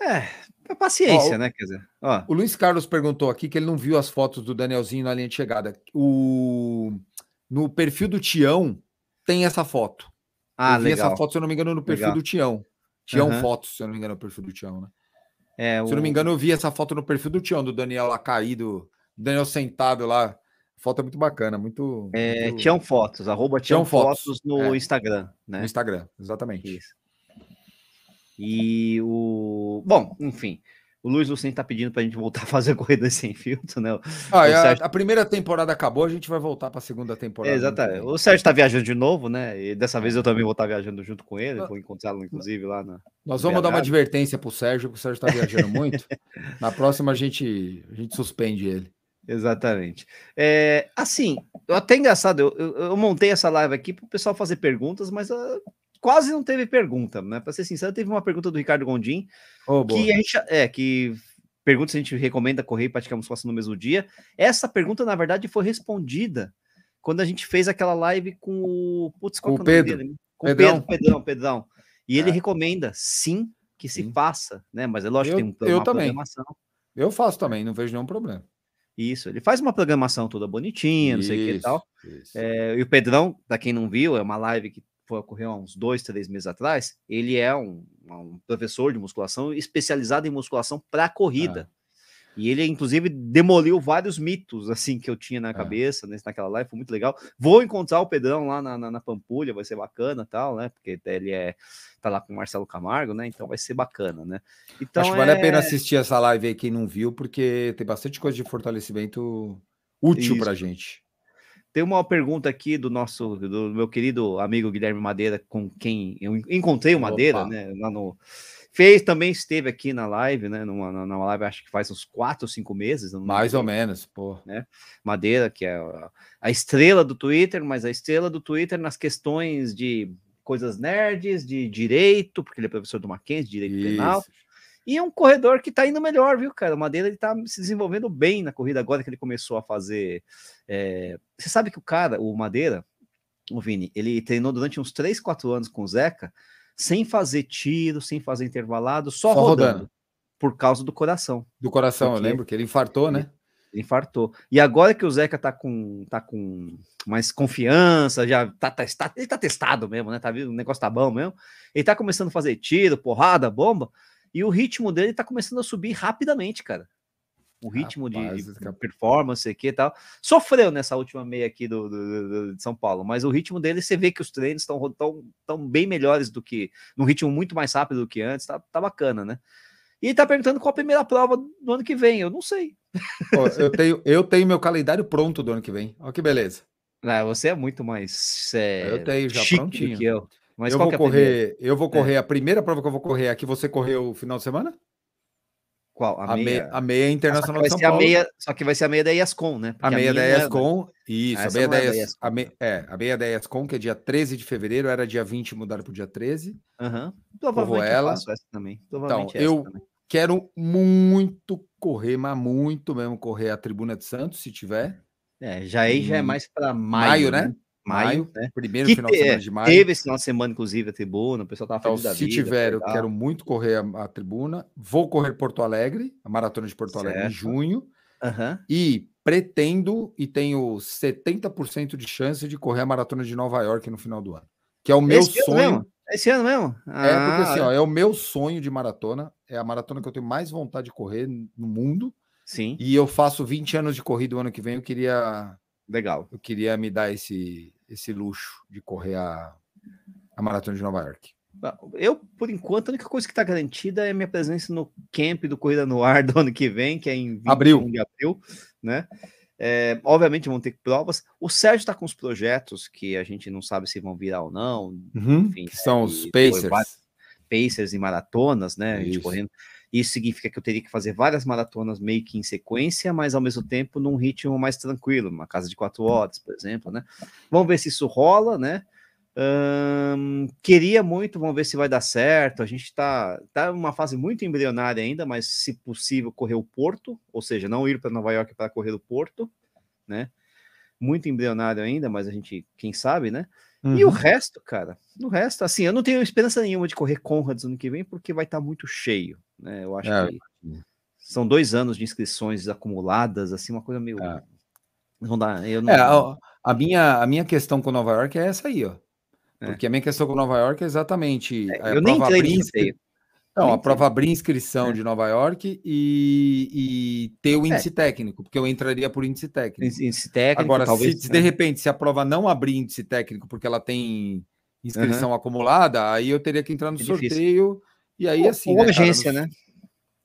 É, é paciência, ó, né? Quer dizer, ó. O Luiz Carlos perguntou aqui que ele não viu as fotos do Danielzinho na linha de chegada. O, no perfil do Tião tem essa foto. Ah, eu vi legal. essa foto, se eu não me engano, no perfil legal. do Tião. Tião uhum. Fotos, se eu não me engano, no perfil do Tião, né? É, o... Se eu não me engano, eu vi essa foto no perfil do Tião, do Daniel lá caído, Daniel sentado lá. Foto é muito bacana, muito. É, muito... Tião Fotos, arroba Tião, Tião Fotos, Fotos no é. Instagram, né? No Instagram, exatamente. Isso. E o. Bom, enfim. O Luiz Lucien está pedindo para a gente voltar a fazer corrida sem filtro, né? Ah, a, Sérgio... a, primeira temporada acabou, a gente vai voltar para a segunda temporada. exatamente. O Sérgio está viajando de novo, né? E dessa vez eu também vou estar tá viajando junto com ele, vou encontrá-lo, inclusive, lá na. Nós vamos dar uma advertência para o Sérgio, porque o Sérgio está viajando muito. na próxima a gente, a gente suspende ele. Exatamente. É, assim, até engraçado, eu, eu, eu montei essa live aqui para o pessoal fazer perguntas, mas uh, quase não teve pergunta, né? Para ser sincero, teve uma pergunta do Ricardo Gondim, oh, que a gente é que pergunta se a gente recomenda correr e praticar musculação no mesmo dia. Essa pergunta, na verdade, foi respondida quando a gente fez aquela live com o putz, com o é Pedro, dele? com Pedrão. Pedro, Pedrão, Pedrão. E é. ele recomenda sim que se sim. faça, né? Mas é lógico eu, tem um, eu uma também. programação. Eu faço também, não vejo nenhum problema. Isso, ele faz uma programação toda bonitinha, não sei o que e tal. É, e o Pedrão, para quem não viu, é uma live que foi ocorreu há uns dois, três meses atrás, ele é um, um professor de musculação especializado em musculação para corrida. Ah. E ele, inclusive, demoliu vários mitos assim que eu tinha na cabeça nesse, naquela live, foi muito legal. Vou encontrar o Pedrão lá na, na, na, Pampulha, vai ser bacana tal, né? Porque ele é tá lá com o Marcelo Camargo, né? Então vai ser bacana, né? Então, Acho que vale a pena é assistir essa live aí quem não viu, porque tem bastante coisa de fortalecimento útil para gente. Tem uma pergunta aqui do nosso, do meu querido amigo Guilherme Madeira, com quem eu encontrei o Madeira, Opa. né, lá no Fez, também esteve aqui na live, né? Numa, numa live, acho que faz uns quatro ou cinco meses. Mais ou menos, pô. Né? Madeira, que é a, a estrela do Twitter, mas a estrela do Twitter nas questões de coisas nerds, de direito, porque ele é professor do Mackenzie, direito Isso. penal. E é um corredor que tá indo melhor, viu, cara? O Madeira ele tá se desenvolvendo bem na corrida agora que ele começou a fazer. É... Você sabe que o cara, o Madeira, o Vini, ele treinou durante uns 3, 4 anos com o Zeca sem fazer tiro, sem fazer intervalado, só, só rodando, rodando, por causa do coração. Do coração, Porque eu lembro que ele infartou, né? Ele infartou. E agora que o Zeca tá com, tá com mais confiança, já tá, tá, tá, ele tá testado mesmo, né? Tá vendo? O negócio tá bom mesmo. Ele tá começando a fazer tiro, porrada, bomba, e o ritmo dele tá começando a subir rapidamente, cara o ritmo Rapaz, de, de performance aqui e tal. Sofreu nessa última meia aqui do, do, do, de São Paulo, mas o ritmo dele, você vê que os treinos estão tão, tão bem melhores do que, num ritmo muito mais rápido do que antes, tá, tá bacana, né? E ele tá perguntando qual a primeira prova do ano que vem, eu não sei. eu, tenho, eu tenho meu calendário pronto do ano que vem, olha que beleza. Não, você é muito mais é, eu tenho já prontinho. que eu. Mas eu vou é correr, eu vou correr é. a primeira prova que eu vou correr aqui. Você correu o final de semana? Qual? A, a meia? A meia internacional de São Paulo. Meia, só que vai ser a meia da ESCOM, né? Porque a meia, a da ESCOM, é, isso. A meia da, ESCOM, a meia, é, a meia da ESCOM, que é dia 13 de fevereiro, era dia 20, mudaram para o dia 13. Uhum. Provavelmente ela. eu essa também. então, eu também. quero muito correr, mas muito mesmo correr a Tribuna de Santos, se tiver. É, já aí já é mais para maio, maio, né? né? Maio, né? Primeiro que final de semana de maio. Teve esse final de semana, inclusive, a tribuna, o pessoal tava então, feliz Se vida, tiver, eu quero muito correr a, a, tribuna. Vou correr Porto Alegre, a maratona de Porto certo. Alegre em junho. Uhum. E pretendo e tenho 70% de chance de correr a maratona de Nova York no final do ano. Que é o meu esse sonho. Ano esse ano mesmo? Ah, é, porque assim, ó, é o meu sonho de maratona. É a maratona que eu tenho mais vontade de correr no mundo. Sim. E eu faço 20 anos de corrida o ano que vem. Eu queria. Legal. Eu queria me dar esse, esse luxo de correr a, a maratona de Nova York? Eu, por enquanto, a única coisa que está garantida é minha presença no camp do Corrida no Ar do ano que vem, que é em 21 abril. de abril, né? É, obviamente vão ter provas. O Sérgio está com os projetos que a gente não sabe se vão virar ou não. Uhum, enfim, que são os Pacers. Pacers e maratonas, né? A gente correndo. Isso significa que eu teria que fazer várias maratonas meio que em sequência, mas ao mesmo tempo num ritmo mais tranquilo, uma casa de quatro horas, por exemplo, né? Vamos ver se isso rola, né? queria muito, vamos ver se vai dar certo. A gente está tá numa fase muito embrionária ainda, mas se possível, correr o Porto, ou seja, não ir para Nova York para correr o Porto, né? Muito embrionário ainda, mas a gente, quem sabe, né? Uhum. E o uhum. resto, cara, o resto, assim, eu não tenho esperança nenhuma de correr Conrads ano que vem, porque vai estar tá muito cheio, né? Eu acho é. que são dois anos de inscrições acumuladas, assim, uma coisa meio. É. Não dá. Eu não... É, a, a, minha, a minha questão com Nova York é essa aí, ó. É. Porque a minha questão com Nova York é exatamente. É, eu nem entrei não, a prova abrir inscrição é. de Nova York e, e ter o é. índice é. técnico, porque eu entraria por índice técnico. Índice técnico, Agora, talvez, se, de repente, se a prova não abrir índice técnico porque ela tem inscrição uhum. acumulada, aí eu teria que entrar no é sorteio. E aí, assim. Ou né, agência, cara, né?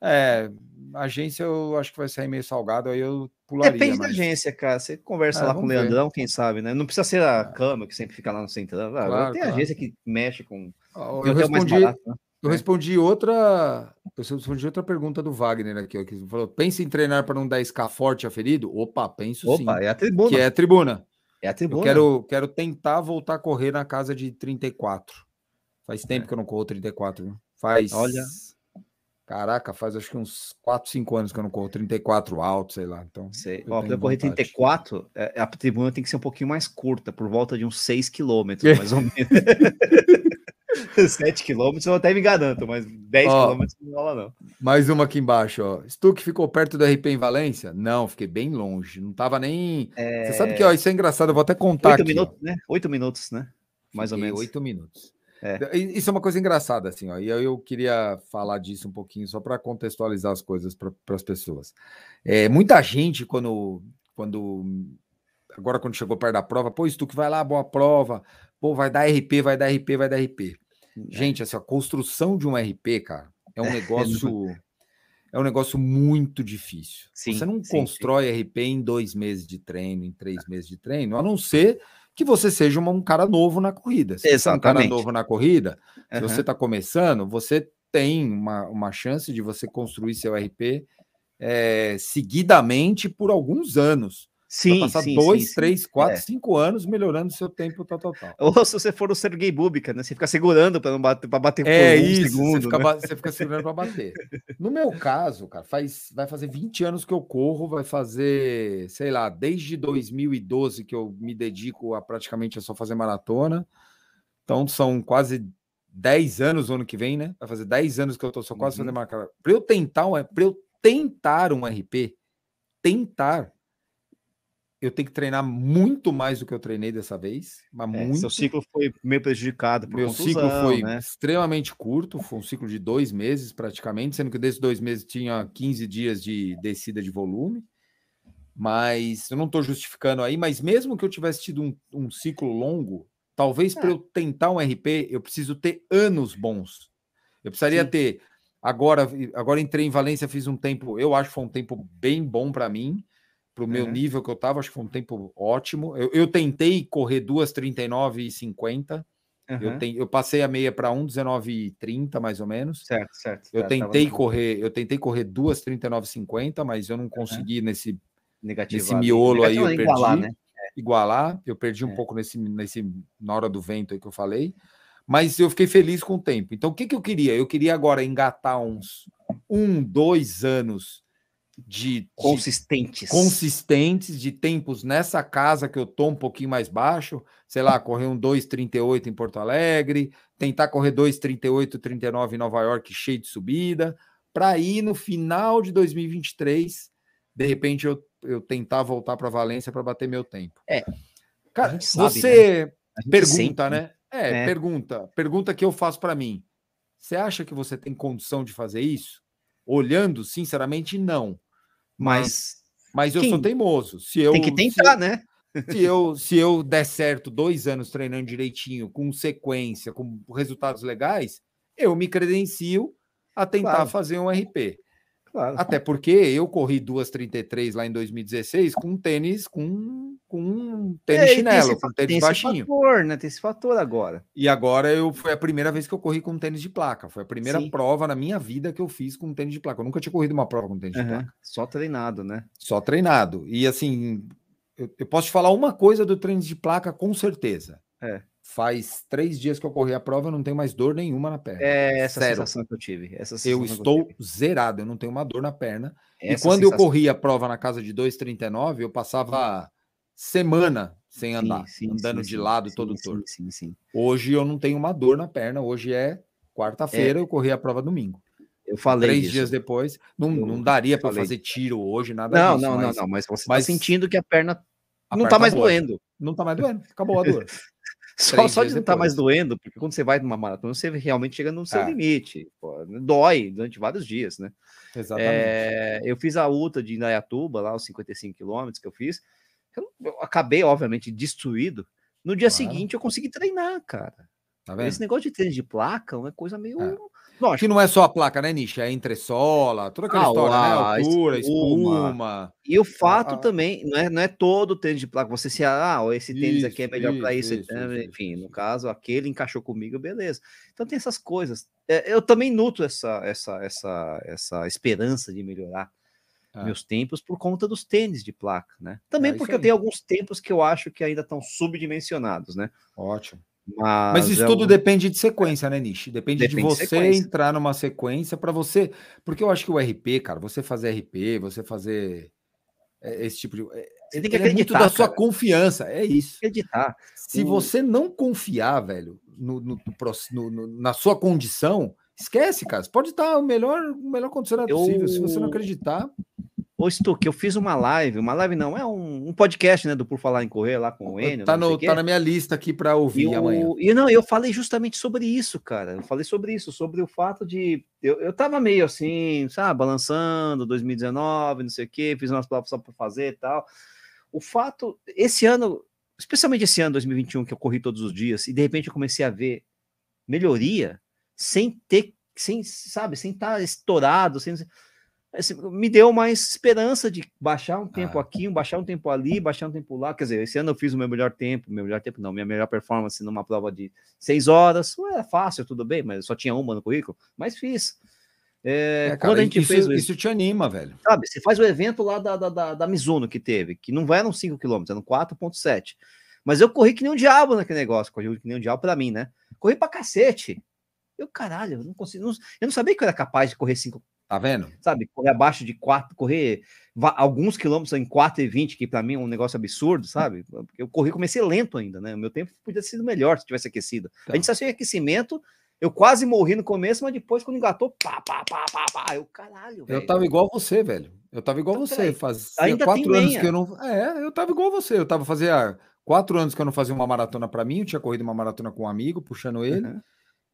É, agência eu acho que vai sair meio salgado, aí eu pularia. Depende mas... da agência, cara. Você conversa é, lá com o Leandrão, ver. quem sabe, né? Não precisa ser a cama que sempre fica lá no centro. Claro, tem claro. agência que mexe com. Eu, eu respondi, barato, né? Eu respondi outra. Eu respondi outra pergunta do Wagner aqui, que falou: pensa em treinar para não dar escar forte a ferido? Opa, penso Opa, sim. é a tribuna. Que é a tribuna. É a tribuna. Eu quero, quero tentar voltar a correr na casa de 34. Faz tempo é. que eu não corro 34, viu? Faz. Olha. Caraca, faz acho que uns 4, 5 anos que eu não corro 34 alto, sei lá. Então, sei. Ó, para eu correr 34, é, a tribuna tem que ser um pouquinho mais curta, por volta de uns 6 quilômetros, mais ou menos. 7 quilômetros eu até me garanto, mas 10 quilômetros não rola, não. Mais uma aqui embaixo, ó. Stuck ficou perto do RP em Valência? Não, fiquei bem longe. Não tava nem. É... Você sabe que, ó, isso é engraçado, eu vou até contar. 8 aqui, minutos, ó. né? 8 minutos, né? Mais fiquei ou menos. 8 minutos. É. Isso é uma coisa engraçada, assim, ó. E eu queria falar disso um pouquinho, só para contextualizar as coisas para as pessoas. É, muita gente, quando, quando. Agora, quando chegou perto da prova, pô, Stuck, vai lá, boa prova, pô, vai dar RP, vai dar RP, vai dar RP. É. Gente, assim, a construção de um RP, cara, é um é, negócio. é um negócio muito difícil. Sim, você não sim, constrói sim. RP em dois meses de treino, em três meses de treino, a não ser que você seja um cara novo na corrida. Se Exatamente. Você é um cara novo na corrida, uhum. se você está começando, você tem uma, uma chance de você construir seu RP é, seguidamente por alguns anos. Sim, passar sim, dois, sim, três, sim. quatro, É. cinco anos melhorando seu tempo tal, tal, tal. Ou se você for o Sergei Búbica, né? Você fica segurando para não bater, para bater É por um isso, segundo. você, fica, né? você fica segurando para bater. No meu caso, cara, faz, vai fazer 20 anos que eu corro, vai fazer, sei lá, desde 2012 que eu me dedico a praticamente a só fazer maratona. Então são quase 10 anos o ano que vem, né? Vai fazer 10 anos que eu tô só quase Uhum. fazendo maratona. Para eu tentar para eu tentar um RP, tentar eu tenho que treinar muito mais do que eu treinei dessa vez, mas É, muito. seu ciclo foi meio prejudicado por Meu contusão, ciclo foi né? extremamente curto, foi um ciclo de dois meses praticamente, sendo que desses dois meses tinha 15 dias de descida de volume. Mas eu não estou justificando aí, mas mesmo que eu tivesse tido um, um ciclo longo, talvez para É. eu tentar um RP, eu preciso ter anos bons. Eu precisaria Sim. ter. Agora, agora entrei em Valência, fiz um tempo, eu acho que foi um tempo bem bom para mim, para o meu Uhum. nível que eu estava, acho que foi um tempo ótimo. Eu, eu tentei correr 2,39 e 50. Eu, Aham. ten- eu passei a meia para 1,19,30 mais ou menos. Certo, certo. Eu Tá- tentei correr, eu tentei correr 2,39,50, mas eu não consegui nesse negativo nesse miolo aí eu perdi. igualar, né? igualar. Eu perdi um É. pouco nesse, nesse na hora do vento aí que eu falei, mas eu fiquei feliz com o tempo. Então, o que, que eu queria? Eu queria agora engatar uns um, dois anos de, de Consistentes. consistentes de tempos nessa casa que eu tô um pouquinho mais baixo, sei lá, correr um 2,38 em Porto Alegre, tentar correr 2,38, 39 em Nova York, cheio de subida, para ir no final de 2023, de repente eu, eu tentar voltar para Valência para bater meu tempo. É, Cara, sabe, você gente pergunta, sente, né? É, É. pergunta, pergunta que eu faço para mim. Você acha que você tem condição de fazer isso? Olhando, sinceramente, não. Mas Mas eu Quem- sou teimoso. Se eu, tem que tentar, né? se, se eu, se eu der certo dois anos treinando direitinho, com sequência, com resultados legais, eu me credencio a tentar Claro. fazer um RP. Claro. Até porque eu corri 2,33 lá em 2016 com um tênis, com, com um tênis É, chinelo, esse com tênis tem esse baixinho. fator, né? Tem esse fator agora. E agora eu foi a primeira vez que eu corri com um tênis de placa. Foi a primeira Sim. prova na minha vida que eu fiz com um tênis de placa. Eu nunca tinha corrido uma prova com tênis de placa. Só treinado, né? Só treinado. E assim, eu, eu posso te falar uma coisa do treino de placa com certeza. É. Faz três dias que eu corri a prova, eu não tenho mais dor nenhuma na perna. É essa Zero. sensação que eu tive. Eu estou tive. zerado, eu não tenho uma dor na perna. Essa e quando eu sensação- corri a prova na casa de 2,39, eu passava semana sem andar, Sim, sim, andando sim, de lado todo torto. Hoje eu não tenho uma dor na perna, hoje é quarta-feira, eu corri a prova domingo. Eu falei Três disso. dias depois, não, Eu não daria para fazer tiro hoje, nada Não, disso. não, mas não, não, mas você mas tá sentindo que a perna a não perna tá mais doendo. Não tá mais doendo, acabou a dor. Só, só de não estar mais depois. doendo, porque quando você vai numa maratona, você realmente chega no seu É. limite. pô, dói durante vários dias, né? Exatamente. É, eu fiz a UTA de Indaiatuba, lá os 55 quilômetros que eu fiz. Eu, eu acabei, obviamente, destruído. No dia Claro. seguinte, eu consegui treinar, cara. Tá? Esse negócio de treino de placa é uma coisa meio. É. Lógico, Que não é só a placa, né, Nish? É entressola, toda aquela Ah, história, né? a Altura, espuma. espuma. E o fato a- também, não é, não é todo tênis de placa, você se, ah, esse tênis aqui é Isso, melhor para isso, isso, isso, isso, enfim, isso, no isso. caso, aquele encaixou comigo, beleza. Então tem essas coisas. É, eu também nutro essa, essa, essa, essa esperança de melhorar É. meus tempos por conta dos tênis de placa, né? Também É isso porque eu tenho alguns tempos que eu acho que ainda estão subdimensionados, né? Ótimo. Mas, Mas isso é tudo depende de sequência, né, Nish? Depende, Depende de de você sequência. entrar numa sequência para você. Porque eu acho que o RP, cara, você fazer RP, você fazer é, esse tipo de. é, Você tem que ele é muito acreditar, da sua cara. confiança. É isso. acreditar. Se O- você não confiar, velho, no, no- no- na sua condição, esquece, cara. Você pode estar o melhor, o melhor condicionado Eu- possível. Se você não acreditar, Ô, Stuck, eu fiz uma live, uma live não, é um, um podcast, né, do Por Falar em Correr lá com o Enio, tá, não sei no, tá na minha lista aqui para E, ouvir amanhã. o- e não, eu falei justamente sobre isso, cara. Eu falei sobre isso, sobre o fato de. Eu, eu tava meio assim, sabe, balançando, 2019, não sei o quê, fiz umas provas só por fazer e tal. O fato, esse ano, especialmente esse ano, 2021, que eu corri todos os dias, e de repente eu comecei a ver melhoria sem ter, sem, sabe, sem estar estourado, sem. Me deu mais esperança de baixar um tempo Ah. aqui, baixar um tempo ali, baixar um tempo lá. Quer dizer, esse ano eu fiz o meu melhor tempo, meu melhor tempo não, minha melhor performance numa prova de seis horas. Ué, é fácil, tudo bem, mas eu só tinha uma no currículo, mas fiz. É, É, cara, quando a gente isso, fez isso te anima, velho. sabe, você faz o evento lá da, da, da, da Mizuno que teve, que não eram 5 km, eram 4,7. Mas eu corri que nem um diabo naquele negócio, corri que nem um diabo pra mim, né? Corri pra cacete. Eu, caralho, eu não consigo. não- eu não sabia que eu era capaz de correr 5, Tá vendo? sabe? Correr abaixo de 4, correr alguns quilômetros em 4,20, que pra mim é um negócio absurdo, sabe? Eu corri, comecei lento ainda, né? O meu tempo podia ter sido melhor se tivesse aquecido. A gente só sem aquecimento. Eu quase morri no começo, mas depois, quando engatou, pá, pá, pá, pá, pá. Eu, caralho, velho. Eu tava igual você, velho. Eu tava igual Então, você. Fazia ainda quatro anos lenha. que eu não. É, eu tava igual você. Eu tava fazia quatro anos que eu não fazia uma maratona pra mim. Eu tinha corrido uma maratona com um amigo, puxando ele. Uhum.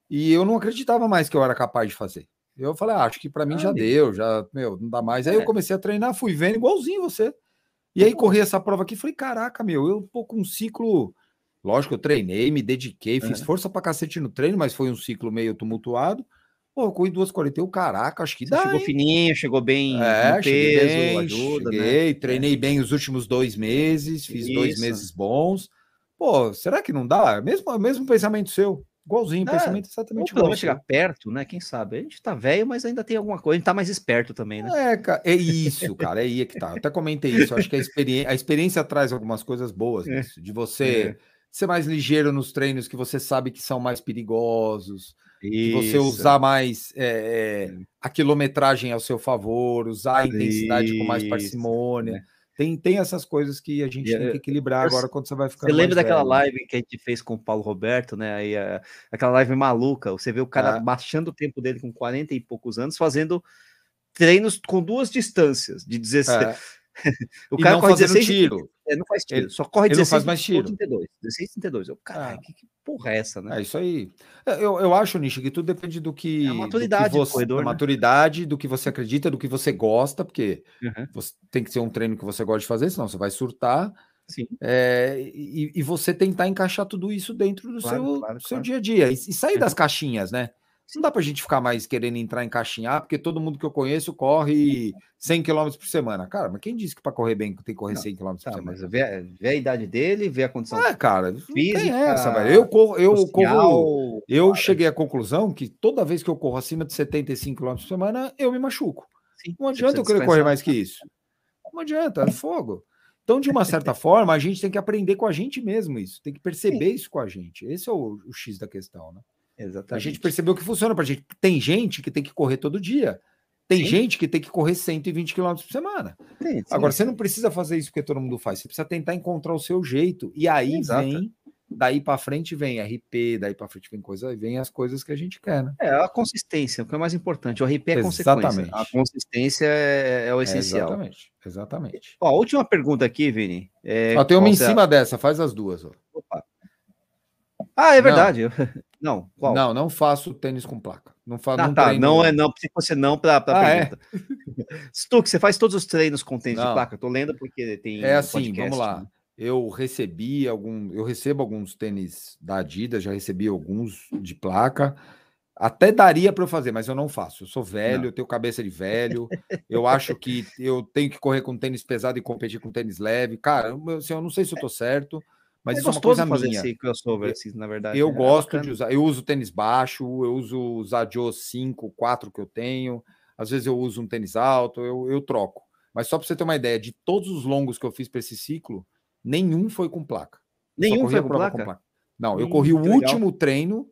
E eu não acreditava mais que eu era capaz de fazer. Eu falei, ah, acho que pra mim Ah, já amigo. deu, já, meu, não dá mais. Aí eu É. comecei a treinar, fui vendo igualzinho você. E aí corri essa prova aqui, falei, caraca, meu, eu tô com um ciclo. Lógico, eu treinei, me dediquei, fiz Aham. força pra cacete no treino, mas foi um ciclo meio tumultuado. Pô, eu corri 2,41, caraca, acho que Você dá. chegou hein? fininho, chegou bem É, peso, bem, ajuda, cheguei, né? treinei bem os últimos dois meses, fiz dois Isso. meses bons. Pô, será que não dá? Mesmo, mesmo pensamento seu, igualzinho, É, pensamento exatamente pelo igual. menos chegar perto, né? Quem sabe? A gente tá velho, mas ainda tem alguma coisa. A gente tá mais esperto também, né? É, cara, é isso, cara, é aí que tá. Eu até comentei isso. Acho que a experiência, a experiência traz algumas coisas boas É. nisso, de você ser mais ligeiro nos treinos que você sabe que são mais perigosos, de você usar mais é, é, a quilometragem ao seu favor, usar a intensidade com mais parcimônia. É. Tem, tem essas coisas que a gente E, tem eh, que equilibrar eu- agora quando você vai ficar. Você lembra daquela live que a gente fez com o Paulo Roberto, né? Aí, a- aquela live maluca. Você vê o cara Ah. baixando o tempo dele com 40 e poucos anos, fazendo treinos com duas distâncias, de 16. o cara não corre fazendo 16 tiro. É, não faz tiro, Ele- só corre ele não 16 faz mais tiro. 32. 16, 32. Eu, caralho, Ah. que, que porra é essa, né? É isso aí. É, Eu, eu acho, Nishi, que tudo depende do que. É a do que maturidade do você, corredor, né? maturidade, do que você acredita, do que você gosta, porque Uhum, você tem que ser um treino que você gosta de fazer, senão você vai surtar. Sim. é, e, e você tentar encaixar tudo isso dentro do Claro, seu, claro, seu claro. dia a dia. E, e sair Uhum. das caixinhas, né? Não dá pra gente ficar mais querendo entrar em caixinha, ah, porque todo mundo que eu conheço corre 100 km por semana. Cara, mas quem disse que para correr bem tem que correr Não, 100 km por Tá, semana? mas vê, a- vê a idade dele, vê a condição É, cara, não tem física, essa, velho. Eu corro, eu corro, social, eu cheguei à conclusão que toda vez que eu corro acima de 75 km por semana, eu me machuco. sim, Não adianta eu querer correr mais que isso. Não adianta, é fogo. Então, de uma certa forma, a gente tem que aprender com a gente mesmo isso, tem que perceber isso com a gente. Esse é o, o X da questão, né? A Exatamente. gente percebeu que funciona pra gente. Tem gente que tem que correr todo dia. Tem Sim. gente que tem que correr 120 km por semana. Sim, sim, Agora, você não precisa fazer isso porque todo mundo faz. Você precisa tentar encontrar o seu jeito. E aí Exato. vem, daí para frente vem RP, daí para frente vem coisa, vem as coisas que a gente quer, né? É a consistência, o que é mais importante. O RP é consequência. Exatamente. A consistência é, é o É, essencial. exatamente, exatamente. Ó, a última pergunta aqui, Vini. É, Ó, tem uma em cima dessa, faz as duas. Ó. Opa. Ah, é verdade. Não, qual? Não, não faço tênis com placa. Não faço. Ah, não tá. treino- Não é não, se fosse não para a Ah, é? pergunta. Stuck, você faz todos os treinos com tênis de Não. placa? Eu tô lendo porque tem. É um assim, podcast, vamos lá. né? Eu recebi algum, eu recebo alguns tênis da Adidas, já recebi alguns de placa. Até daria para eu fazer, mas eu não faço. Eu sou velho, Não. eu tenho cabeça de velho. eu acho que eu tenho que correr com tênis pesado e competir com tênis leve. Cara, eu, assim, eu não sei se eu tô certo, mas é isso é uma gostoso coisa fazer minha. esse crossover, assim, na verdade. Eu É gosto de usar. Eu uso tênis baixo, eu uso os Adios 5, 4 que eu tenho. Às vezes eu uso um tênis alto, eu, eu troco. Mas só para você ter uma ideia, de todos os longos que eu fiz para esse ciclo, nenhum foi com placa. Nenhum foi com prova placa? Não, eu Hum, corri o legal. último treino,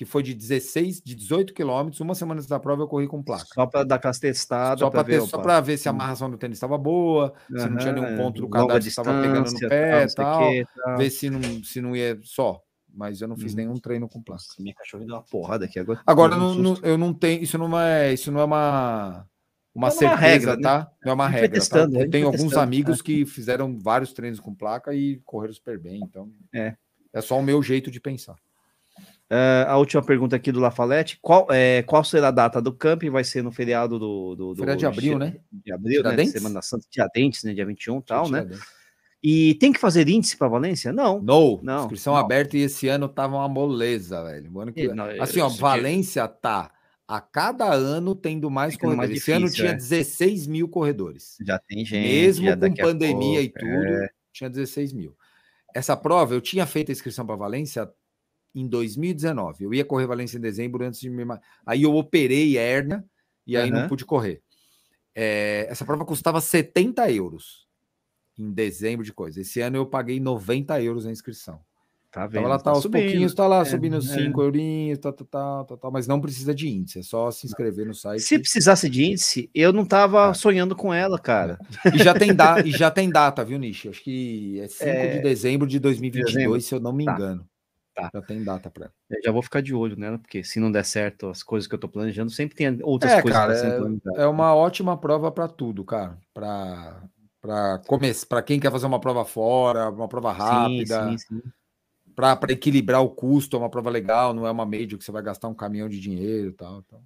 que foi de 16, de 18 quilômetros, uma semana antes da prova eu corri com placa. Só para dar aquelas testadas. Só para ver, só para ver se a hum. amarração do tênis estava boa, se não tinha nenhum ponto do cadastro que estava pegando no pé e tal, tal. ver se não, se não ia só. Mas eu não fiz Hum. nenhum treino com placa. Minha cachorra deu uma porrada aqui agora. Agora, não, eu não tenho. Isso não é, isso não é uma, uma Não é certeza, regra, né? tá? Não é uma A gente vai regra. Tá? testando, Eu tenho alguns testando, amigos que fizeram vários treinos com placa e correram super bem. Então, É. é só o meu jeito de pensar. É, a última pergunta aqui do Lafalete. Qual, é, qual será a data do camping? Vai ser no feriado do. do, do Feriado de abril, né? De abril, né? Semana Santa Tiradentes, né? Dia 21 e tal, né? E tem que fazer índice para Valência? Não. No, Não, inscrição não. aberta e esse ano tava uma moleza, velho. Que- E, não, assim, ó, dia- Valência tá a cada ano tendo mais corredores. mais Esse ano difícil, tinha é. 16 mil corredores. Já tem gente. Mesmo com pandemia e pouco, tudo, é. tinha 16 mil. Essa prova, eu tinha feito a inscrição para Valência em 2019. Eu ia correr Valência em dezembro antes de me. Aí eu operei hérnia e aí não Aham. pude correr. É, essa prova custava 70 euros em dezembro de coisa. Esse ano eu paguei 90 euros a inscrição. Tá Então vendo? ela tá aos subindo. pouquinhos, tá lá É, subindo é. 5 eurinhos, tá, tá, tá, tá, tá, mas não precisa de índice, é só se inscrever no site. Se precisasse de índice, eu não tava Ah. sonhando com ela, cara. E já tem, da, e já tem data, viu, Nishi? Acho que é 5 É, de dezembro de 2022, dezembro? se eu não me Tá. engano. Tá. Já tem data para. Já vou ficar de olho nela, porque se não der certo as coisas que eu tô planejando, sempre tem outras É, coisas cara, planejadas. É uma ótima prova para tudo, cara. Para para começar, para quem quer fazer uma prova fora, uma prova rápida, Sim, sim, sim. para equilibrar o custo, é uma prova legal, não é uma major que você vai gastar um caminhão de dinheiro, e tal, tal.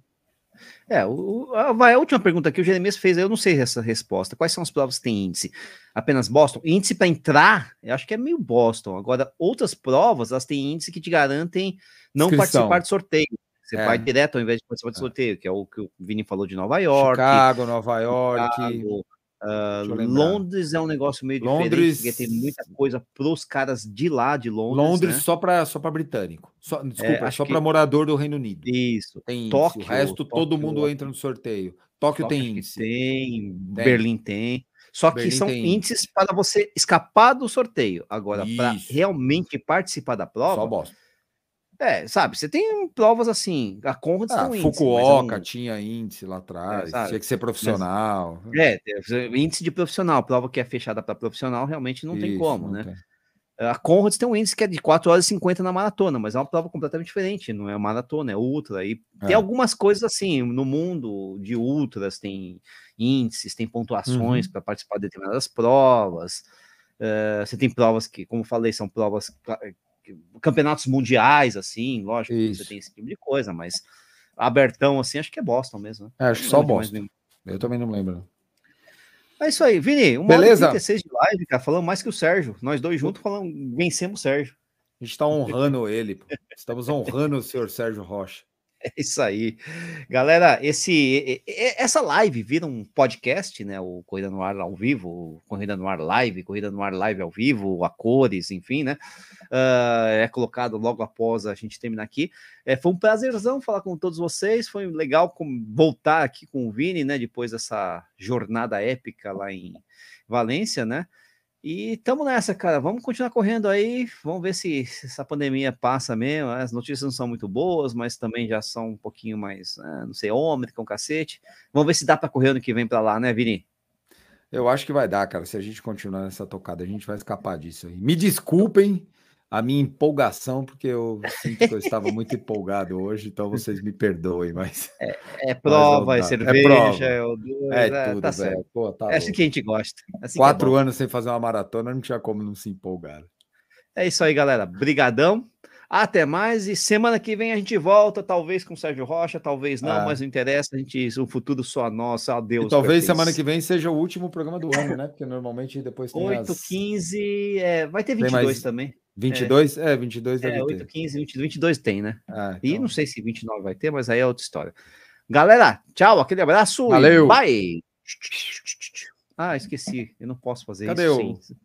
É, o, a, a última pergunta que o Jeremias fez, eu não sei essa resposta. Quais são as provas que têm índice? Apenas Boston? Índice para entrar, eu acho que é meio Boston. Agora, outras provas, elas têm índice que te garantem não Inscrição. participar de sorteio. Você É. vai direto ao invés de participar de É. sorteio, que é o que o Vini falou de Nova York. Chicago, Nova York, Chicago, ah. Londres é um negócio meio Londres- diferente, porque tem muita coisa pros caras de lá de Londres. Londres né? só para só para britânico. Só, desculpa, acho só que- para morador do Reino Unido. Isso. Tem. Tóquio, o resto todo Tóquio, mundo entra no sorteio. Tóquio Tóquio tem índice. Tem, Tem. Berlim tem. Só que Berlim são tem índices para você escapar do sorteio. Agora, para Isso. realmente participar da Só prova, bosta. É, sabe, você tem provas assim, a Conrads Ah, tem um índice, mas é Fukuoka um- tinha índice lá atrás, sabe? tinha que ser profissional. É, tem índice de profissional, prova que é fechada para profissional, realmente não tem Isso, como, não né? tem. A Conrads tem um índice que é de 4 horas e 50 na maratona, mas é uma prova completamente diferente, não é maratona, é ultra. E É. tem algumas coisas assim, no mundo de ultras, tem índices, tem Uhum. pontuações para participar de determinadas provas. eh, você tem provas que, como eu falei, são provas, campeonatos mundiais, assim, lógico, Isso. você tem esse tipo de coisa, mas abertão, assim, acho que é Boston mesmo. né? É, acho que Não só nenhum. Eu também não lembro. É isso aí, Vini, uma Beleza. hora e 36 de live, cara, falando mais que o Sérgio. Nós dois juntos falamos, vencemos o Sérgio. A gente está honrando ele. pô. Estamos honrando o senhor Sérgio Rocha. É isso aí. Galera, esse, essa live vira um podcast, né? O Corrida no Ar ao vivo, Corrida no Ar Live, Corrida no Ar Live ao vivo, a cores, enfim, né? Ah, é colocado logo após a gente terminar aqui. É, foi um prazerzão falar com todos vocês. Foi legal com- voltar aqui com o Vini, né? Depois dessa jornada épica lá em Valência, né? E tamo nessa, cara. Vamos continuar correndo aí. Vamos ver se, essa pandemia passa mesmo. As notícias não são muito boas, mas também já são um pouquinho mais, ah, não sei, ômetro com cacete. Vamos ver se dá para correr ano que vem para lá, né, Vini? Eu acho que vai dar, cara. Se a gente continuar nessa tocada, a gente vai escapar disso aí. Me desculpem a minha empolgação, porque eu sinto que eu estava muito empolgado hoje, então vocês me perdoem, mas É prova, é dá. É cerveja, prova. é, o dois, é, é, tudo, tá velho. Pô, tá É assim louco. que a gente gosta. Assim é Quatro bom. anos sem fazer uma maratona, não tinha como não se empolgar. É isso aí, galera. Brigadão. Até mais e semana que vem a gente volta, talvez com o Sérgio Rocha, talvez não, Ah. mas não interessa, a gente, o futuro só nosso, a Deus. E talvez semana que vem seja o último programa do ano, né? Porque normalmente depois tem 8, as 15, é, vai ter Tem 22 mais- também. 22, é, 22 deve É, ter. 8, 15, 20, 22 tem, né? Ah, E então. não sei se 29 vai ter, mas aí é outra história. Galera, tchau, aquele abraço. e Valeu. Bye. Ah, esqueci. Eu não posso fazer Cadê isso. o- sem-